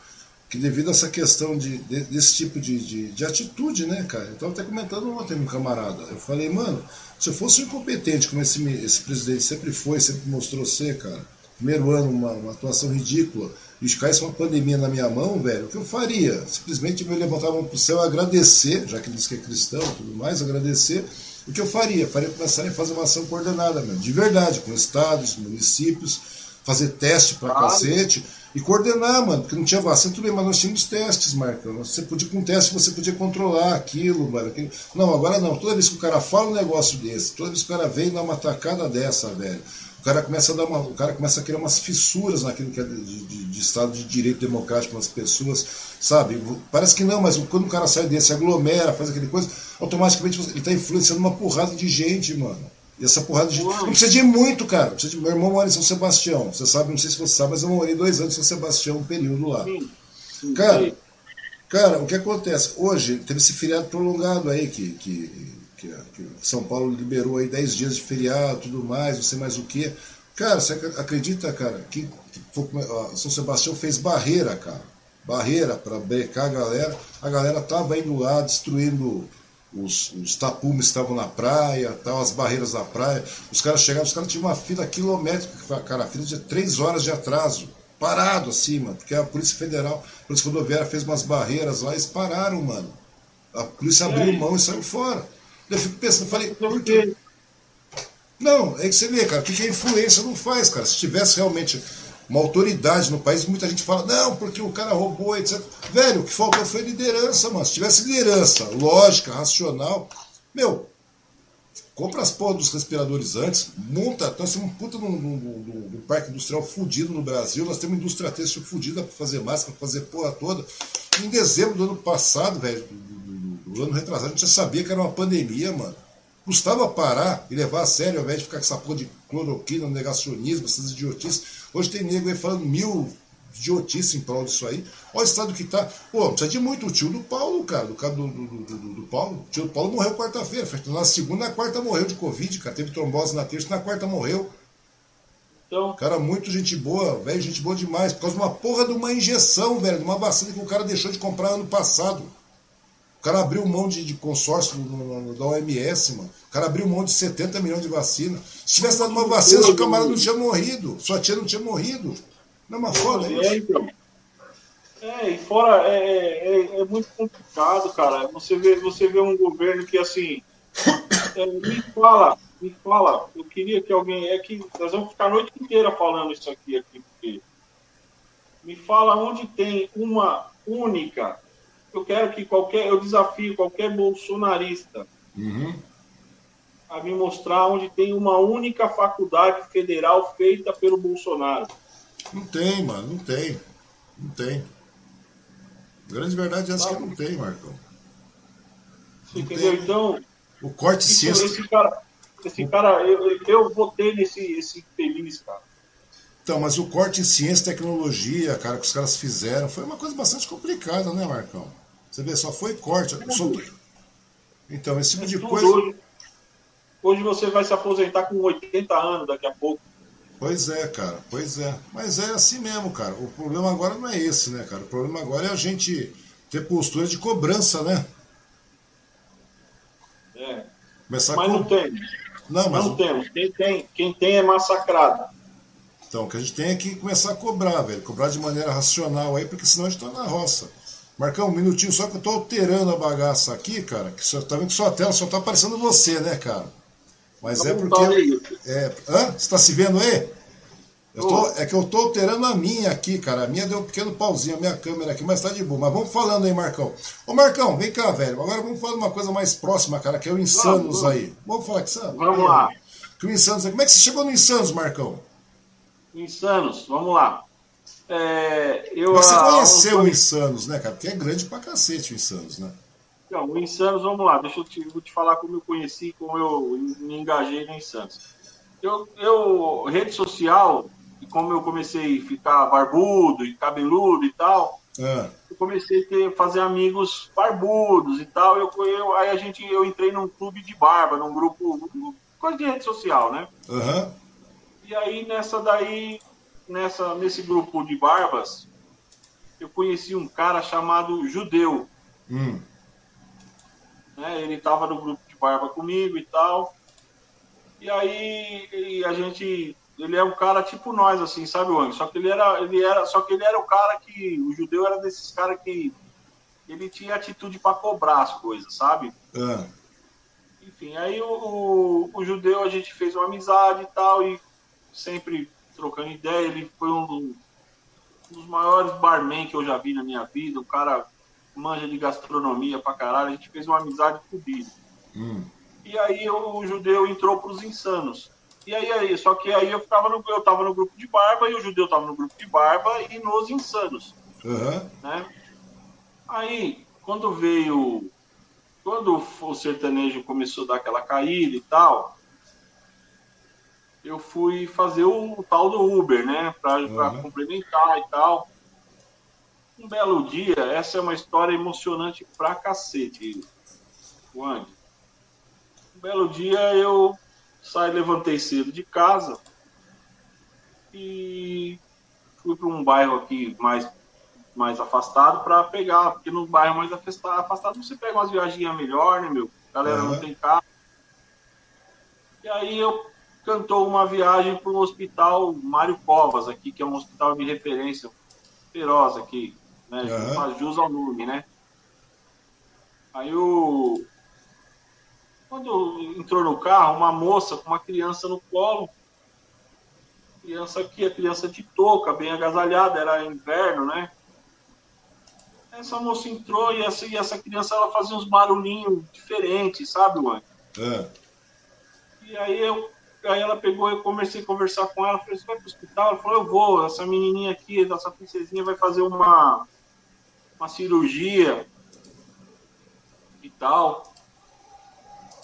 que devido a essa questão de, de desse tipo de, de, de, atitude, né, cara? Eu estava até comentando ontem com um camarada. Eu falei, mano, se eu fosse incompetente, como esse, esse presidente sempre foi, sempre mostrou ser, cara, primeiro ano, uma, uma atuação ridícula, e caísse uma pandemia na minha mão, velho, o que eu faria? Simplesmente me levantar a mão pro céu agradecer, já que ele diz que é cristão e tudo mais, agradecer. O que eu faria? Faria começar a fazer uma ação coordenada, mesmo, de verdade, com estados, municípios, fazer teste pra claro. cacete e coordenar, mano, porque não tinha vacina, tudo bem, mas nós tínhamos testes, Marcão. Você podia, com teste, você podia controlar aquilo, mano. Aquilo. Não, agora não. Toda vez que o cara fala um negócio desse, toda vez que o cara vem dar uma tacada dessa, velho, o cara começa a dar uma, o cara começa a criar umas fissuras naquilo que é de, de, de Estado de direito democrático nas pessoas, sabe? Parece que não, mas quando o cara sai desse, aglomera, faz aquele coisa, automaticamente ele está influenciando uma porrada de gente, mano. E essa porrada de. Não precisa de muito, cara. Precisa de... Meu irmão mora em São Sebastião. Você sabe, não sei se você sabe, mas eu morei dois anos em São Sebastião, um período lá. Sim. Sim. Cara, cara, o que acontece? Hoje teve esse feriado prolongado aí que, que, que, que São Paulo liberou aí 10 dias de feriado tudo mais, não sei mais o que. Cara, você acredita, cara, que, que São Sebastião fez barreira, cara. Barreira para brecar a galera. A galera tava indo lá destruindo os, os tapumes estavam na praia, tal, as barreiras da praia. Os caras chegavam, os caras tinham uma fila quilométrica, cara, a fila de três horas de atraso, parado assim, mano, porque a Polícia Federal, a Polícia Rodoviária fez umas barreiras lá, eles pararam, mano. A polícia abriu mão e saiu fora. Eu fico pensando, falei, por quê? Não, é que você vê, cara, o que, que a influência não faz, cara? Se tivesse realmente uma autoridade no país, muita gente fala, não, porque o cara roubou, etc. Velho, o que faltou foi liderança, mano. Se tivesse liderança, lógica, racional, meu, compra as porras dos respiradores antes, monta. Nós temos um puta no, parque industrial fudido no Brasil, nós temos uma indústria têxtil fudida para fazer máscara, para fazer porra toda. Em dezembro do ano passado, velho, do ano retrasado, a gente já sabia que era uma pandemia, mano. Custava parar e levar a sério, ao invés de ficar com essa porra de cloroquina, negacionismo, essas idiotices. Hoje tem nego aí falando mil idiotices em prol disso aí. Olha o estado que tá. Pô, precisa de muito. O tio do Paulo, cara, do, do, do, do, do Paulo. O tio do Paulo morreu quarta-feira. Na segunda, na quarta morreu de Covid, cara. Teve trombose na terça, na quarta morreu. Então... Cara, muito gente boa, velho, gente boa demais. Por causa de uma porra de uma injeção, velho, de uma vacina que o cara deixou de comprar ano passado. O cara abriu mão de, de consórcio no, no, no, da OMS, mano. O cara abriu mão de 70 milhões de vacina. Se tivesse dado uma vacina, o camarada não tinha morrido. Sua tia não tinha morrido. Não é uma foda, é, é então. É, e fora, é, é, é, é, muito complicado, cara. Você vê, você vê um governo que, assim, é, me fala, me fala, eu queria que alguém, é que nós vamos ficar a noite inteira falando isso aqui, aqui porque me fala onde tem uma única eu quero que qualquer, eu desafio qualquer bolsonarista uhum. a me mostrar onde tem uma única faculdade federal feita pelo Bolsonaro. Não tem, mano, não tem. Não tem. A grande verdade é essa que não tem, Marcão. Não entendeu? Tem. Então. O corte isso, Esse cara, esse cara eu, eu votei nesse esse feliz, cara. Então, mas o corte em ciência e tecnologia, cara, que os caras fizeram, foi uma coisa bastante complicada, né, Marcão? Você vê, só foi corte. Só... Então, esse tipo de coisa. Hoje, hoje você vai se aposentar com 80 anos daqui a pouco. Pois é, cara, pois é. Mas é assim mesmo, cara. O problema agora não é esse, né, cara? O problema agora é a gente ter postura de cobrança, né? É. Começar mas com... não tem. Não, mas não temos. Quem tem, quem tem é massacrado. Então, o que a gente tem é que começar a cobrar, velho. Cobrar de maneira racional aí, porque senão a gente tá na roça. Marcão, um minutinho só que eu tô alterando a bagaça aqui, cara. Que só, tá vendo que sua tela só tá aparecendo você, né, cara? Mas tá é porque. É, hã? Você tá se vendo aí? Eu tô, é que eu tô alterando a minha aqui, cara. A minha deu um pequeno pauzinho, a minha câmera aqui, mas tá de boa. Mas vamos falando aí, Marcão. Ô, Marcão, vem cá, velho. Agora vamos falar de uma coisa mais próxima, cara, que é o Insanos vamos, aí. Vamos falar que sabe? Vamos lá. Que o Insanos. Como é que você chegou no Insanos, Marcão? Insanos, vamos lá. É, eu, você conheceu o Insanos, né, cara? Porque é grande pra cacete o Insanos, né? Então, o Insanos, vamos lá, deixa eu te, vou te falar como eu conheci, como eu me engajei no Insanos. Eu, eu, rede social, e como eu comecei a ficar barbudo e cabeludo e tal, é. eu comecei a ter, fazer amigos barbudos e tal. Eu, eu, aí a gente, eu entrei num clube de barba, num grupo, coisa de rede social, né? Uhum. E aí nessa daí nessa, nesse grupo de barbas, eu conheci um cara chamado Judeu. Hum. Né, ele estava no grupo de barba comigo e tal. E aí e a gente. Ele é um cara tipo nós, assim, sabe, Wang? Só que ele era, ele era. Só que ele era o cara que. O judeu era desses caras que. Ele tinha atitude para cobrar as coisas, sabe? É. Enfim, aí o, o, o judeu a gente fez uma amizade e tal, e sempre trocando ideia. Ele foi um, dos maiores barman que eu já vi na minha vida. O cara manja de gastronomia pra caralho. A gente fez uma amizade fodida. Hum. E aí o, o judeu entrou pros insanos. E aí, aí, só que aí eu ficava no, eu tava no grupo de barba e o judeu tava no grupo de barba e nos insanos. Uhum. Né? Aí, quando veio. Quando o sertanejo começou a dar aquela caída e tal, eu fui fazer o, tal do Uber, né? Para uhum. complementar e tal. Um belo dia, essa é uma história emocionante pra cacete, Wang. Um belo dia eu saí, levantei cedo de casa e fui para um bairro aqui mais, mais afastado para pegar, porque no bairro mais afastado você pega umas viagens melhor, né, meu? A galera uhum. não tem carro. E aí eu cantou uma viagem para o hospital Mário Covas aqui, que é um hospital de referência feroz aqui, né? Uhum. Faz jus ao nome, né? Aí o quando entrou no carro, uma moça com uma criança no colo, criança aqui, a criança de touca, bem agasalhada, era inverno, né? Essa moça entrou e essa, e essa criança ela fazia uns barulhinhos diferentes, sabe, Juan? É. E aí eu Aí ela pegou, eu comecei a conversar com ela, falei, você vai pro hospital? Ela falou, eu vou, essa menininha aqui, essa princesinha vai fazer uma, uma cirurgia e tal.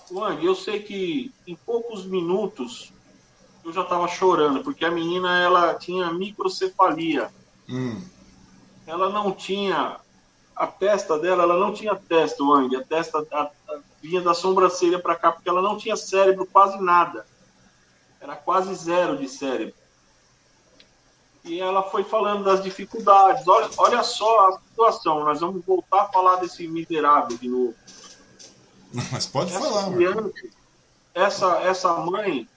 Wang, eu sei que em poucos minutos eu já estava chorando, porque a menina ela tinha microcefalia. Hum. Ela não tinha a testa dela, ela não tinha testa, Wang. A testa a, a, vinha da sobrancelha para cá, porque ela não tinha cérebro quase nada era quase zero de cérebro. E ela foi falando das dificuldades. Olha, olha só a situação, nós vamos voltar a falar desse miserável de novo. (laughs) Mas pode essa falar, criança, essa, essa mãe,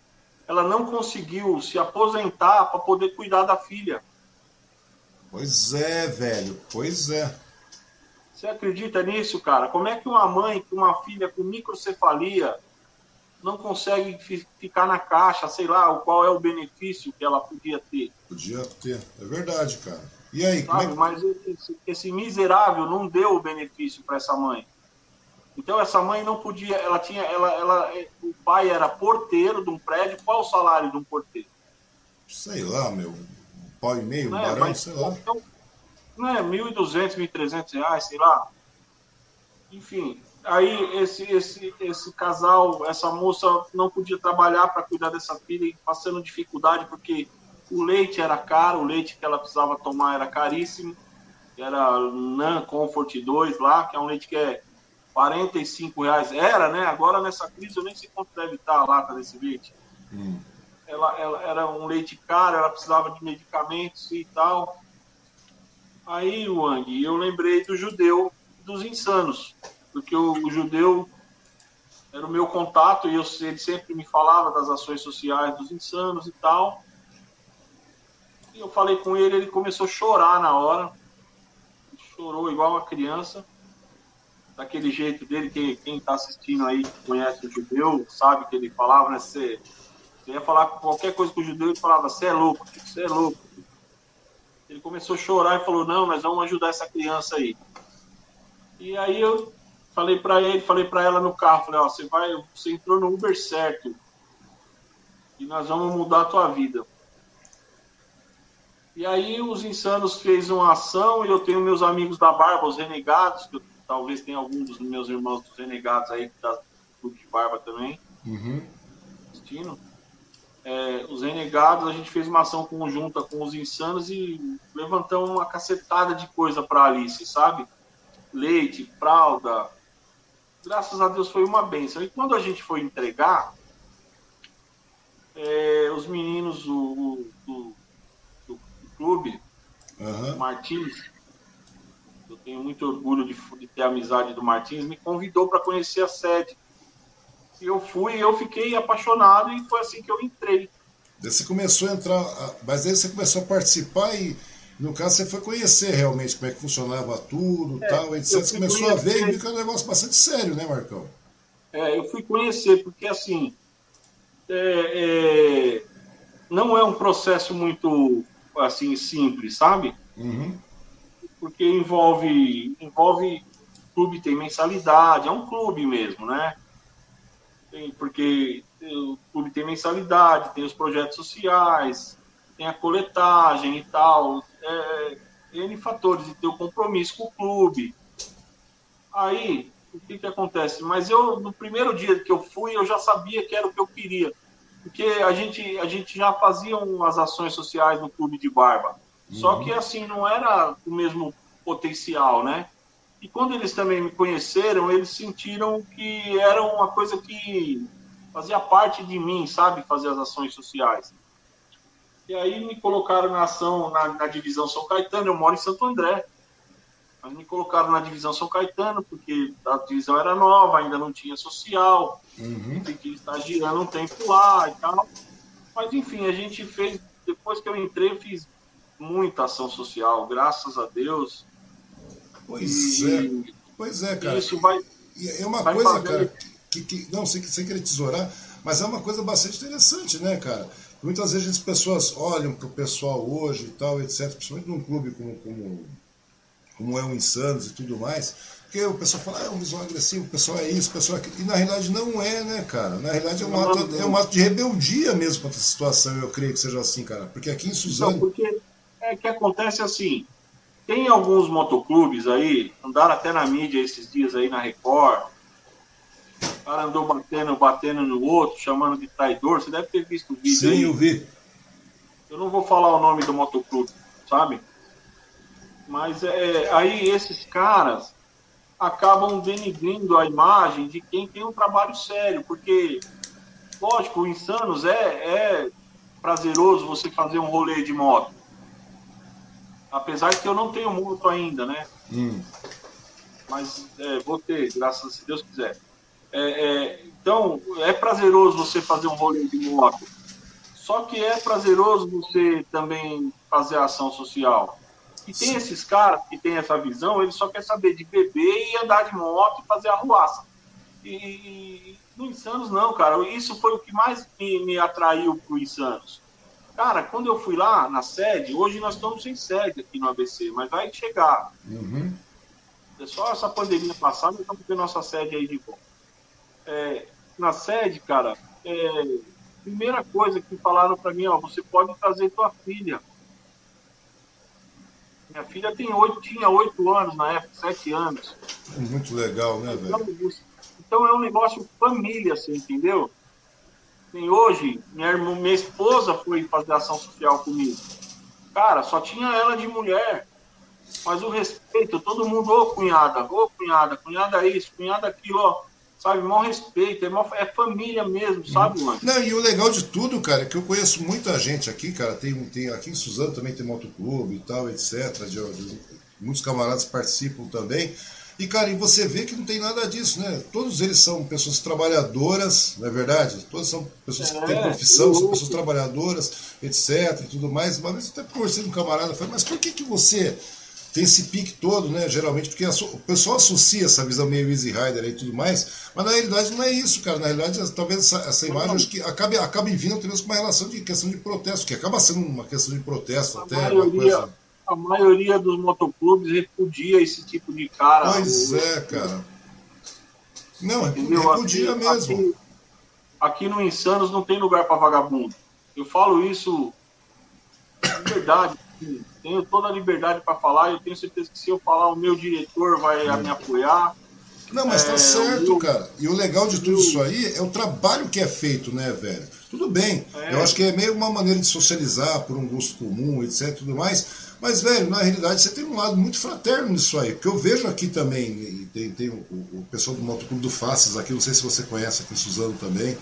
ela não conseguiu se aposentar para poder cuidar da filha. Pois é, velho, pois é. Você acredita nisso, cara? Como é que uma mãe com uma filha com microcefalia não consegue ficar na caixa, sei lá, qual é o benefício que ela podia ter? Podia ter, é verdade, cara. E aí, Sabe? como é Mas esse, esse miserável não deu o benefício para essa mãe. Então essa mãe não podia, ela tinha, ela, ela, o pai era porteiro de um prédio. Qual o salário de um porteiro? Sei lá, meu, um pau e meio, um é, barão, mas, sei lá. então, não é 1.200, 1.300 reais, sei lá. Enfim, aí esse, esse, esse casal, essa moça não podia trabalhar para cuidar dessa filha, passando dificuldade porque o leite era caro, o leite que ela precisava tomar era caríssimo, era Nan Comfort 2 lá, que é um leite que é 45 reais. Era, né? Agora nessa crise eu nem sei quanto deve estar a lata desse leite. Hum. Ela, ela era um leite caro, ela precisava de medicamentos e tal. Aí, Wang, eu lembrei do judeu dos insanos, porque o, o judeu era o meu contato e eu, ele sempre me falava das ações sociais dos insanos e tal. E eu falei com ele, ele começou a chorar na hora. Chorou igual uma criança. Daquele jeito dele, que quem está assistindo aí, conhece o judeu, sabe que ele falava, né? Você, você ia falar qualquer coisa com o judeu, ele falava, você é louco, você é louco. Ele começou a chorar e falou, não, nós vamos ajudar essa criança aí. E aí eu falei para ele, falei para ela no carro, falei, ó, você vai, você entrou no Uber certo. E nós vamos mudar a tua vida. E aí os insanos fez uma ação e eu tenho meus amigos da Barba, os renegados, que eu, talvez tenha algum dos meus irmãos dos renegados aí da Clube de Barba também, Uhum. assistindo. É, os renegados, a gente fez uma ação conjunta com os insanos e levantamos uma cacetada de coisa para Alice, sabe? Leite, fralda. Graças a Deus foi uma benção. E quando a gente foi entregar, é, os meninos do, do, do, do clube, Aham. Martins, eu tenho muito orgulho de, de ter a amizade do Martins, me convidou para conhecer a sede. E eu fui, eu fiquei apaixonado e foi assim que eu entrei. Daí você começou a entrar, mas aí você começou a participar e, no caso, você foi conhecer realmente como é que funcionava tudo, tal, etc. É, Você começou a ver e conhecer. viu que era um negócio bastante sério, né, Marcão? É, eu fui conhecer, porque assim, é, é, não é um processo muito assim simples, sabe? Uhum. Porque envolve, envolve, o clube tem mensalidade, é um clube mesmo, né? Tem- porque o clube tem mensalidade, tem os projetos sociais, tem a coletagem e tal, é, N fatores, e tem o compromisso com o clube. Aí, o que que acontece? Mas eu, no primeiro dia que eu fui, eu já sabia que era o que eu queria. Porque a gente, a gente já fazia umas ações sociais no Clube de Barba. Só que, assim, não era o mesmo potencial, né? E quando eles também me conheceram, eles sentiram que era uma coisa que fazia parte de mim, sabe? Fazer as ações sociais. E aí me colocaram na ação, na, na divisão São Caetano, eu moro em Santo André. Mas me colocaram na divisão São Caetano, porque a divisão era nova, ainda não tinha social, Uhum. fiquei estagiando um tempo lá e tal. Mas enfim, a gente fez, depois que eu entrei, eu fiz muita ação social, graças a Deus. Pois E- é, pois é, cara. Isso vai. É uma Vai coisa, fazer- cara, que, que não sem, sem querer tesourar, mas é uma coisa bastante interessante, né, cara? Muitas vezes as pessoas olham pro pessoal hoje e tal, etc., principalmente num clube como, como, como é o Insanos e tudo mais, porque o pessoal fala, ah, é um visual agressivo, o pessoal é isso, o pessoal é aquilo. E na realidade não é, né, cara? Na realidade é um, Não, ato, não. é um ato de rebeldia mesmo contra essa situação, eu creio que seja assim, cara. Porque aqui em Não, Suzano. porque é que acontece assim. Tem alguns motoclubes aí, andaram até na mídia esses dias aí na Record. O cara andou batendo, batendo no outro, chamando de traidor. Você deve ter visto o vídeo Sim, aí. eu vi. Eu não vou falar o nome do motoclube, sabe? Mas é, aí esses caras acabam denigrindo a imagem de quem tem um trabalho sério, porque, lógico, o Insanos é, é prazeroso você fazer um rolê de moto. Apesar que eu não tenho moto ainda, né? Hum. Mas é, vou ter, graças a Deus quiser. É, é, então, é prazeroso você fazer um rolê de moto. Só que é prazeroso você também fazer ação social. E tem esses caras que tem essa visão, eles só querem saber de beber e andar de moto e fazer arruaça. E, e no Insanos não, cara. Isso foi o que mais me, me atraiu pro Insanos. Cara, quando eu fui lá na sede, hoje nós estamos sem sede aqui no ABC, mas vai chegar. Uhum. É só essa pandemia passada, nós vamos ter nossa sede aí de volta. É, na sede, cara, é, primeira coisa que falaram para mim, ó, você pode trazer tua filha. Minha filha tem oito, tinha oito anos na época, sete anos. Muito legal, né, Então, velho? então é um negócio família, você entendeu? Tem hoje, minha, irmã, minha esposa foi fazer ação social comigo. Cara, só tinha ela de mulher. Mas o respeito, todo mundo, ô cunhada, ô cunhada, cunhada isso, cunhada aquilo, ó. Sabe, maior respeito, é, maior- é família mesmo, sabe, mano? Não, e o legal de tudo, cara, é que eu conheço muita gente aqui, cara. Tem, tem aqui em Suzano também tem motoclube e tal, etc. de- de- muitos camaradas participam também. E, cara, e você vê que não tem nada disso, né? Todos eles são pessoas trabalhadoras, não é verdade? Todos são pessoas que É, têm profissão, são pessoas trabalhadoras, etc. e tudo mais. Uma vez eu até conversei com um camarada, falei, mas por que, que você tem esse pique todo, né? Geralmente, porque asso- o pessoal associa essa visão meio Easy Rider e tudo mais, mas na realidade não é isso, cara. Na realidade, talvez essa, essa imagem acho que acabe, acabe vindo talvez com uma relação de questão de protesto, que acaba sendo uma questão de protesto A até, maioria, coisa. a maioria dos motoclubes repudia esse tipo de cara. Pois O- é, cara. Não, é Entendeu? repudia Aqui- mesmo. Aqui, aqui no Insanos não tem lugar para vagabundo. Eu falo isso de verdade. assim, Tenho toda a liberdade para falar. Eu tenho certeza que se eu falar, o meu diretor vai me apoiar. Não, mas tá É, certo, o- cara. E o legal de tudo isso aí é o trabalho que é feito, né, velho? Tudo bem. É. Eu acho que é meio uma maneira de socializar por um gosto comum, etc e tudo mais. Mas, velho, na realidade você tem um lado muito fraterno nisso aí. Porque eu vejo aqui também, tem, tem o, o pessoal do Motoclube do Faces aqui, não sei se você conhece aqui em Suzano também.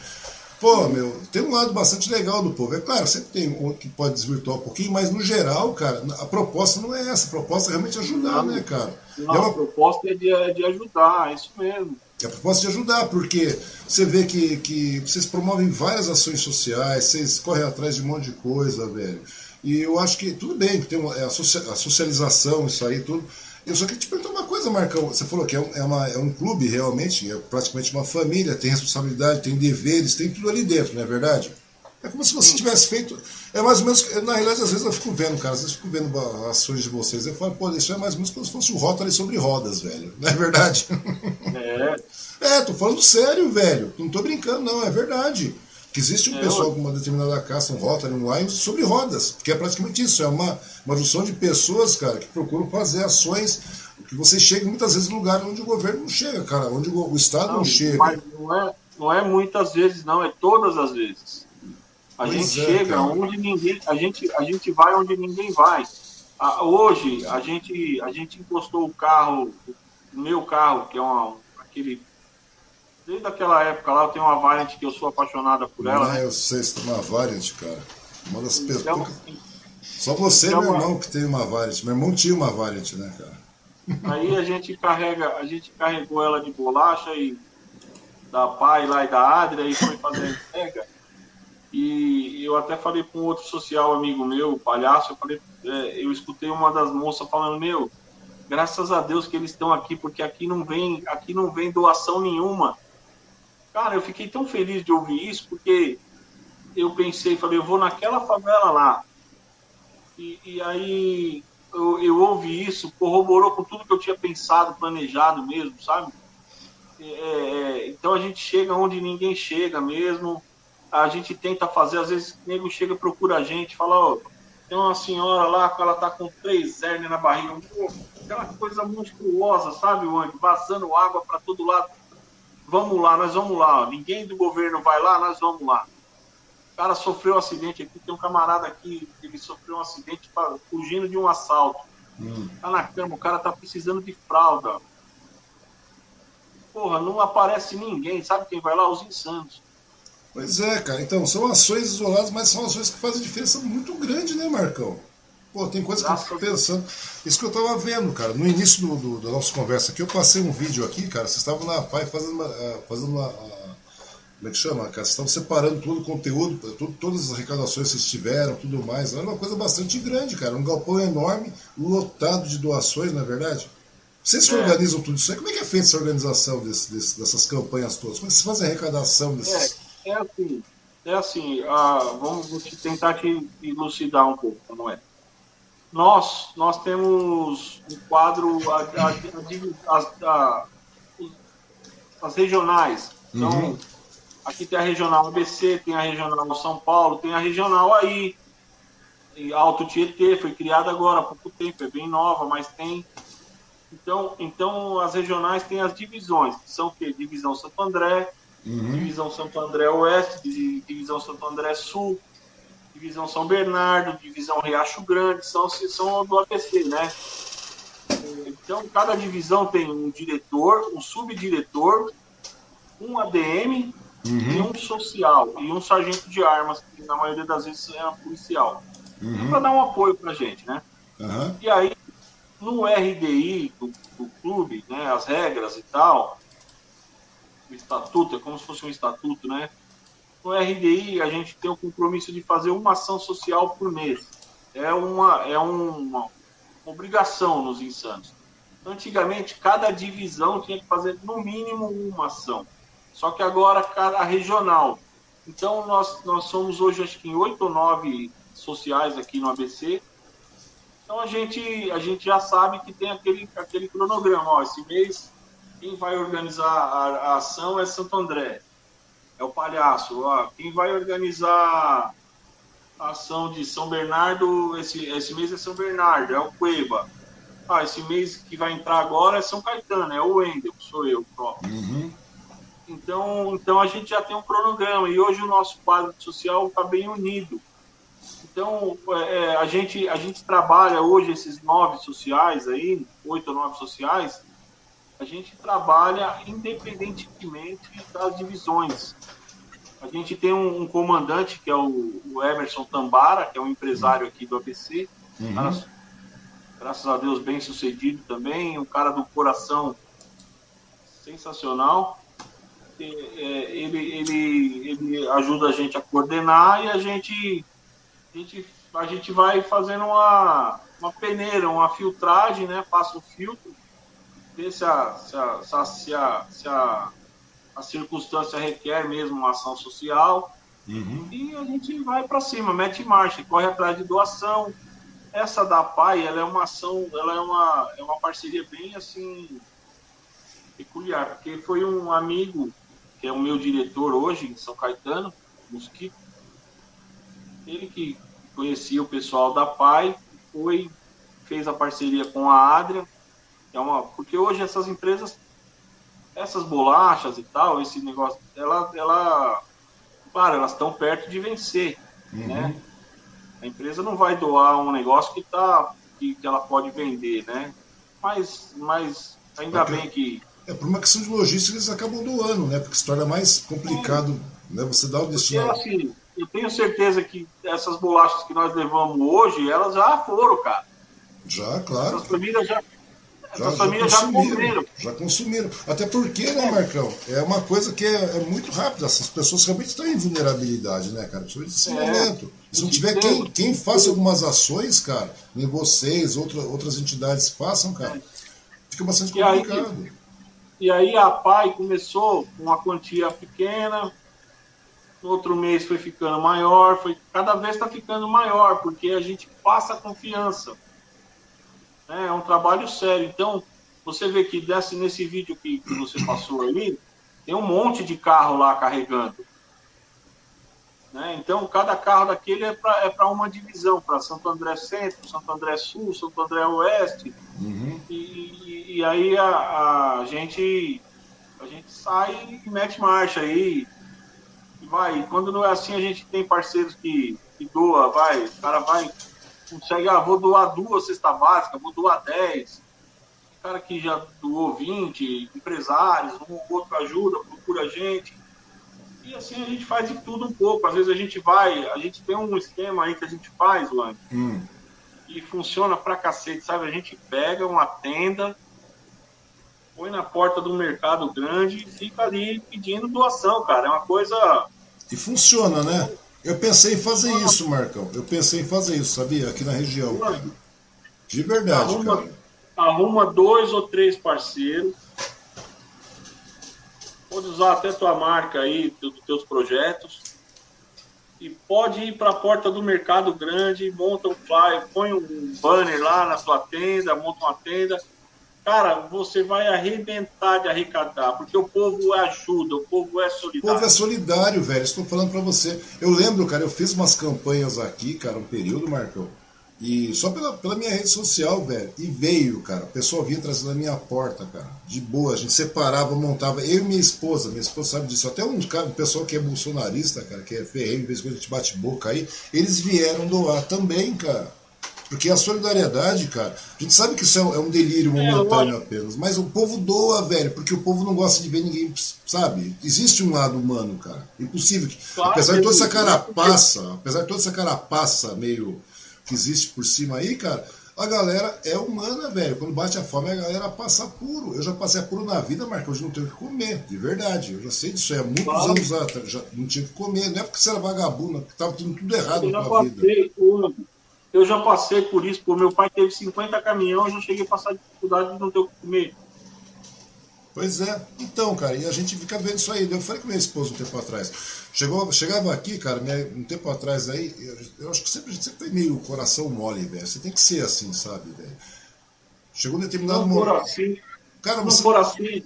Pô, meu, tem um lado bastante legal do povo. É claro, sempre tem um que pode desvirtuar um pouquinho, mas no geral, cara, a proposta não é essa. A proposta é realmente ajudar, né, cara? Não, é uma A proposta é de, é de ajudar, é isso mesmo. é a proposta de ajudar, porque você vê que, que vocês promovem várias ações sociais, vocês correm atrás de um monte de coisa, velho. E eu acho que tudo bem, que tem uma, é a socialização, isso aí, tudo. Eu só queria te perguntar uma coisa, Marcão. Você falou que é um, é uma- é um clube realmente, é praticamente uma família, tem responsabilidade, tem deveres, tem tudo ali dentro, não é verdade? É como se você tivesse feito. É mais ou menos. Na realidade, às vezes eu fico vendo, cara. Às vezes eu fico vendo ações de vocês. Eu falo, pô, isso é mais ou menos como se fosse um Rotary sobre rodas, velho. Não é verdade? É, (laughs) É, tô falando sério, velho. Não tô brincando, não, é verdade. Que existe um É, pessoal com uma determinada caça, um Rotary, um Lions, sobre rodas. Que é praticamente isso. É uma, uma junção de pessoas, cara, que procuram fazer ações que você chega muitas vezes em lugares onde o governo não chega, cara. Onde o, Estado não, chega. Mas não é, não é muitas vezes, não, é todas as vezes. A Pois gente é, chega cara. onde ninguém. A gente, a gente vai onde ninguém vai. Ah, hoje, a gente, a gente encostou o carro, o meu carro, que é uma, aquele. Desde aquela época lá, eu tenho uma Variant que eu sou apaixonada por ela, Ah, né? eu sei, você tem uma Variant, cara. Uma das pessoas. Então, Só você e então, meu irmão que tem uma Variant. Meu irmão tinha uma Variant, né, cara? Aí a gente carrega, a gente carregou ela de bolacha e da pai lá e da Adria e foi fazer a entrega. E eu até falei com outro social amigo meu, palhaço, eu falei, é, eu escutei uma das moças falando, meu, graças a Deus que eles estão aqui, porque aqui não vem, aqui não vem doação nenhuma. Cara, eu fiquei tão feliz de ouvir isso, porque eu pensei, falei, eu vou naquela favela lá. E, e aí eu, eu ouvi isso, corroborou com tudo que eu tinha pensado, planejado mesmo, sabe? É, é, então a gente chega onde ninguém chega mesmo. A gente tenta fazer, às vezes o nego chega, procura a gente, fala, ó, tem uma senhora lá que ela tá com três hernias na barriga, aquela coisa monstruosa, sabe, Wang? Vazando água para todo lado. Vamos lá, nós vamos lá. ó. Ninguém do governo vai lá, nós vamos lá. O cara sofreu um acidente aqui, tem um camarada aqui, ele sofreu um acidente pra- fugindo de um assalto. Tá na cama, o cara tá precisando de fralda. Porra, não aparece ninguém, sabe quem vai lá? Os insanos. Pois é, cara. Então, são ações isoladas, mas são ações que fazem diferença muito grande, né, Marcão? Pô, tem coisa que eu fico pensando. Isso que eu tava vendo, cara. No início do, do, da nossa conversa aqui, eu passei um vídeo aqui, cara. Vocês estavam na PAI fazendo uma. Eh, fazendo uma como é que chama, cara? Vocês estavam separando todo o conteúdo, tudo, todas as arrecadações que vocês tiveram, tudo mais. Era uma coisa bastante grande, cara. Um galpão enorme, lotado de doações, na é verdade. Vocês que é. organizam tudo isso aí, como é que é feita essa organização desse, desse, dessas campanhas todas? Como é que vocês fazem a arrecadação desses. É, é assim, é assim ah, vamos tentar te elucidar um pouco, não é? Nós, nós temos um quadro, a, a, a, as regionais. Então, uhum. aqui tem a regional ABC, tem a regional São Paulo, tem a regional aí. Alto Tietê foi criada agora há pouco tempo, é bem nova, mas tem então, então as regionais têm as divisões, que são o quê? Divisão Santo André, uhum. Divisão Santo André Oeste, Divisão Santo André Sul, Divisão São Bernardo, Divisão Riacho Grande, são, são do APC, né? Então, cada divisão tem um diretor, um subdiretor, um ADM uhum. e um social, e um sargento de armas, que na maioria das vezes é um policial. Uhum. Para dar um apoio para gente, né? Uhum. E aí, no RDI do, do clube, né, as regras e tal, o estatuto, é como se fosse um estatuto, né? No RDI a gente tem o compromisso de fazer uma ação social por mês. É uma, é uma obrigação nos insanos. Antigamente, cada divisão tinha que fazer no mínimo uma ação. Só que agora cada regional. Então nós, nós somos hoje acho que em oito ou nove sociais aqui no ABC então a gente, a gente já sabe que tem aquele, aquele cronograma. Ó, esse mês, quem vai organizar a, a ação é Santo André, é o palhaço. Ó, quem vai organizar a ação de São Bernardo, esse, esse mês é São Bernardo, é o Cueva. Ah, esse mês que vai entrar agora é São Caetano, é o Wendel, sou eu próprio. Uhum. Então, então a gente já tem um cronograma e hoje o nosso quadro social está bem unido. Então, é, a, gente, a gente trabalha hoje esses nove sociais aí, oito ou nove sociais, a gente trabalha independentemente das divisões. A gente tem um, um comandante, que é o, o, Emerson Tambara, que é um empresário aqui do ABC, uhum. cara, graças a Deus bem sucedido também, um cara do coração sensacional. É, ele, ele, ele ajuda a gente a coordenar e a gente a gente, a gente vai fazendo uma, uma peneira, uma filtragem, né? Passa o filtro, ver se a, se a, se a, se a, se a, a circunstância requer mesmo uma ação social. Uhum. E a gente vai para cima, mete marcha, corre atrás de doação. Essa da PAI, ela é uma ação, ela é uma, é uma parceria bem assim peculiar, porque foi um amigo, que é o meu diretor hoje em São Caetano, Mosquito, ele que conhecia o pessoal da PAI, foi, fez a parceria com a Adria, é uma, porque hoje essas empresas, essas bolachas e tal, esse negócio, ela, ela claro, elas estão perto de vencer, uhum. né? A empresa não vai doar um negócio que, tá, que, que ela pode vender, né? Mas, mas ainda porque, bem que... É, por uma questão de logística eles acabam doando, né? Porque se torna mais complicado, é. né? Você dá o destino... Porque, assim, eu tenho certeza que essas bolachas que nós levamos hoje, elas já foram, cara. Já, claro. Essas famílias já, já, famílias já, consumiram, já consumiram. Até porque, né, Marcão? É uma coisa que é, é muito rápida. Essas pessoas realmente estão em vulnerabilidade, né, cara? Principalmente nesse é, momento. Se não tiver quem, quem faça algumas ações, cara, nem vocês, outra, outras entidades façam, cara, fica bastante complicado. E aí, e aí a PAI começou com uma quantia pequena, no outro mês foi ficando maior, foi cada vez está ficando maior, porque a gente passa confiança. Né? É um trabalho sério. Então, você vê que desse, nesse vídeo que, que você passou ali, tem um monte de carro lá carregando. Né? Então, cada carro daquele é para é uma divisão, para Santo André Centro, Santo André Sul, Santo André Oeste. Uhum. E, e, e, aí a, a, gente, a gente sai e mete marcha aí vai. Quando não é assim, a gente tem parceiros que, que doa, vai. O cara vai, consegue, ah, vou doar duas cesta básica, vou doar dez. O cara que já doou 20, empresários, um outro ajuda, procura a gente. E assim a gente faz de tudo um pouco. Às vezes a gente vai, a gente tem um esquema aí que a gente faz, Luan. Hum. e funciona pra cacete, sabe? A gente pega uma tenda, põe na porta do mercado grande e fica ali pedindo doação, cara. É uma coisa. E funciona, né? Eu pensei em fazer isso, Marcão. Eu pensei em fazer isso, sabia? Aqui na região. De verdade, arruma, cara. Arruma dois ou três parceiros. Pode usar até tua marca aí, dos teus projetos. E pode ir para a porta do mercado grande, monta um flyer, põe um banner lá na sua tenda, monta uma tenda cara, você vai arrebentar de arrecadar, porque o povo ajuda, o povo é solidário. O povo é solidário, velho. Estou falando para você. Eu lembro, cara, eu fiz umas campanhas aqui, cara, um período, Marcão. E só pela, pela minha rede social, velho. E veio, cara. O pessoal vinha trazendo na minha porta, cara. De boa, a gente separava, montava. Eu e minha esposa, minha esposa sabe disso. Até um, cara, um pessoal que é bolsonarista, cara, que é ferreiro, de vez em quando a gente bate boca aí. Eles vieram doar também, cara. Porque a solidariedade, cara, a gente sabe que isso é um delírio é, momentâneo apenas, mas o povo doa, velho, porque o povo não gosta de ver ninguém, sabe? Existe um lado humano, cara. Impossível que, claro, apesar de toda essa carapaça, apesar de toda essa carapaça meio que existe por cima aí, cara, a galera é humana, velho. Quando bate a fome, a galera passa puro. Eu já passei puro na vida, Marcos, hoje não tenho que comer, de verdade. Eu já sei disso, é muitos claro. anos atrás, já não tinha que comer. Não é porque você era vagabundo, porque tava tudo, tudo errado na vida. Tudo. Eu já passei por isso, por meu pai teve 50 caminhões, eu cheguei a passar dificuldade de não ter o que comer. Pois é, então, cara, e a gente fica vendo isso aí. Eu falei com minha esposa um tempo atrás. Chegou, chegava aqui, cara, um tempo atrás aí, eu, eu acho que sempre, a gente sempre foi meio coração mole, velho. Você tem que ser assim, sabe, velho? Chegou um determinado não momento. Assim, cara, não você, for assim.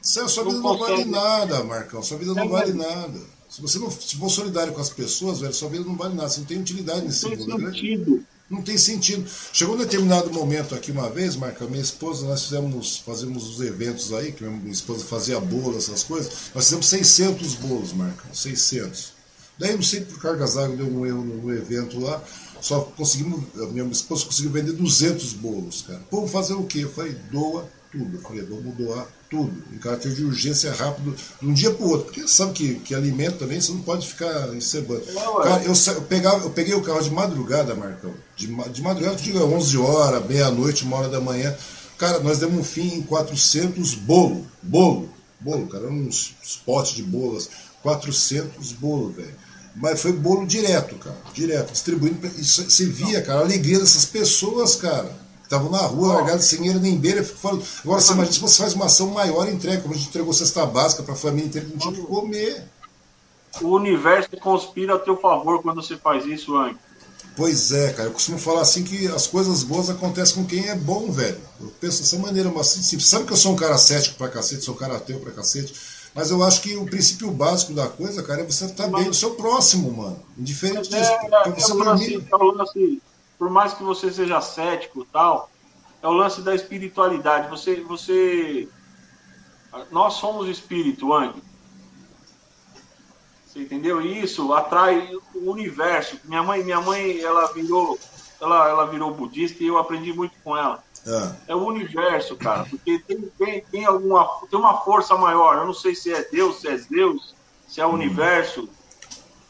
Sua vida não, não vale nada, Marcão. Sua vida não é, vale nada. Se você não for solidário com as pessoas, velho, sua vida não vale nada. Você não tem utilidade nesse mundo. Não tem né? sentido. Não tem sentido. Chegou um determinado momento aqui uma vez, Marca, minha esposa, nós fizemos, fazemos os eventos aí, que minha esposa fazia bolo, essas coisas. Nós fizemos 600 bolos, Marca, 600. Daí, não sei por cargas d'água, deu um erro no evento lá. Só conseguimos, a minha esposa conseguiu vender 200 bolos, cara. Pô, fazer o quê? Eu falei, doa tudo. Eu falei, vamos doar tudo, em caráter de urgência rápido, de um dia para o outro. Porque sabe que, que alimento também você não pode ficar encebando. Cara, eu, eu, pegava, eu peguei o carro de madrugada, Marcão. De, de madrugada, eu digo 11 horas, meia-noite, uma hora da manhã. Cara, nós demos um fim em 400 bolo. Bolo. Bolo, cara, uns, uns potes de bolas. 400 bolo, velho. Mas foi bolo direto, cara. Direto, distribuindo. Isso, você via, cara, a alegria dessas pessoas, cara estavam na rua, largados sem dinheiro nem beira. Falando. Agora você imagina se você faz uma ação maior e entrega, como a gente entregou cesta básica para a família inteira que não tinha que comer. O universo conspira a teu favor quando você faz isso, Andy. Pois é, cara. Eu costumo falar assim que as coisas boas acontecem com quem é bom, velho. Eu penso dessa maneira, mas assim, simples. Sabe que eu sou um cara cético pra cacete, sou um cara ateu pra cacete. Mas eu acho que o princípio básico da coisa, cara, é você estar tá bem do seu próximo, mano. Indiferente é, disso. É, é, você é, assim, é assim, por mais que você seja cético e tal, é o lance da espiritualidade. Você, você, nós somos espírito, Ang. Você entendeu isso? Atrai o universo. Minha mãe, minha mãe, ela virou, ela, ela virou budista e eu aprendi muito com ela. É, é o universo, cara, porque tem, tem, tem alguma, tem uma força maior. Eu não sei se é Deus, se é Deus, se é o hum. universo,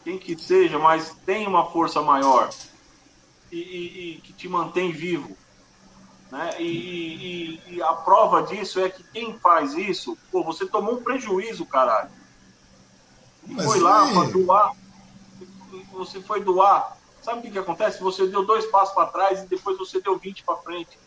quem que seja, mas tem uma força maior e, e, e que te mantém vivo. Né? E, e, e, a prova disso é que quem faz isso, pô, você tomou um prejuízo, caralho. Mas foi lá para doar. Você foi doar. Sabe o que, que acontece? Você deu dois passos para trás e depois você deu 20 para frente.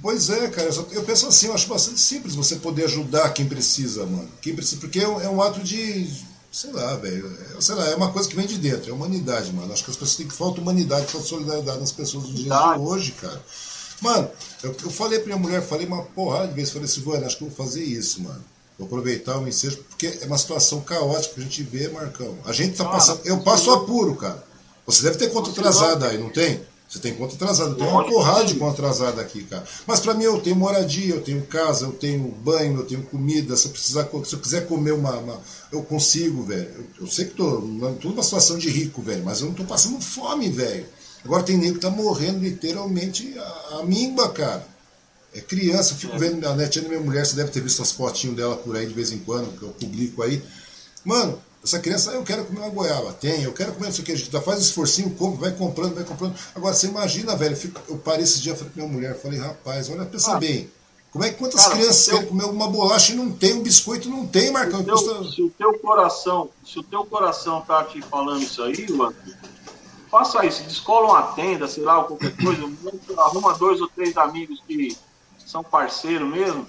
Pois é, cara. Eu penso assim, eu acho bastante simples você poder ajudar quem precisa, mano. Quem precisa, porque é um é ato de sei lá, velho, é, sei lá, é uma coisa que vem de dentro, é humanidade, mano. Acho que as pessoas têm que falta humanidade, falta solidariedade nas pessoas dos dias de hoje, cara. Mano, eu, eu falei pra minha mulher, falei uma porrada de vezes, falei assim, Vânia, acho que eu vou fazer isso, mano. Vou aproveitar o ensejo, porque é uma situação caótica que a gente vê, Marcão. A gente tá passando. Eu passo apuro, cara. Você deve ter conta atrasada aí, não tem? Você tem conta atrasada. Tem uma porrada de conta atrasada aqui, cara. Mas para mim eu tenho moradia, eu tenho casa, eu tenho banho, eu tenho comida. Se eu, precisar, se eu quiser comer uma. uma eu consigo, velho. Eu, eu, sei que tô, tô numa situação de rico, velho, mas eu não tô passando fome, velho. Agora tem nego que tá morrendo literalmente a, a mimba, cara. É criança, eu fico é. vendo minha netinha da minha mulher, você deve ter visto as fotinhas dela por aí de vez em quando, que eu publico aí. Mano, Essa criança, ah, eu quero comer uma goiaba. Tem, eu quero comer isso aqui. A gente faz esforcinho, compra, vai comprando, vai comprando. Agora, você imagina, velho, eu parei esse dia, falei com minha mulher, falei, rapaz, olha, pensa ah, bem. Como é que quantas cara, crianças teu, querem comer uma bolacha e não tem, um biscoito não tem, Marcão? Se, custa... se o teu coração, se o teu coração tá te falando isso aí, mano, faça isso, descola uma tenda, sei lá, qualquer coisa, (laughs) arruma dois ou três amigos que são parceiros mesmo,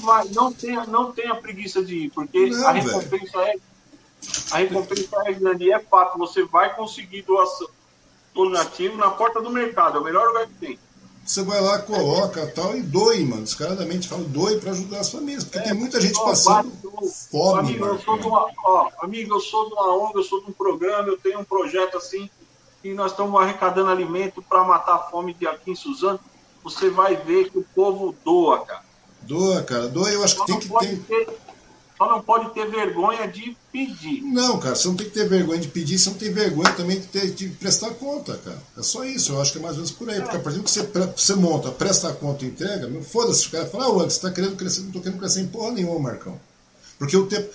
vai, não tenha, não tenha preguiça de ir, porque não, a recompensa é a recompensa grande é fato, você vai conseguir doação donativo na porta do mercado, é o melhor lugar que tem. Você vai lá, coloca tal e doe, mano. Descaradamente fala, doe para ajudar as famílias. Porque é, tem muita gente passando fome. Amigo eu, sou de uma, ó, amigo, eu sou de uma ONG, eu sou de um programa, eu tenho um projeto assim, e nós estamos arrecadando alimento para matar a fome de aqui em Suzano. Você vai ver que o povo doa, cara. Doa, cara. Doa, eu acho que tem que ter... só não pode ter vergonha de pedir. Não, cara, você não tem que ter vergonha de pedir, você não tem vergonha também de, ter, de prestar conta, cara. É só isso, eu acho que é mais ou menos por aí. É. Porque a partir do que você, você monta, presta conta e entrega, foda-se, o cara fala, ah, você está querendo crescer, não estou querendo crescer em porra nenhuma, Marcão. Porque o tempo.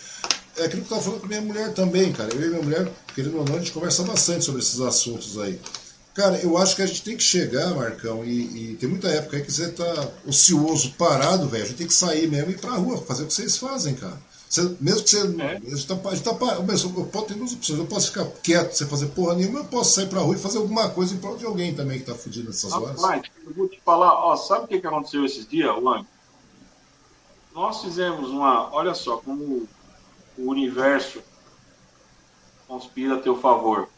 É aquilo que eu estava falando com minha mulher também, cara. Eu e minha mulher, querendo ou não, a gente conversa bastante sobre esses assuntos aí. Cara, eu acho que a gente tem que chegar, Marcão, e, e tem muita época aí que você tá ocioso, parado, velho. A gente tem que sair mesmo e ir pra rua, fazer o que vocês fazem, cara. Você, mesmo que você. É. Está, está, eu, posso ter duas opções. Eu posso ficar quieto sem fazer porra nenhuma, eu posso sair pra rua e fazer alguma coisa em prol de alguém também que tá fudido nessas horas. Mas, eu vou te falar, ó, sabe o que, que aconteceu esses dias, Juan? Nós fizemos uma. Olha só, como o universo conspira a teu favor.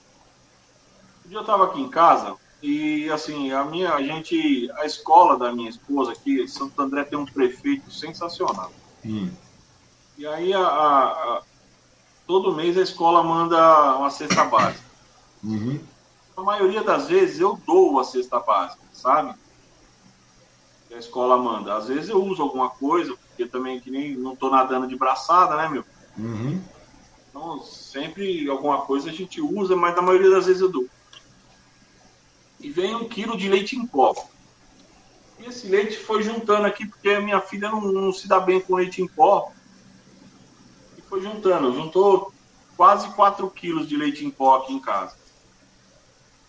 Um dia eu estava aqui em casa e assim, a minha, a gente, a escola da minha esposa aqui, Santo André tem um prefeito sensacional. Hum. E aí, a, a, todo mês a escola manda uma cesta básica. Uhum. A maioria das vezes eu dou a cesta básica, sabe? Que a escola manda. Às vezes eu uso alguma coisa, porque também que nem não tô nadando de braçada, né, meu? Uhum. Então, sempre alguma coisa a gente usa, mas na maioria das vezes eu dou. E vem um quilo de leite em pó. E esse leite foi juntando aqui, porque a minha filha não, não se dá bem com leite em pó foi juntando, juntou quase 4 quilos de leite em pó aqui em casa.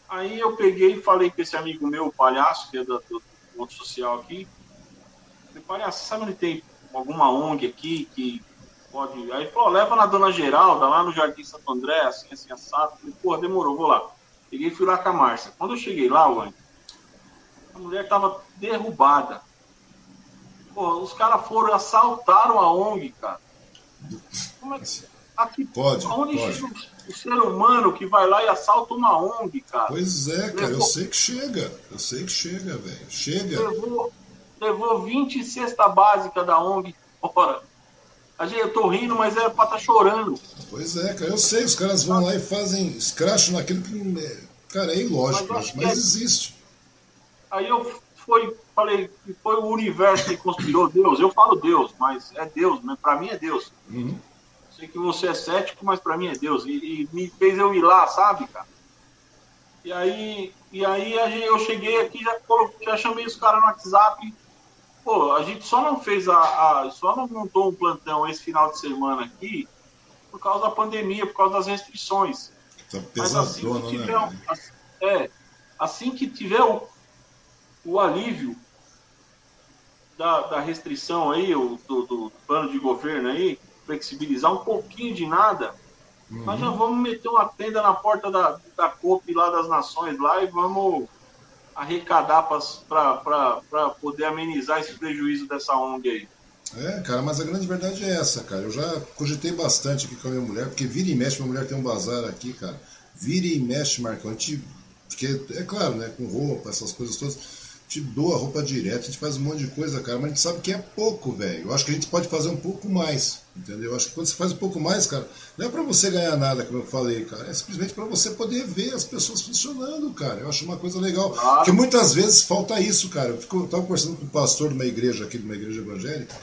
Aí eu peguei e falei com esse amigo meu, o palhaço, que é do, do outro social aqui. Falei, palhaço, sabe onde tem alguma ONG aqui que pode. Aí ele falou, leva na Dona Geralda, lá no Jardim Santo André, assim, assim, assado. Falei, porra, demorou, vou lá. Peguei e fui lá com a Márcia. Quando eu cheguei lá, Wang, a mulher tava derrubada. Porra, os caras foram, assaltaram a ONG, cara. Como é que. Aqui, pode, onde pode. O, ser humano que vai lá e assalta uma ONG, cara. Pois é, cara, levou, eu sei que chega. Eu sei que chega, velho. Chega. Levou, levou 20 cesta básica da ONG fora. A gente, eu tô rindo, mas é pra estar tá chorando. Pois é, cara, eu sei, os caras vão lá e fazem escracho naquilo que. É, cara, é ilógico, mas, mas, mas é. existe. Aí eu fui, falei que foi o universo que conspirou Deus. Eu falo Deus, mas é Deus, né? para mim é Deus. Uhum. Sei que você é cético, mas para mim é Deus. E, e, me fez eu ir lá, sabe, cara? E aí, e aí eu cheguei aqui, já, já chamei os caras no WhatsApp. Pô, a gente só não fez a, a, Só não montou um plantão esse final de semana aqui por causa da pandemia, por causa das restrições. Tá pesadona, assim tiver, né? É, assim que tiver o, o alívio da, da restrição aí, o, do, do, plano de governo aí, flexibilizar um pouquinho de nada, uhum. nós já vamos meter uma tenda na porta da, da COP lá das Nações lá e vamos arrecadar para poder amenizar esse prejuízo dessa ONG aí. É, cara, mas a grande verdade é essa, cara. Eu já cogitei bastante aqui com a minha mulher, porque vira e mexe, minha mulher tem um bazar aqui, cara. Vira e mexe, Marcante. Porque, é claro, né, com roupa, essas coisas todas te doa roupa direto, a gente faz um monte de coisa, cara, mas a gente sabe que é pouco, velho. Eu acho que a gente pode fazer um pouco mais, entendeu? Eu acho que quando você faz um pouco mais, cara, não é para você ganhar nada, como eu falei, cara, é simplesmente para você poder ver as pessoas funcionando, cara. Eu acho uma coisa legal. Claro. Porque muitas vezes falta isso, cara. Eu, fico, eu tava conversando com um pastor de uma igreja aqui, de uma igreja evangélica,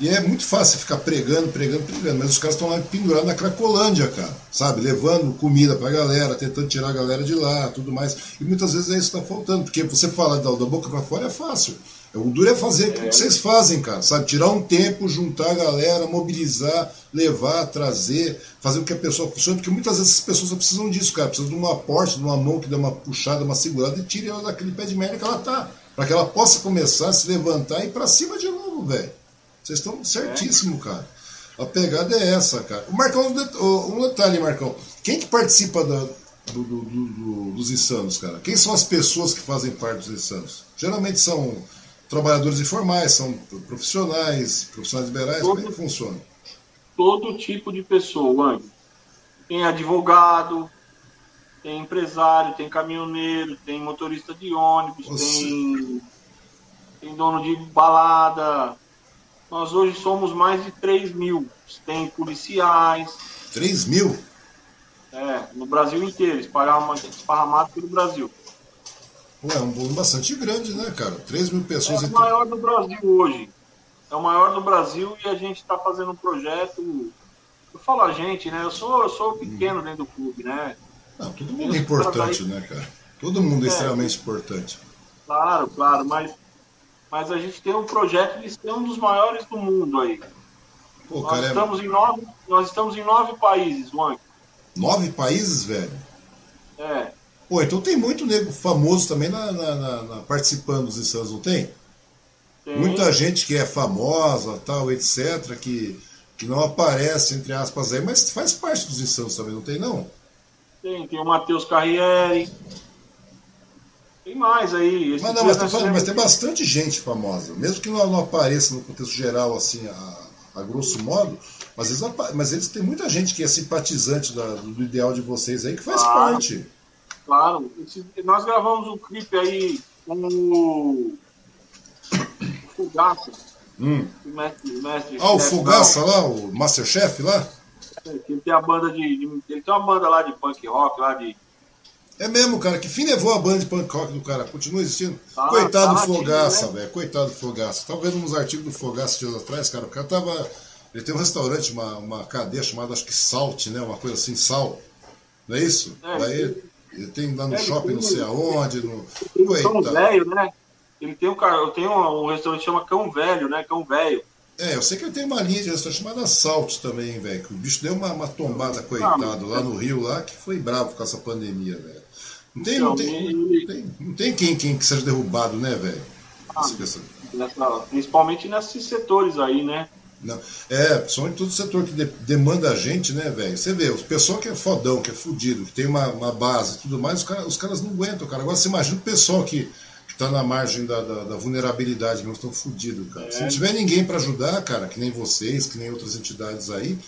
e é muito fácil ficar pregando, pregando, pregando, mas os caras estão lá pendurados na Cracolândia, cara, sabe? Levando comida pra galera, tentando tirar a galera de lá, tudo mais. E muitas vezes é isso que tá faltando, porque você falar da, da boca para fora é fácil. O duro é fazer o que vocês fazem, cara, sabe? Tirar um tempo, juntar a galera, mobilizar, levar, trazer, fazer com que a pessoa funcione, porque muitas vezes as pessoas precisam disso, cara. Precisam de um aporte, de uma mão que dê uma puxada, uma segurada e tire ela daquele pé de merda que ela tá. Para que ela possa começar a se levantar e ir pra cima de novo, velho. Vocês estão certíssimo, cara. A pegada é essa, cara. O Marcão, um detalhe, Marcão. Quem que participa da, do, do, do, dos insanos, cara? Quem são as pessoas que fazem parte dos insanos? Geralmente são trabalhadores informais, são profissionais, profissionais liberais, todo, como é que funciona? Todo tipo de pessoa, Ang. Tem advogado, tem empresário, tem caminhoneiro, tem motorista de ônibus, tem, tem dono de balada. Nós hoje somos mais de 3 mil. Tem policiais. 3 mil? É, no Brasil inteiro, esparramado pelo Brasil. É um volume bastante grande, né, cara? 3 mil pessoas. É o maior do Brasil hoje. É o maior do Brasil e a gente está fazendo um projeto. Eu falo a gente, né? Eu sou, eu sou pequeno dentro do clube, né? Não, todo mundo é importante, né, cara? Todo mundo é, é extremamente importante. Claro, claro, mas, mas a gente tem um projeto de ser um dos maiores do mundo aí. Pô, nós, cara, é estamos é... em nove, nós estamos em nove países, Juan. Nove países, velho? É. Pô, então tem muito nego famoso também na, na, na, na participando dos insanos, não tem? tem? Muita gente que é famosa, tal, etc., que, que não aparece, entre aspas, aí, mas faz parte dos insanos também, não tem, não? Tem, tem o Matheus Carriere. Tem mais aí. Mas, não, mas, falando, mas, tem bastante gente famosa. Mesmo que não, não apareça no contexto geral, assim, a, a grosso modo, mas eles, mas eles têm muita gente que é simpatizante da, do ideal de vocês aí, que faz parte. Claro. Nós gravamos um clipe aí com o Fugaça. Hum. O mestre, mestre ah, o Fugaça lá, o Masterchef lá? É, ele tem a banda de, de, Ele tem uma banda lá de punk rock, lá de. É mesmo, cara. Que fim levou a banda de punk rock do cara? Continua existindo? Ah, Coitado tá do Fogaça, né? velho. Coitado do Fogaça. Tava vendo uns artigos do Fogaça dias atrás, cara. O cara tava. Ele tem um restaurante, uma, uma cadeia chamada, acho que Salt, né? Uma coisa assim, Sal. Não é isso? É, Daí, ele tem lá no é, shopping, não sei aonde. No... Tem um cão velho, né? Ele tem um, eu tenho um, um restaurante que chama Cão Velho, né? Cão Velho. É, eu sei que ele tem uma linha de restaurante chamada Salt também, velho. Que o bicho deu uma, uma tombada, coitado, lá no Rio, lá, que foi bravo com essa pandemia, velho. Não tem, não tem, não tem, não tem quem, quem que seja derrubado, né, velho? Ah, principalmente nesses setores aí, né? Não. É, principalmente todo setor que de, demanda a gente, né, velho? Você vê, o pessoal que é fodão, que é fudido, que tem uma, uma base e tudo mais, os, cara, os caras não aguentam, cara. Agora você imagina o pessoal que, que tá na margem da, da, da vulnerabilidade, não estão fudidos, cara. É. Se não tiver ninguém para ajudar, cara, que nem vocês, que nem outras entidades aí,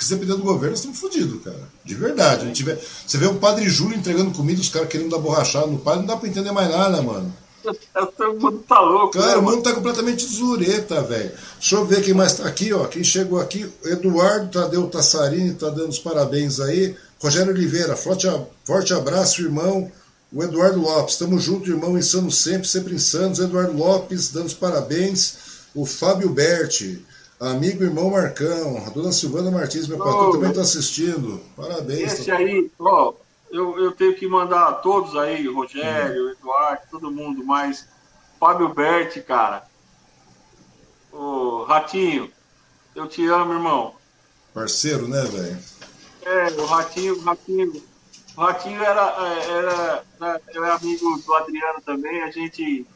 que se depender do governo, nós estamos fodidos, cara. De verdade. É. Tiver, você vê o Padre Júlio entregando comida, os caras querendo dar borrachada no padre, não dá pra entender mais nada, mano. O mundo tá louco. Cara, né, o mundo tá completamente zureta, velho. Deixa eu ver quem mais tá aqui, ó. Quem chegou aqui, Eduardo Tadeu Tassarini tá dando os parabéns aí. Rogério Oliveira, forte, forte abraço, irmão. O Eduardo Lopes, tamo junto, irmão, insano sempre, sempre insanos. Eduardo Lopes, dando os parabéns. O Fábio Berti, amigo irmão Marcão. A dona Silvana Martins, meu patrão, também tá assistindo. Parabéns. Esse tá... aí, ó, eu, eu tenho que mandar a todos aí, Rogério, uhum. Eduardo, todo mundo, mas Fábio Berti, cara. Ô, Ratinho, eu te amo, irmão. Parceiro, né, velho? É, o Ratinho, o Ratinho. O Ratinho era, era, era, era amigo do Adriano também. A gente,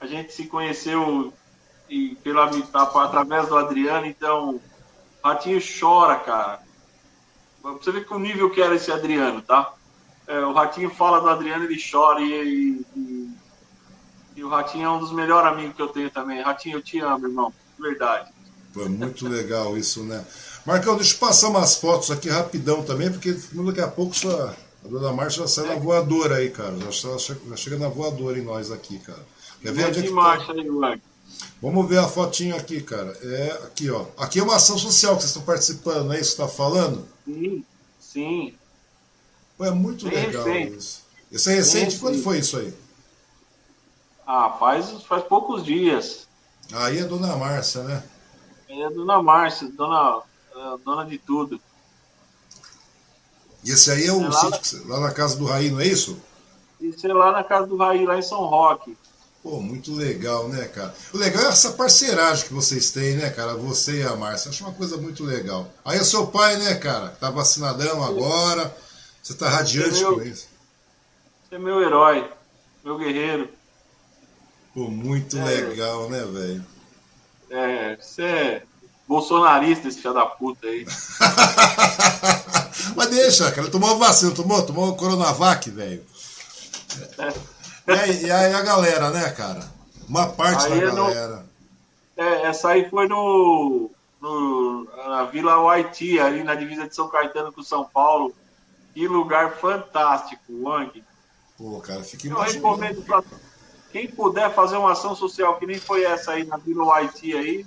a gente se conheceu e pela, através do Adriano, então o Ratinho chora, cara você vê que o nível que era esse Adriano, tá? É, o Ratinho fala do Adriano, ele chora e, e, e, o Ratinho é um dos melhores amigos que eu tenho também. Ratinho, eu te amo, irmão. Verdade. Foi muito legal isso, né? Marcão, deixa eu passar umas fotos aqui rapidão também, porque daqui a pouco sua, a dona Márcia já sai é. na voadora aí, cara. Já, já, chega na voadora em nós aqui, cara. Quer ver onde é que tá? aí, Vamos ver a fotinho aqui, cara. É aqui, ó. Aqui é uma ação social que vocês estão participando, não é isso que está falando? Sim, sim. Pô, é muito Bem legal recente. isso. Isso é recente? Quando foi isso aí? Ah, faz, faz poucos dias. Aí é Dona Márcia, né? É a Dona Márcia, dona, é, dona de tudo. E esse aí é o é lá, sítio, lá na casa do Raí, não é isso? Isso é lá na casa do Raí, lá em São Roque. Pô, muito legal, né, cara? O legal é essa parceiragem que vocês têm, né, cara? Você e a Márcia. Acho uma coisa muito legal. Aí é seu pai, né, cara? Tá vacinadão agora. Você tá radiante é meu- com isso. Você é meu herói, meu guerreiro. Pô, muito É. legal, né, velho? É, você é bolsonarista, esse filho da puta aí. (laughs) Mas deixa, cara. Tomou vacina, tomou? Tomou o Coronavac, velho. E aí, e aí a galera, né, cara? Uma parte Aí da não- galera. É, essa aí foi no, no- na Vila Waiti, ali na divisa de São Caetano com São Paulo. Que lugar fantástico, Wang. Pô, cara, fica Eu recomendo pra quem puder fazer uma ação social que nem foi essa aí na Vila Waiti aí.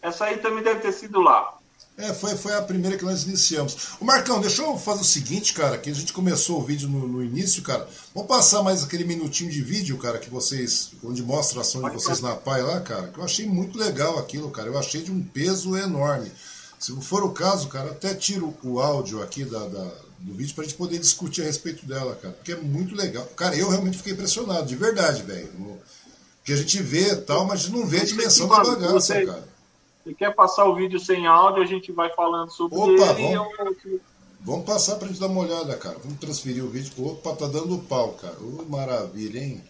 Essa aí também deve ter sido lá. É, foi, foi a primeira que nós iniciamos. O Marcão, deixa eu fazer o seguinte, cara, que a gente começou o vídeo no, no início, cara. Vamos passar mais aquele minutinho de vídeo, cara, que vocês. onde mostra a ação de vocês na PAI lá, cara, que eu achei muito legal aquilo, cara. Eu achei de um peso enorme. Se for o caso, cara, até tiro o áudio aqui da, da- do vídeo pra gente poder discutir a respeito dela, cara. Porque é muito legal. Cara, eu realmente fiquei impressionado, de verdade, velho. No- Que a gente vê e tal, mas a gente não vê a dimensão da bagaça, cara. Se quer passar o vídeo sem áudio, a gente vai falando sobre Opa, ele. vamos. eu- Vamos passar pra gente dar uma olhada, cara. Vamos transferir o vídeo. Opa, tá dando pau, cara. Ô, maravilha, hein?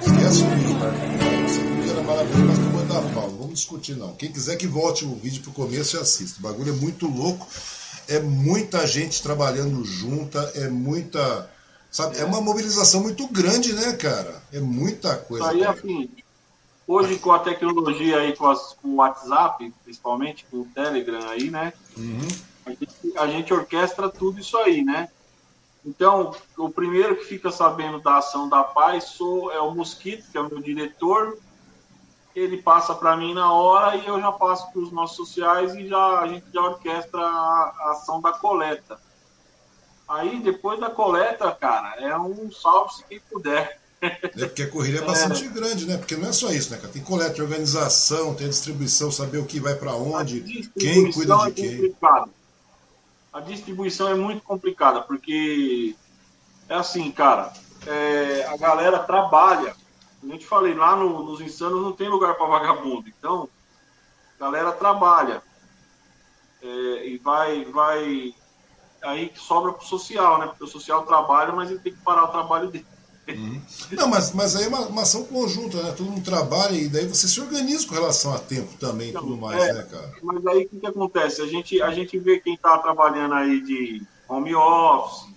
Esquece o vídeo, Marcos. Esse vídeo era maravilhoso, mas acabou de dar pau. Não vamos discutir, não. Quem quiser que volte o vídeo pro começo e assista. O bagulho é muito louco. É muita gente trabalhando junta. É muita. Sabe? É uma mobilização muito grande, né, cara? É muita coisa. Isso aí, cara. assim, hoje com a tecnologia aí, com, as- com o WhatsApp, principalmente, com o Telegram aí, né? Uhum. A gente, a gente orquestra tudo isso aí, né? Então, o primeiro que fica sabendo da ação da paz sou, é o Mosquito, que é o meu diretor. Ele passa para mim na hora e eu já passo para os nossos sociais e já, a gente já orquestra a, a ação da coleta. Aí, depois da coleta, cara, é um salve se quem puder. É porque a corrida é bastante grande, né? Porque não é só isso, né, cara? Tem coleta, organização, tem distribuição, saber o que vai pra onde, quem cuida de é quem. A distribuição é muito complicada, porque é assim, cara, é, a galera trabalha. Como eu te falei, lá no- nos insanos não tem lugar para vagabundo. Então, a galera trabalha. É, e vai, vai. Aí sobra pro social, né? Porque o social trabalha, mas ele tem que parar o trabalho dele. Não, mas, mas aí é uma, uma ação conjunta, né? Todo mundo trabalha e daí você se organiza com relação a tempo também e tudo mais, É. né, cara? Mas aí o que, que acontece? A gente, a gente vê quem está trabalhando aí de home office,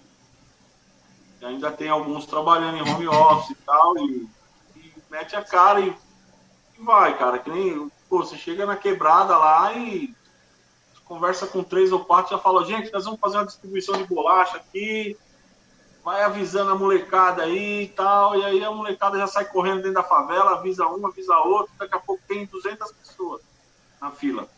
ainda tem alguns trabalhando em home office e tal, e, e mete a cara e, e vai, cara. Que nem, pô, você chega na quebrada lá e conversa com três ou quatro, já fala, gente, nós vamos fazer uma distribuição de bolacha aqui, vai avisando a molecada aí e tal, e aí a molecada já sai correndo dentro da favela, avisa um, avisa outro, daqui a pouco tem 200 pessoas na fila.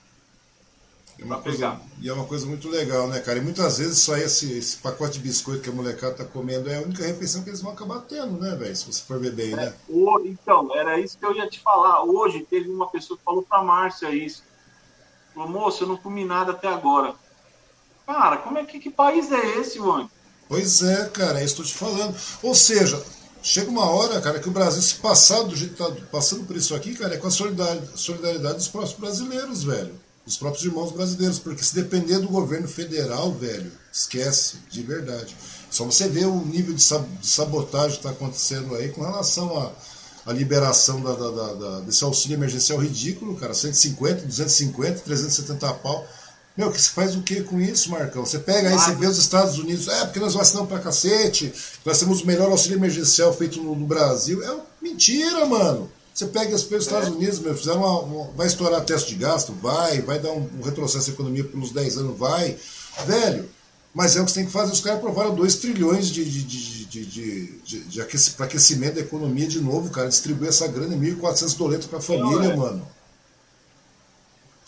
É uma coisa, pegar. e é uma coisa muito legal, né, cara? E muitas vezes só esse, esse pacote de biscoito que a molecada tá comendo é a única refeição que eles vão acabar tendo, né, velho? Se você for ver bem, né? O- então, era isso que eu ia te falar. Hoje teve uma pessoa que falou pra Márcia isso. Falou, moço, eu não comi nada até agora. Cara, como é que, que país é esse, mano? Pois é, cara, é isso que eu te falando. Ou seja, chega uma hora, cara, que o Brasil, se passar do jeito que tá passando por isso aqui, cara, é com a solidariedade, solidariedade dos próprios brasileiros, velho. Dos próprios irmãos brasileiros. Porque se depender do governo federal, velho, esquece, de verdade. Só você vê o nível de sab- de sabotagem que está acontecendo aí com relação à à liberação da- da- da- desse auxílio emergencial ridículo, cara. 150, 250, 370 pau. Meu, que você faz o que com isso, Marcão? Você pega aí, você vê os Estados Unidos, é porque nós vacinamos pra cacete, nós temos o melhor auxílio emergencial feito no, no Brasil. É mentira, mano. Você pega os pelos Estados Unidos, meu, fizeram uma, uma- vai estourar teto de gasto? Vai, vai dar um, um retrocesso à economia pelos 10 anos? Vai. Velho, mas é o que você tem que fazer. Os caras aprovaram 2 trilhões de, de, de, de, de, de, de aquecimento da economia de novo, cara. Distribuir essa grana em 1.400 doletos pra família, Não, é. mano.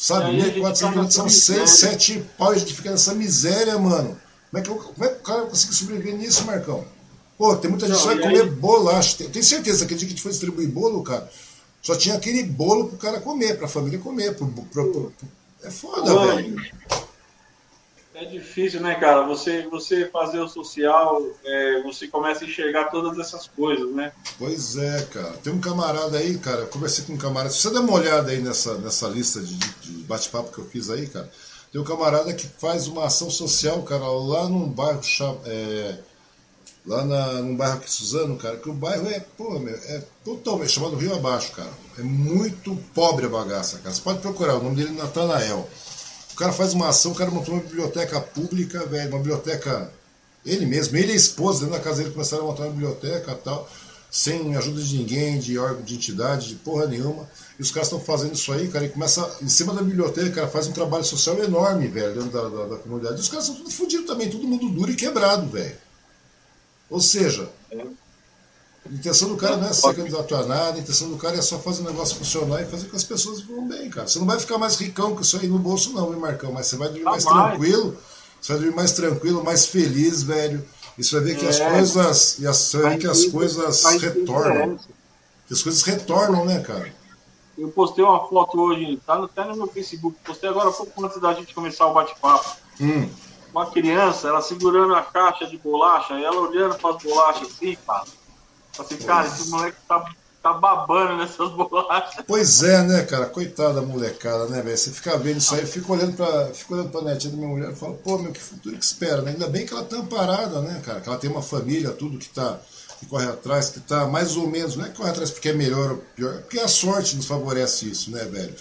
Sabe, aí a gente 1.400 tá doletos são nessa 6, miséria. 7 pau e a gente fica nessa miséria, mano. Como é que, eu- como é que o cara consegue sobreviver nisso, Marcão? Pô, tem muita gente que vai comer aí- bolacha. Tenho tenho certeza que a dia que a gente foi distribuir bolo, cara, só tinha aquele bolo pro cara comer, pra família comer. Pro, pro- pro- pro- É foda, Ô, velho. É difícil, né, cara? Você, você fazer o social, é, você começa a enxergar todas essas coisas, né? Pois é, cara. Tem um camarada aí, cara. Eu conversei com um camarada. Se você der uma olhada aí nessa, nessa lista de, de bate-papo que eu fiz aí, cara, tem um camarada que faz uma ação social, cara, lá num bairro é, lá na, num bairro aqui Suzano, cara, que o bairro é, pô, meu, é totalmente chamado Rio Abaixo, cara. É muito pobre a bagaça, cara. Você pode procurar, o nome dele é Natanael. O cara faz uma ação, o cara montou uma biblioteca pública, velho, uma biblioteca. Ele mesmo, ele e a esposa, dentro da casa dele, começaram a montar uma biblioteca tal, sem ajuda de ninguém, de órgão, de entidade, de porra nenhuma. E os caras estão fazendo isso aí, cara, e começa, em cima da biblioteca, cara, faz um trabalho social enorme, velho, dentro da, da, da comunidade. E os caras são tudo fodidos também, todo mundo duro e quebrado, velho. Ou seja, a intenção do cara não é ser candidato a nada, a intenção do cara é só fazer o negócio funcionar e fazer com que as pessoas vão bem, cara. Você não vai ficar mais ricão com isso aí no bolso, não, viu, Marcão? Mas você vai dormir mais tranquilo, você vai dormir mais tranquilo, mais feliz, velho. E você vai ver que é, as coisas. E as, você vai ver que as coisas retornam. Que as coisas retornam, né, cara? Eu postei uma foto hoje, tá até no meu Facebook, postei agora pouco antes da gente começar o bate-papo. Hum. Uma criança, ela segurando a caixa de bolacha, e ela olhando para as bolachas assim, cara Assim, cara, esse moleque tá, tá babando nessas bolachas. Pois é, né, cara? Coitada da molecada, né, velho? Você fica vendo isso aí, eu fico olhando pra, fico olhando pra netinha da minha mulher e falo, pô, meu, que futuro que espera, né? Ainda bem que ela tá amparada, né, cara? Que ela tem uma família, tudo que tá. Que corre atrás, que tá mais ou menos, não é que corre atrás porque é melhor ou pior, é porque a sorte nos favorece isso, né, velho?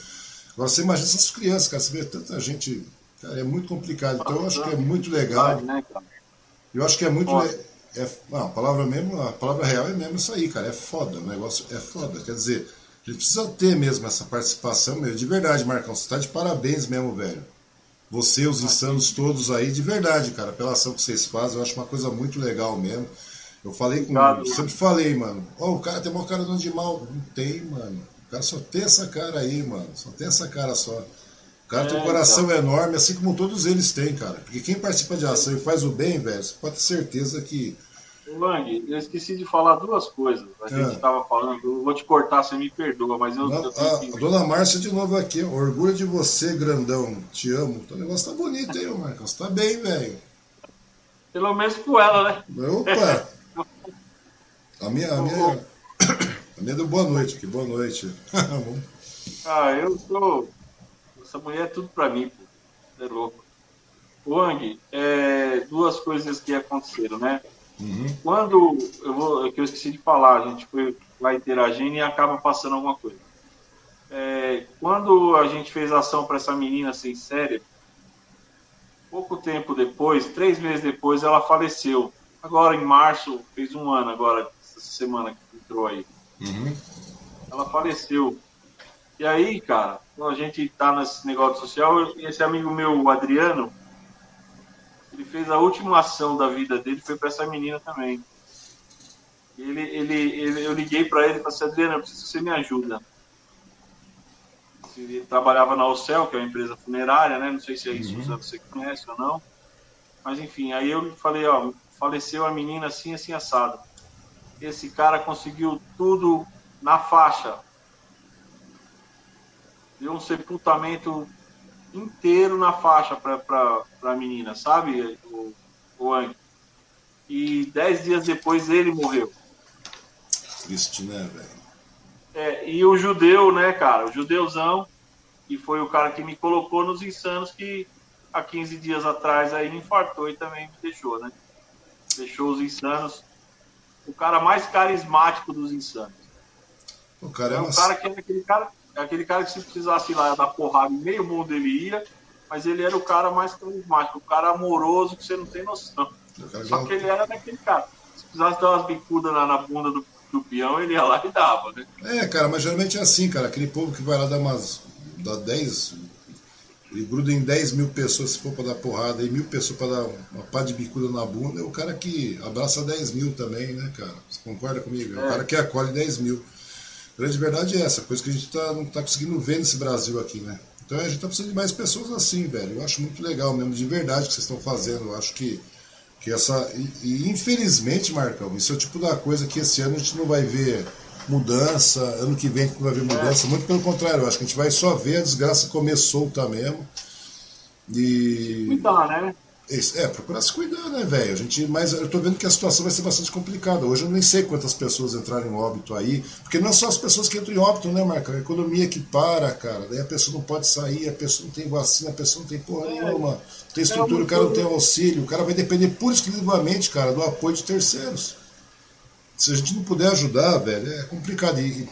Agora você imagina essas crianças, cara, você vê tanta gente. Cara, é muito complicado. Então eu acho que é muito legal. Né, eu acho que é muito legal é, não, a palavra mesmo, a palavra real é mesmo isso aí, cara. É foda, o negócio é foda. Quer dizer, a gente precisa ter mesmo essa participação mesmo. De verdade, Marcão, você tá de parabéns mesmo, velho. Você, os insanos todos aí, de verdade, cara, pela ação que vocês fazem, eu acho uma coisa muito legal mesmo. Eu falei com. Sempre falei, mano. Ó, oh, o cara tem uma cara de mal. Não tem, mano. O cara só tem essa cara aí, mano. Só tem essa cara só. O cara é, tem um coração então. enorme, assim como todos eles têm, cara. Porque quem participa de ação e faz o bem, velho, você pode ter certeza que Lang, eu esqueci de falar duas coisas. A gente estava é. falando, eu vou te cortar, você me perdoa, mas eu. Eu a, que... Dona Márcia de novo aqui, orgulho de você, grandão. Te amo. O negócio tá bonito, hein, Marcos? Tá bem, velho. Pelo menos com ela, né? Opa! (laughs) A minha, a minha, a minha deu boa noite aqui, boa noite. (laughs) ah, eu sou. Essa mulher é tudo pra mim, pô. É louco. Wang, é, duas coisas que aconteceram, né? Uhum. Quando eu vou, é que eu esqueci de falar, a gente foi lá interagindo e acaba passando alguma coisa. É, quando a gente fez ação para essa menina sem série, pouco tempo depois, três meses depois, ela faleceu. Agora em março, fez um ano agora, essa semana que entrou aí. Uhum. Ela faleceu. E aí, cara, quando a gente tá nesse negócio social, esse amigo meu, o Adriano, ele fez a última ação da vida dele, foi para essa menina também. Ele, ele, ele eu liguei para ele e falei assim, Adriano, eu preciso que você me ajuda. Ele trabalhava na Ocel, que é uma empresa funerária, né? Não sei se é isso uhum. você conhece ou não. Mas enfim, aí eu falei, ó, faleceu a menina assim, assim, assado. Esse cara conseguiu tudo na faixa. Deu um sepultamento inteiro na faixa para a menina, sabe, o, o Ang? E dez dias depois ele morreu. Triste, né, velho? É, e o judeu, né, cara, o judeuzão, que foi o cara que me colocou nos insanos, que há 15 dias atrás aí infartou e também me deixou, né? Deixou os insanos. O cara mais carismático dos insanos. O cara é, é um cara que é aquele cara é aquele cara que se precisasse ir lá dar porrada em meio mundo ele ia, mas ele era o cara mais carismático, o cara amoroso que você não tem noção. Só que ele era daquele cara. Se precisasse dar umas bicudas na, na bunda do, do peão, ele ia lá e dava, né? É, cara, mas geralmente é assim, cara. Aquele povo que vai lá dar umas. dá 10. Ele gruda em 10 mil pessoas se for pra dar porrada, e mil pessoas pra dar uma pá de bicuda na bunda, é o cara que abraça 10 mil também, né, cara? Você concorda comigo? É, é o cara que acolhe 10 mil. A grande verdade é essa, coisa que a gente tá, não está conseguindo ver nesse Brasil aqui, né? Então a gente está precisando de mais pessoas assim, velho. Eu acho muito legal mesmo, de verdade, que vocês estão fazendo. Eu acho que, que essa. E, e, infelizmente, Marcão, isso é o tipo da coisa que esse ano a gente não vai ver mudança, ano que vem não vai ver mudança. Muito pelo contrário, eu acho que a gente vai só ver a desgraça comer solta mesmo. E. Cuidar, né? É, procurar se cuidar, né, velho? A gente, mas eu tô vendo que a situação vai ser bastante complicada. Hoje eu nem sei quantas pessoas entraram em óbito aí, porque não é só as pessoas que entram em óbito, né, Marca? A economia que para, cara. Daí a pessoa não pode sair, a pessoa não tem vacina, a pessoa não tem porra é. nenhuma, não tem estrutura, o cara não tem auxílio, o cara vai depender pura e exclusivamente, cara, do apoio de terceiros. Se a gente não puder ajudar, velho, é complicado. E,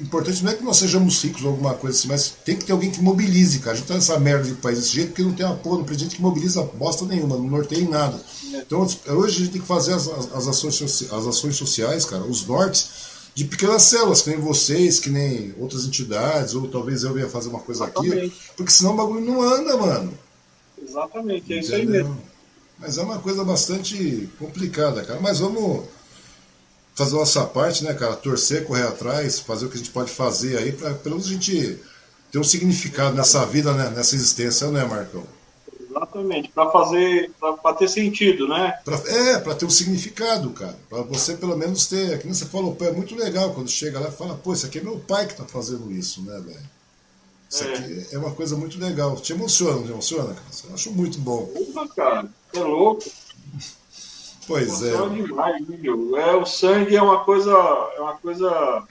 importante não é que nós sejamos ricos ou alguma coisa assim, mas tem que ter alguém que mobilize, cara. A gente tá nessa merda de país desse jeito porque não tem apoio, não tem gente que mobiliza bosta nenhuma, não norteia em nada. Então hoje a gente tem que fazer as, as, ações, as ações sociais, cara, os nortes, de pequenas células, que nem vocês, que nem outras entidades, ou talvez eu venha fazer uma coisa Exatamente. aqui, porque senão o bagulho não anda, mano. Exatamente, é Entendeu? isso aí mesmo. Mas é uma coisa bastante complicada, cara. Mas vamos fazer a nossa parte, né, cara? Torcer, correr atrás, fazer o que a gente pode fazer aí, para pelo menos a gente ter um significado nessa vida, né, nessa existência, né, Marcão? Exatamente, para fazer, para ter sentido, né? Pra, é, para ter um significado, cara. Para você pelo menos ter, que nem você falou, é muito legal quando chega lá e fala, pô, isso aqui é meu pai que tá fazendo isso, né, velho? Isso é. aqui é uma coisa muito legal. Te emociona, não te emociona, cara? Eu acho muito bom. Porra, cara, é louco. Pois é. Demais, meu. É, o sangue é uma coisa. É uma coisa.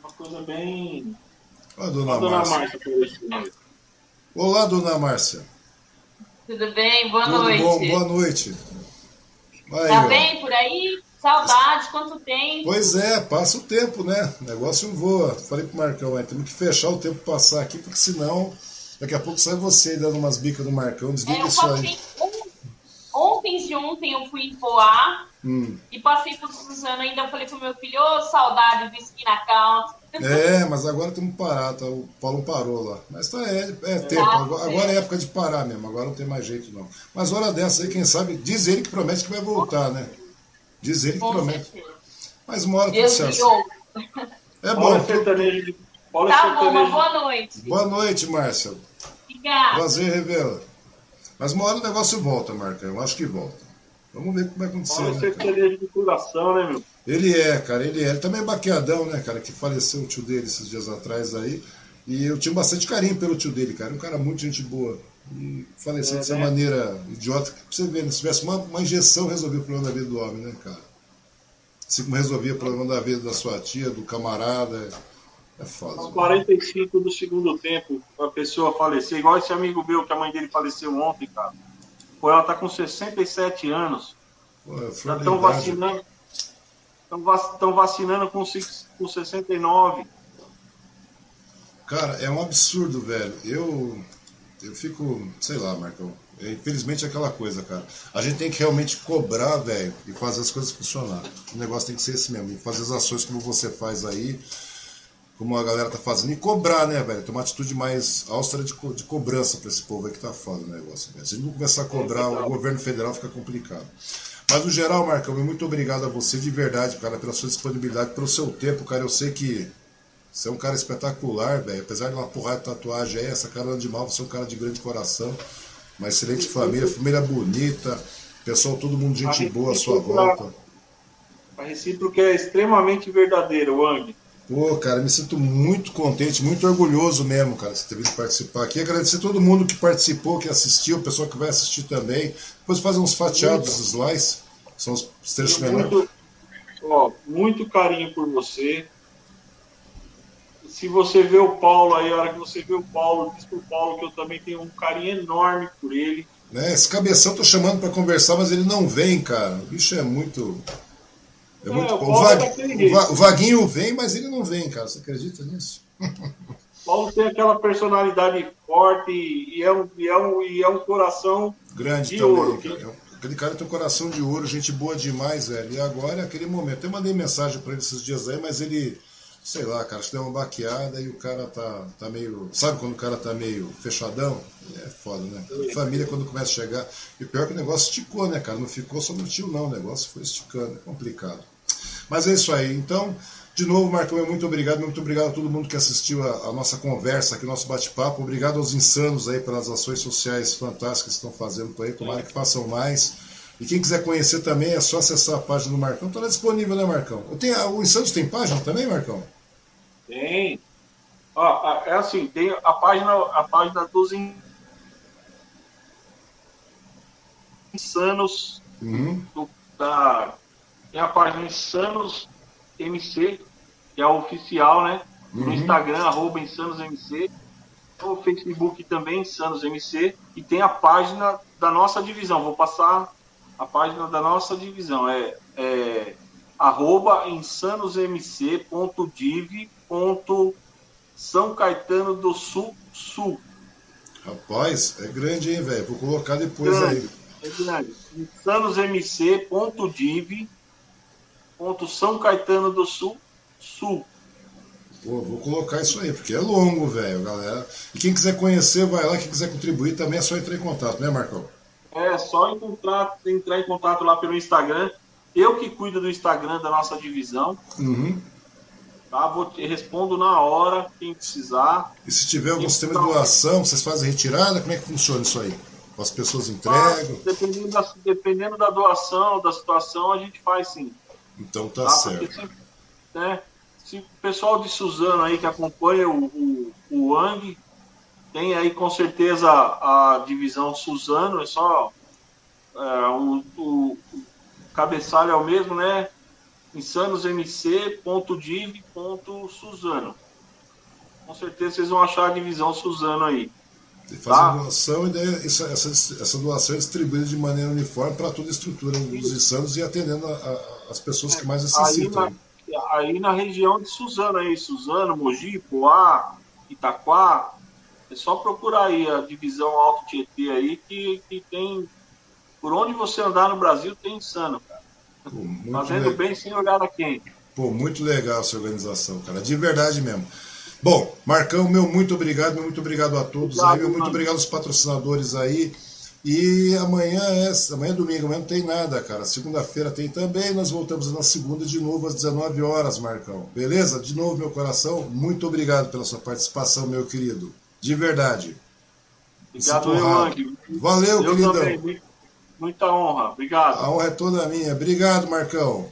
Uma coisa bem. Olá, dona, dona Márcia. Márcia Olá, dona Márcia. Tudo bem? Boa Tudo noite. Bom? Boa noite. Aí, tá ó. bem por aí? Saudade, quanto tempo? Pois é, passa o tempo, né? O negócio voa. Falei pro Marcão, é, temos que fechar o tempo passar aqui, porque senão daqui a pouco sai você dando umas bicas no Marcão, desliga é, isso aí. Um ontem de ontem eu fui em Poá hum. e passei por Suzano ainda. falei pro meu filho, ô oh, saudade do Skin Account. É, mas agora temos que parar, tá? o Paulo parou lá. Mas tá, é, é tempo, agora, agora, é época de parar mesmo, agora não tem mais jeito não. Mas hora dessa aí, quem sabe, diz ele que promete que vai voltar, né? Diz ele que Com promete. Certeza. Mas uma hora tudo certo. É bom. Paulo sertanejo de... Paulo tá bom, uma boa noite. Boa noite, Márcia. Obrigada. Prazer, Revela. Mas uma hora o negócio volta, Marca. Eu acho que volta. Vamos ver como vai acontecer. Pode né, ser de coração, né, meu? Ele é, cara, ele é. Ele também é baqueadão, né, cara, que faleceu o tio dele esses dias atrás aí. E eu tinha bastante carinho pelo tio dele, cara. Um cara muito gente boa. E faleceu é, dessa né? maneira idiota. Pra você ver, né? Se tivesse uma, uma injeção, resolvia o problema da vida do homem, né, cara? Assim como resolvia o problema da vida da sua tia, do camarada. É foda. Aos 45 do segundo tempo, a pessoa falecer, igual esse amigo meu que a mãe dele faleceu ontem, cara. Pô, ela tá com 67 anos. É Já estão vacinando. Estão vacinando com, com 69. Cara, é um absurdo, velho. Eu, eu fico, sei lá, Marcão. É, infelizmente é aquela coisa, cara. A gente tem que realmente cobrar, velho, e fazer as coisas funcionar. O negócio tem que ser esse mesmo. E fazer as ações como você faz aí como a galera tá fazendo, e cobrar, né, velho? Tomar atitude mais austera de, co de cobrança para esse povo aí que tá foda o negócio. Velho. Se não começar a cobrar, o governo federal fica complicado. Mas no geral, Marcão, muito obrigado a você de verdade, cara, pela sua disponibilidade, pelo seu tempo, cara. Eu sei que você é um cara espetacular, velho. Apesar de uma porrada de tatuagem aí, essa cara de mal, você é um cara de grande coração. Uma excelente família, família bonita, pessoal, todo mundo gente boa à sua volta. A recíproca é extremamente verdadeira, Wang. Pô, cara, me sinto muito contente, muito orgulhoso mesmo, cara, de ter vindo participar aqui. Agradecer a todo mundo que participou, que assistiu, o pessoal que vai assistir também. Depois fazer uns fatiados, os slice, são os trechos menores. Ó, muito carinho por você. Se você vê o Paulo aí, a hora que você vê o Paulo, diz pro Paulo que eu também tenho um carinho enorme por ele. Né, esse cabeção tô chamando para conversar, mas ele não vem, cara. O bicho é muito é muito... É, o, o, Vag... o, Vaguinho vem, mas ele não vem, cara. Você acredita nisso? (laughs) Paulo tem aquela personalidade forte e é um, e é um, e é um coração grande de também, ouro. Cara. Aquele cara tem um coração de ouro, gente boa demais, velho. E agora é aquele momento. Eu mandei mensagem para ele esses dias aí, mas ele, sei lá, cara, acho que deu uma baqueada e o cara tá, tá meio. Sabe quando o cara tá meio fechadão? É foda, né? A família quando começa a chegar. E pior que o negócio esticou, né, cara? Não ficou só no tio, não. O negócio foi esticando. É complicado. Mas é isso aí. Então, de novo, Marcão, muito obrigado. Muito obrigado a todo mundo que assistiu a, a nossa conversa aqui, nosso bate-papo. Obrigado aos insanos aí pelas ações sociais fantásticas que estão fazendo por aí. Tomara que façam mais. E quem quiser conhecer também é só acessar a página do Marcão. Está disponível, né, Marcão? Tem, o Insanos tem página também, Marcão? Tem. Ó, é assim, tem a página, a página dos Insanos. Uhum. Do, da, tem a página Insanos MC, que é o oficial, né? No uhum. Instagram, arroba InsanosMC. No Facebook também, InsanosMC. E tem a página da nossa divisão. Vou passar a página da nossa divisão. É, é arroba insanosmc.div.são Caetano do Sul Sul. Rapaz, é grande, hein, velho? Vou colocar depois grande, aí. É grande. insanosmc.div.são Caetano do Sul Sul. Pô, vou colocar isso aí, porque é longo, velho, galera. E quem quiser conhecer, vai lá. Quem quiser contribuir também é só entrar em contato, né, Marcão? É, só encontrar, entrar em contato lá pelo Instagram. Eu que cuido do Instagram da nossa divisão. Uhum. Tá? Vou te, respondo na hora, quem precisar. E se tiver algum sistema de doação, vocês fazem retirada? Como é que funciona isso aí? As pessoas entregam? Ah, dependendo, da, dependendo da doação, da situação, a gente faz sim. Então tá, tá? certo. Se, né, se o pessoal de Suzano aí que acompanha o, o, o Wang, tem aí com certeza a divisão Suzano, é só é, o, o, o cabeçalho é o mesmo, né? insanosmc.div.suzano. Com certeza vocês vão achar a divisão Suzano aí. E fazer tá? doação e daí essa, essa, essa, doação é distribuída de maneira uniforme para toda a estrutura dos insanos e atendendo a, a, as pessoas que mais necessitam. Aí na, aí na região de Suzano aí, Suzano, Mogi, Poá, Itaquá, é só procurar aí a divisão Alto Tietê aí que, que tem. Por onde você andar no Brasil tem insano, cara. Pô, Fazendo legal. bem sem olhar a quem. Pô, muito legal essa organização, cara. De verdade mesmo. Bom, Marcão, meu muito obrigado, meu muito obrigado a todos obrigado, aí, meu muito obrigado aos patrocinadores aí. E amanhã é, amanhã é domingo, amanhã não tem nada, cara. Segunda-feira tem também, nós voltamos na segunda de novo às 19 horas, Marcão. Beleza? De novo, meu coração, muito obrigado pela sua participação, meu querido. De verdade. Obrigado, Euang. Valeu, Eu queridão. Também. Muita honra. Obrigado. A honra é toda minha. Obrigado, Marcão.